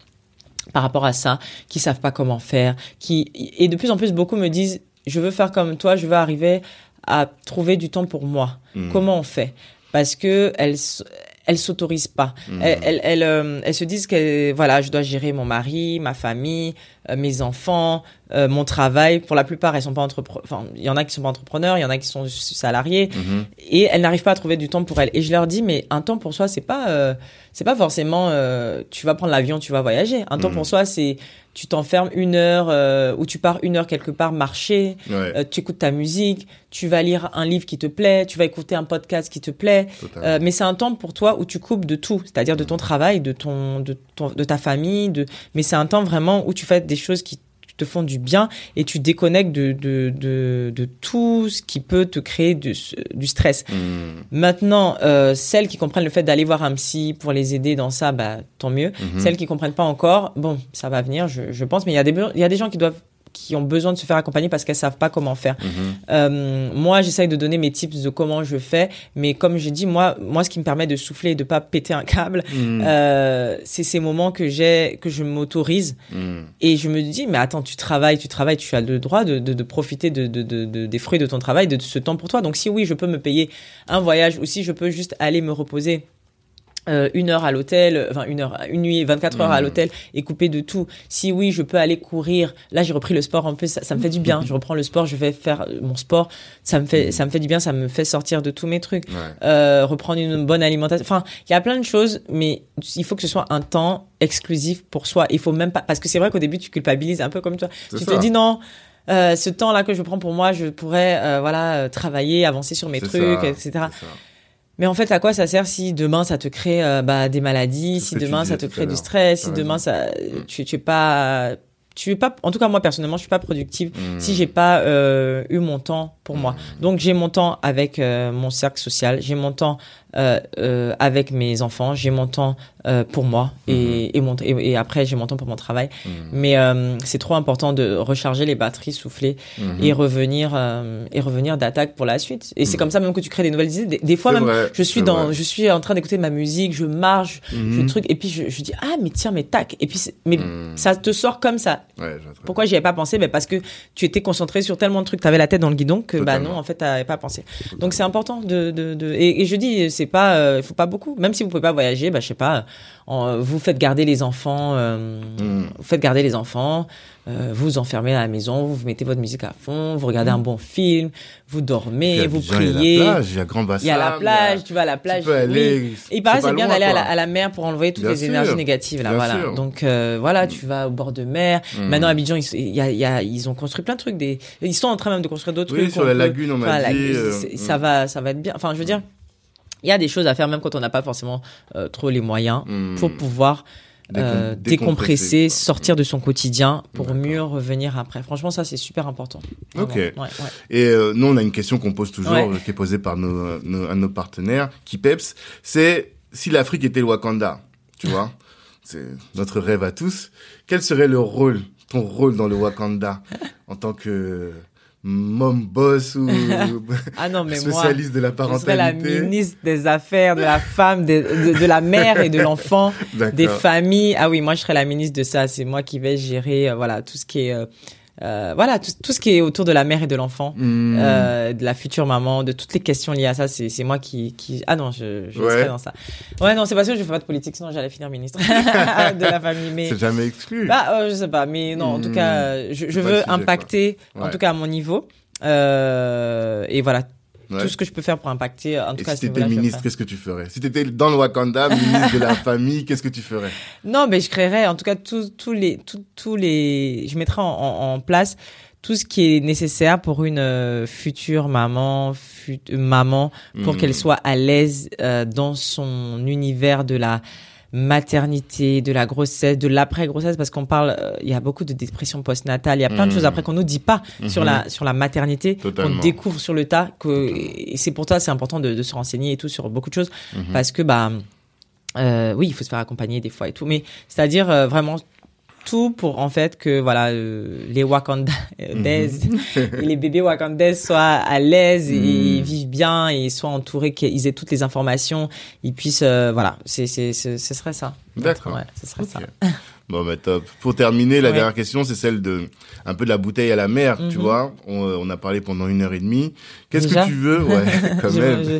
par rapport à ça, qui savent pas comment faire, qui et de plus en plus beaucoup me disent, je veux faire comme toi, je veux arriver à trouver du temps pour moi. Comment on fait? Parce que elles elles s'autorisent pas. Elles, elles, elles, euh, elles, se disent que voilà, je dois gérer mon mari, ma famille, euh, mes enfants, euh, mon travail. Pour la plupart, elles sont pas entrepreneurs. Enfin, il y en a qui sont pas entrepreneurs, il y en a qui sont salariés, mhm. et elles n'arrivent pas à trouver du temps pour elles. Et je leur dis, mais un temps pour soi, c'est pas, c'est pas forcément, tu vas prendre l'avion, tu vas voyager. Un temps pour soi, c'est tu t'enfermes une heure ou tu pars une heure quelque part marcher, tu écoutes ta musique, tu vas lire un livre qui te plaît, tu vas écouter un podcast qui te plaît. mais c'est un temps pour toi où tu coupes de tout, c'est-à-dire de ton travail, de ton, de ton, de ta famille, de. Mais c'est un temps vraiment où tu fais des choses qui te font du bien et tu déconnectes de, de, de, de tout ce qui peut te créer du, du stress. Hmm. Maintenant, euh, celles qui comprennent le fait d'aller voir un psy pour les aider dans ça, bah, tant mieux. Hmm. Celles qui comprennent pas encore, bon, ça va venir, je, je pense, mais il y, a des, il y a des gens qui doivent qui ont besoin de se faire accompagner parce qu'elles savent pas comment faire. Mhm. Euh, moi, j'essaye de donner mes tips de comment je fais, mais comme je dis, moi, moi, ce qui me permet de souffler et de pas péter un câble, mhm. euh, c'est ces moments que j'ai, que je m'autorise mhm. et je me dis, mais attends, tu travailles, tu travailles, tu as le droit de, de, de profiter de, de, des fruits de ton travail, de ce temps pour toi. Donc si oui, je peux me payer un voyage ou si je peux juste aller me reposer euh, une heure à l'hôtel, enfin une heure, une nuit, 24 heures à mmh. l'hôtel et coupé de tout. Si oui, je peux aller courir. Là, j'ai repris le sport un peu, ça, ça, me fait du bien. Je reprends le sport, je vais faire mon sport. Ça me fait, ça me fait du bien, ça me fait sortir de tous mes trucs. Euh, reprendre une bonne alimentation. Enfin, il y a plein de choses, mais il faut que ce soit un temps exclusif pour soi. Il faut même pas, parce que c'est vrai qu'au début, tu culpabilises un peu comme toi. Tu te dis non. Euh, ce temps-là que je prends pour moi, je pourrais, euh, voilà, travailler, avancer sur mes trucs, etc. Mais en fait, à quoi ça sert si demain ça te crée euh, bah, des maladies, si demain ça te crée du stress, si demain ça, mm. tu, tu es pas, tu es pas, en tout cas moi personnellement, je suis pas productive mm. si j'ai pas euh, eu mon temps pour moi. Donc j'ai mon temps avec euh, mon cercle social, j'ai mon temps euh, euh, avec mes enfants, j'ai mon temps pour moi et, mhm. et, mon, et, après j'ai mon temps pour mon travail. Mhm. Mais c'est trop important de recharger les batteries, souffler mhm. et revenir et revenir d'attaque pour la suite. Et c'est comme ça même que tu crées des nouvelles idées. Des, fois même, je suis dans, je suis en train d'écouter ma musique, je marche, je truc et puis je, je, dis ah mais tiens mais tac et puis mais ça te sort comme ça. Ouais, Pourquoi j'y avais pas pensé? Mais parce que tu étais concentré sur tellement de trucs, tu avais la tête dans le guidon que bah non en fait t'avais pas pensé. Donc c'est important de, de, de et, et je dis c'est pas, euh, il faut pas beaucoup. Même si vous pouvez pas voyager, bah je sais pas, vous faites garder les enfants, euh, hmm. vous faites garder les enfants, euh, vous enfermez à la maison, vous mettez votre musique à fond, vous regardez un hmm. bon film, vous dormez, vous priez. Il y a la plage, il y a Grand Bassin. Il y a la plage, tu vas à la plage. Tu peux aller, Et il paraît c'est bien d'aller à, la mer pour enlever toutes les énergies négatives là, voilà. Donc voilà, hmm. tu vas au bord de mer. Maintenant à Abidjan, ils, y a, y a, ils ont construit plein de trucs, des, ils sont en train même de construire d'autres oui, trucs. sur la lagune, on m'a dit. ça va, ça va être bien. Enfin, je veux dire il y a des choses à faire même quand on n'a pas forcément euh, trop les moyens hmm. pour pouvoir euh, décompresser, sortir de son quotidien pour mieux revenir après. Franchement, ça c'est super important. Ok. Ouais, ouais. Et euh, nous, on a une question qu'on pose toujours, euh, qui est posée par nos, nos, à nos partenaires, qui peps, c'est si l'Afrique était le Wakanda, tu vois, c'est notre rêve à tous. Quel serait le rôle, ton rôle dans le Wakanda en tant que mom boss ou ah non, mais spécialiste de la parentalité. Je la ministre des affaires, de la femme, de, de, la mère et de l'enfant, des familles. Ah oui, moi je serais la ministre de ça. C'est moi qui vais gérer euh, voilà tout ce qui est euh, euh, voilà tout, tout, ce qui est autour de la mère et de l'enfant, hmm. euh, de la future maman, de toutes les questions liées à ça, c'est c'est moi qui qui ah non je je ouais. dans ça. Ouais non c'est pas sûr je fais pas de politique sinon j'allais finir ministre de la famille mais c'est jamais exclu. Bah euh, je sais pas mais non en tout cas je, je veux impacter en tout cas à mon niveau euh, et voilà tout ce que je peux faire pour impacter. En tout Et cas, si t'étais ministre, qu'est-ce que tu ferais? Si t'étais dans le Wakanda, ministre de la famille, qu'est-ce que tu ferais? Non, mais je créerais, en tout cas, tous tous les, tous tous les, je mettrais en, en, place tout ce qui est nécessaire pour une euh, future maman, fut maman, pour Mhm. qu'elle soit à l'aise euh, dans son univers de la maternité, de la grossesse, de l'après-grossesse, parce qu'on parle, euh, il y a beaucoup de dépression postnatale, il y a plein de choses après qu'on nous dit pas sur Mhm. la sur la maternité, qu'on découvre sur le tas, que et c'est pour toi c'est important de, de se renseigner et tout sur beaucoup de choses, Mhm. parce que bah euh, oui, il faut se faire accompagner des fois et tout, mais c'est-à-dire euh, vraiment tout pour en fait que voilà euh, les Wakandais et les bébés Wakandais soient à l'aise et Mhm. vivent bien et soient entourés qu'ils aient toutes les informations ils puissent euh, voilà c'est c'est ce serait ça D'accord. ouais ce serait ça Bon, bah top. Pour terminer, la Ouais. dernière question, c'est celle de un peu de la bouteille à la mer, tu Mhm. vois. On, euh, on a parlé pendant une heure et demie. Qu'est-ce que tu veux? Ouais, quand même.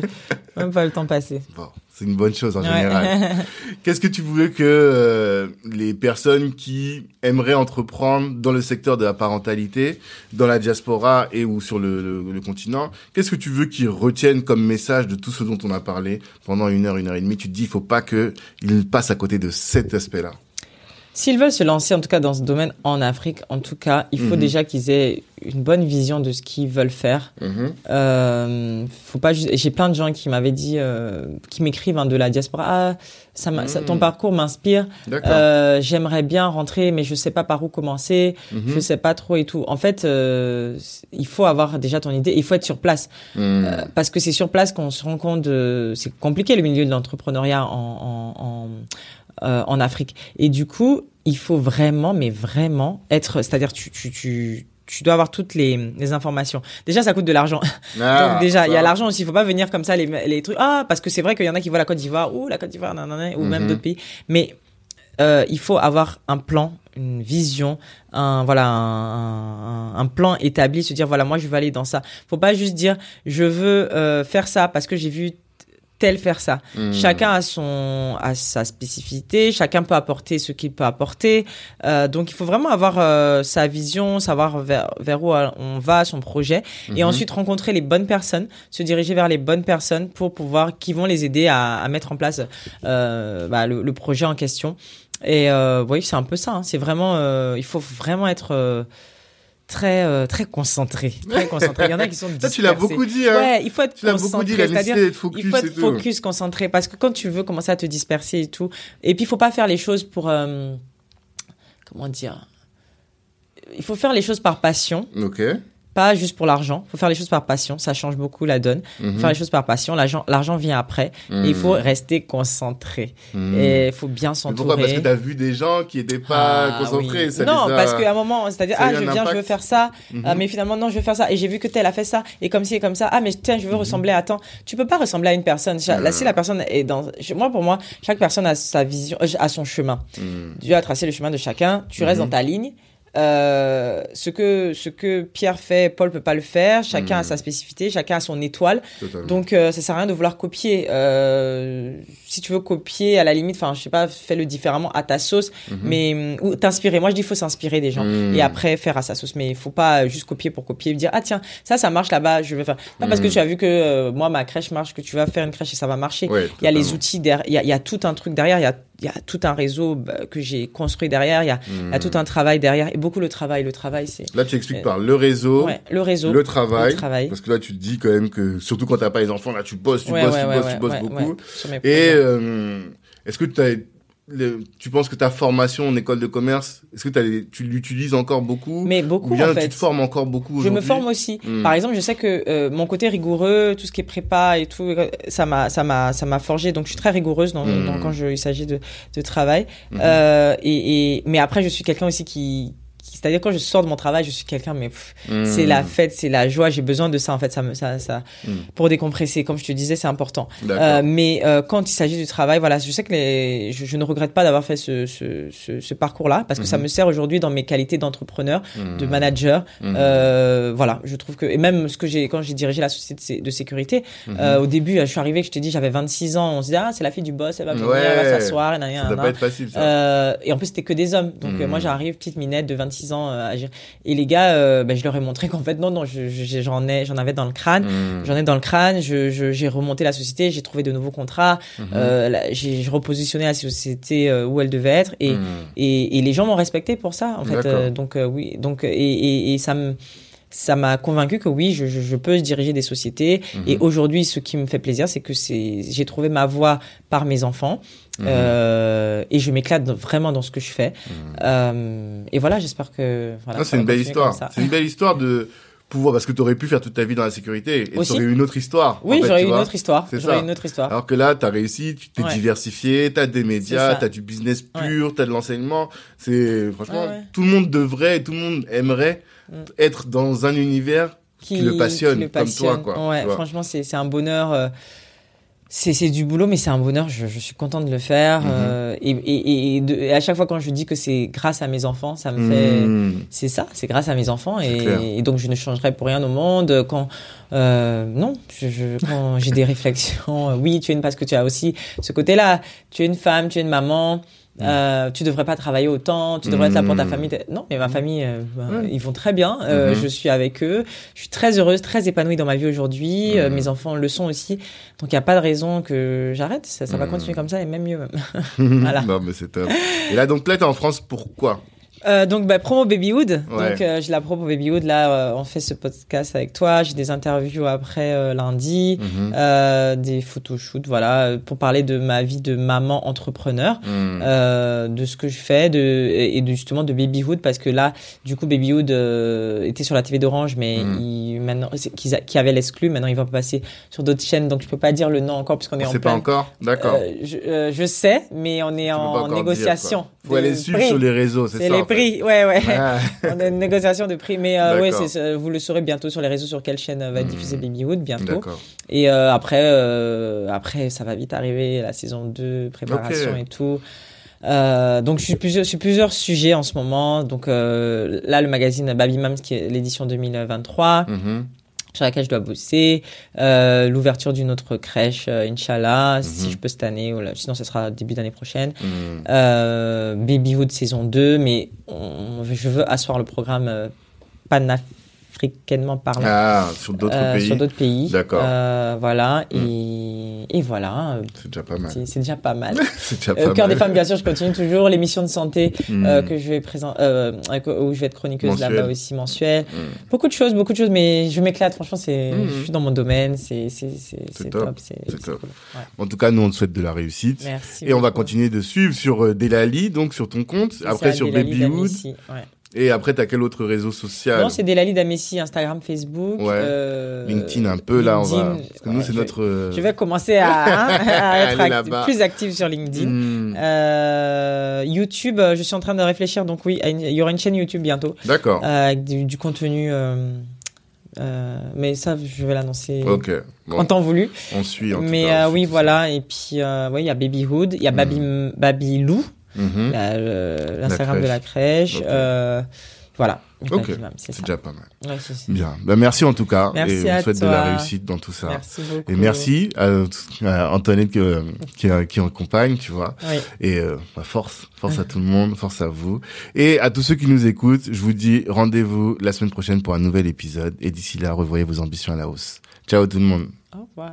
même pas le temps passer Bon, c'est une bonne chose en Ouais. général. Qu'est-ce que tu voulais que euh, les personnes qui aimeraient entreprendre dans le secteur de la parentalité, dans la diaspora et ou sur le, le- le continent, qu'est-ce que tu veux qu'ils retiennent comme message de tout ce dont on a parlé pendant une heure, une heure et demie? Tu te dis, il faut pas que ils passent à côté de cet aspect-là. S'ils veulent se lancer, en tout cas dans ce domaine en Afrique, en tout cas, il faut Mhm. déjà qu'ils aient une bonne vision de ce qu'ils veulent faire. Mhm. Euh, faut pas juste. J'ai plein de gens qui m'avaient dit, euh, qui m'écrivent hein, de la diaspora. Ah, ça, m'a- ça- ton Mhm. parcours m'inspire. D'accord. Euh, J'aimerais bien rentrer, mais je sais pas par où commencer. Mhm. Je sais pas trop et tout. En fait, euh, il faut avoir déjà ton idée. Il faut être sur place. Euh, parce que c'est sur place qu'on se rend compte. C'est compliqué le milieu de l'entrepreneuriat en, en, en, euh, en Afrique. Et du coup, il faut vraiment, mais vraiment être. C'est-à-dire, tu, tu, tu, tu dois avoir toutes les, les informations. Déjà, ça coûte de l'argent. Ah, Donc déjà, il y a l'argent aussi. Il faut pas venir comme ça les, les trucs. Ah, parce que c'est vrai qu'il y en a qui voient la Côte d'Ivoire ou la Côte d'Ivoire, ou même Mhm. d'autres pays. Mais euh, il faut avoir un plan, une vision, un voilà, un, un- un plan établi. Se dire voilà, moi je veux aller dans ça. Faut pas juste dire je veux euh, faire ça parce que j'ai vu tel faire ça. Mhm. Chacun a son a sa spécificité, chacun peut apporter ce qu'il peut apporter. Euh, donc il faut vraiment avoir euh, sa vision, savoir vers, vers où on va, son projet, et Mhm. ensuite rencontrer les bonnes personnes, se diriger vers les bonnes personnes pour pouvoir qui vont les aider à, à mettre en place euh, bah, le, le projet en question. Et euh, oui, c'est un peu ça. hein. C'est vraiment, euh, il faut vraiment être euh, très euh, très concentré, très concentré. Il y en a qui sont Ça, tu l'as dispersés. beaucoup dit, hein. Ouais, il faut être Tu concentré. beaucoup dit, la c'est-à-dire nécessité d'être focus il faut être tout. focus, concentré, parce que quand tu veux commencer à te disperser et tout, et puis il faut pas faire les choses pour, euh, comment dire, il faut faire les choses par passion, Ok. Pas juste pour l'argent. Il faut faire les choses par passion, ça change beaucoup la donne. Mhm. Faut faire les choses par passion, l'argent, l'argent vient après, et il faut Mhm. rester concentré. Mhm. Et il faut bien Mais s'entourer. pourquoi? Parce que t'as vu des gens qui étaient pas Ah, concentrés. oui. ça non, a- parce qu'à un moment, c'est-à-dire, ah, je viens, je veux faire ça, Mhm. ah, mais finalement, non, je veux faire ça. Et j'ai vu que tel a fait ça, et comme ci et comme ça. Ah, mais tiens, je Mhm. veux ressembler à tant. Tu peux pas ressembler à une personne. Là, si la personne est dans, moi, pour moi, chaque personne a sa vision, euh, a son chemin. Mhm. Dieu a tracé le chemin de chacun. Tu restes Mhm. dans ta ligne. Euh, ce que ce que Pierre fait, Paul peut pas le faire. Chacun a sa spécificité, chacun a son étoile. Totalement. Donc euh, ça sert à rien de vouloir copier. Euh, si tu veux copier, à la limite, enfin je sais pas, fais-le différemment à ta sauce, Mhm. mais ou t'inspirer. Moi je dis faut s'inspirer des gens Mhm. et après faire à sa sauce. Mais il faut pas juste copier pour copier, et dire ah tiens ça ça marche là-bas, je vais faire. Pas parce que Mhm. tu as vu que euh, moi ma crèche marche, que tu vas faire une crèche et ça va marcher. Ouais, Il y a les outils derrière, il y y a tout un truc derrière, il y a, il y a tout un réseau bah, que j'ai construit derrière, il y a, y a tout un travail derrière et beaucoup le travail. Le travail c'est Là, tu expliques Euh, par le réseau, ouais, le réseau, le travail. le travail. Parce que là, tu te dis quand même que, surtout quand t'as pas les enfants, là, tu bosses, tu Ouais, bosses, ouais, tu bosses, tu bosses beaucoup. Et euh, est-ce que t'as, le- tu penses que ta formation en école de commerce, est-ce que les- tu l'utilises encore beaucoup mais beaucoup Ou bien en fait. tu te formes encore beaucoup Je me forme aussi. Hmm. Par exemple, je sais que euh, mon côté rigoureux, tout ce qui est prépa et tout, euh, ça m'a, ça m'a, ça m'a forgé. Donc, je suis très rigoureuse dans, Hmm. dans- quand je, il s'agit de, de travail. Mhm. Euh, et, et, mais après, je suis quelqu'un aussi qui- c'est-à-dire quand je sors de mon travail, je suis quelqu'un, mais Mhm. c'est la fête, c'est la joie. J'ai besoin de ça en fait. Ça me, ça, ça, Hmm. pour décompresser. Comme je te disais, c'est important. Euh, mais euh, quand il s'agit du travail, voilà, je sais que les, je, je ne regrette pas d'avoir fait ce, ce, ce, ce parcours-là parce que ça Mhm. me sert aujourd'hui dans mes qualités d'entrepreneur, de manager. Euh, voilà, je trouve que et même ce que j'ai quand j'ai dirigé la société de sé- de sécurité, au début, je suis arrivé, je te dis, j'avais 26 ans, on se dit ah c'est la fille du boss, elle va venir, Ouais. elle va s'asseoir, et et en plus c'était que des hommes, donc moi j'arrive petite minette de 26 6 ans à agir. Et les gars, ben, je leur ai montré qu'en fait, non, non, j'en ai, j'en avais dans le crâne. Mmh. J'en ai dans le crâne. Je, j'ai remonté la société, j'ai trouvé de nouveaux contrats. Mmh. j'ai repositionné la société où elle devait être. Et, mmh. et, et, les gens m'ont respecté pour ça, en fait. donc, oui. Donc, et, et, et ça me ça m'a convaincu que oui, je, je, peux diriger des sociétés. Et mhm. aujourd'hui, ce qui me fait plaisir, c'est que c'est j'ai trouvé ma voie par mes enfants. Mhm. Euh, et je m'éclate vraiment dans ce que je fais. Mhm. Euh, et voilà, j'espère que. Voilà, c'est une belle histoire. C'est une belle histoire de pouvoir parce que tu aurais pu faire toute ta vie dans la sécurité et tu aurais une autre histoire. Oui, j'aurais une autre histoire. J'aurais une autre histoire. Alors que là, tu as réussi, tu t'es diversifié, tu as des médias, tu as du business pur, tu as de l'enseignement. C'est franchement tout le monde devrait, tout le monde aimerait mm. être dans un univers qui, le passionne, comme toi quoi. Ouais, franchement, c'est c'est un bonheur euh, c'est c'est du boulot mais c'est un bonheur. Je, je suis contente de le faire mhm. euh, et, et, et, à chaque fois quand je dis que c'est grâce à mes enfants ça me fait mhm. c'est ça c'est grâce à mes enfants et, donc je ne changerai pour rien au monde. Quand euh, non je, je quand j'ai des réflexions oui tu es une parce que tu as aussi ce côté là tu es une femme tu es une maman euh, tu devrais pas travailler autant, tu devrais être là pour ta hmm. famille. Non, mais ma famille, euh, ben, ils vont très bien. Euh, mhm. Je suis avec eux. Je suis très heureuse, très épanouie dans ma vie aujourd'hui. Euh, mes enfants le sont aussi. Donc il n'y a pas de raison que j'arrête. Ça, ça va hmm. continuer comme ça et même mieux. voilà. non, mais c'est top. Et là, donc là, t'es en France pourquoi? Euh, donc bah, promo Babyhood. Ouais. Donc euh, j'ai la promo Babyhood là euh, on fait ce podcast avec toi, j'ai des interviews après euh, lundi, mhm. euh, des photoshoots voilà pour parler de ma vie de maman entrepreneur, mhm. de ce que je fais de et de, justement de Babyhood parce que là du coup Babyhood était sur la TV d'Orange mais mhm. il, maintenant qui, qui avait l'exclu maintenant il va passer sur d'autres chaînes donc je peux pas dire le nom encore puisqu'on est en sait pas encore. D'accord. Je, je, sais mais on est en négociation. Faut aller suivre sur les réseaux, c'est ça prix, ouais, ouais. on a une négociation de prix, mais euh, ouais, c'est, vous le saurez bientôt sur les réseaux sur quelle chaîne va hmm. diffuser Babyhood bientôt. Et euh, après, euh, après, ça va vite arriver, la saison 2, préparation et tout. Euh, donc je suis plusieurs sur plusieurs sujets en ce moment. Donc euh, là le magazine Baby Mams qui est l'édition 2023 sur laquelle je dois bosser, euh, l'ouverture d'une autre crèche, euh, Inch'Allah, si mhm. je peux cette année, ou là, sinon ce sera début d'année prochaine. Mhm. Euh, Babyhood saison 2, mais je veux asseoir le programme euh, panafricanement parlant. Ah, sur d'autres euh, pays. Sur d'autres pays. D'accord. Euh, voilà. Mhm. Et, et voilà. C'est déjà pas mal. C'est déjà pas mal. c'est déjà pas mal. Cœur des femmes, bien sûr, je continue toujours. L'émission de santé euh, que je vais présenter, où je vais être chroniqueuse là-bas aussi mensuelle. Beaucoup de choses, beaucoup de choses, mais je m'éclate. Franchement, c'est, je suis dans mon domaine. C'est, c'est, c'est, top. C'est top. Cool. Ouais. En tout cas, nous, on te souhaite de la réussite. Merci. Et on va continuer de suivre sur Delali, donc sur ton compte. Après, sur Babyhood. Ouais. Et après, t'as quel autre réseau social Non, c'est Delali Damessi, Instagram, Facebook. Ouais. Euh, LinkedIn un peu, là, on va... Parce que nous, c'est notre... Euh, je vais commencer à, hein, à être plus active sur LinkedIn. Hmm. Euh, YouTube, je suis en train de réfléchir, donc oui, il y aura une chaîne YouTube bientôt. D'accord. Euh, avec du, du contenu... Euh, mais ça, je vais l'annoncer Ok. en temps voulu. On suit, en Mais tout cas, oui, voilà. Et puis, oui, il y a Babyhood, il y a Baby, hmm. Baby Lou. Mhm. l'Instagram de la crèche. Euh, voilà. Ok, c'est déjà pas mal. Ouais, Bien. Ben, merci en tout cas. Merci et on souhaite toi. de la réussite dans tout ça. Merci beaucoup. Et merci à, à Antoinette qui, qui, qui accompagne, tu vois. Oui. Et euh, bah, force, force à tout le monde, force à vous. Et à tous ceux qui nous écoutent, je vous dis rendez-vous la semaine prochaine pour un nouvel épisode. Et d'ici là, revoyez vos ambitions à la hausse. Ciao tout le monde. Au revoir.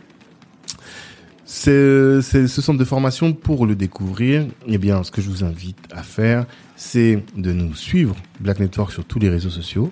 C'est ce centre de formation pour le découvrir. Eh bien, ce que je vous invite à faire, c'est de nous suivre, Black Network, sur tous les réseaux sociaux,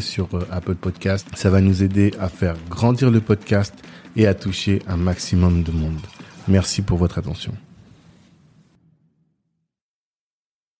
sur euh, Apple Podcast, ça va nous aider à faire grandir le podcast et à toucher un maximum de monde. Merci pour votre attention.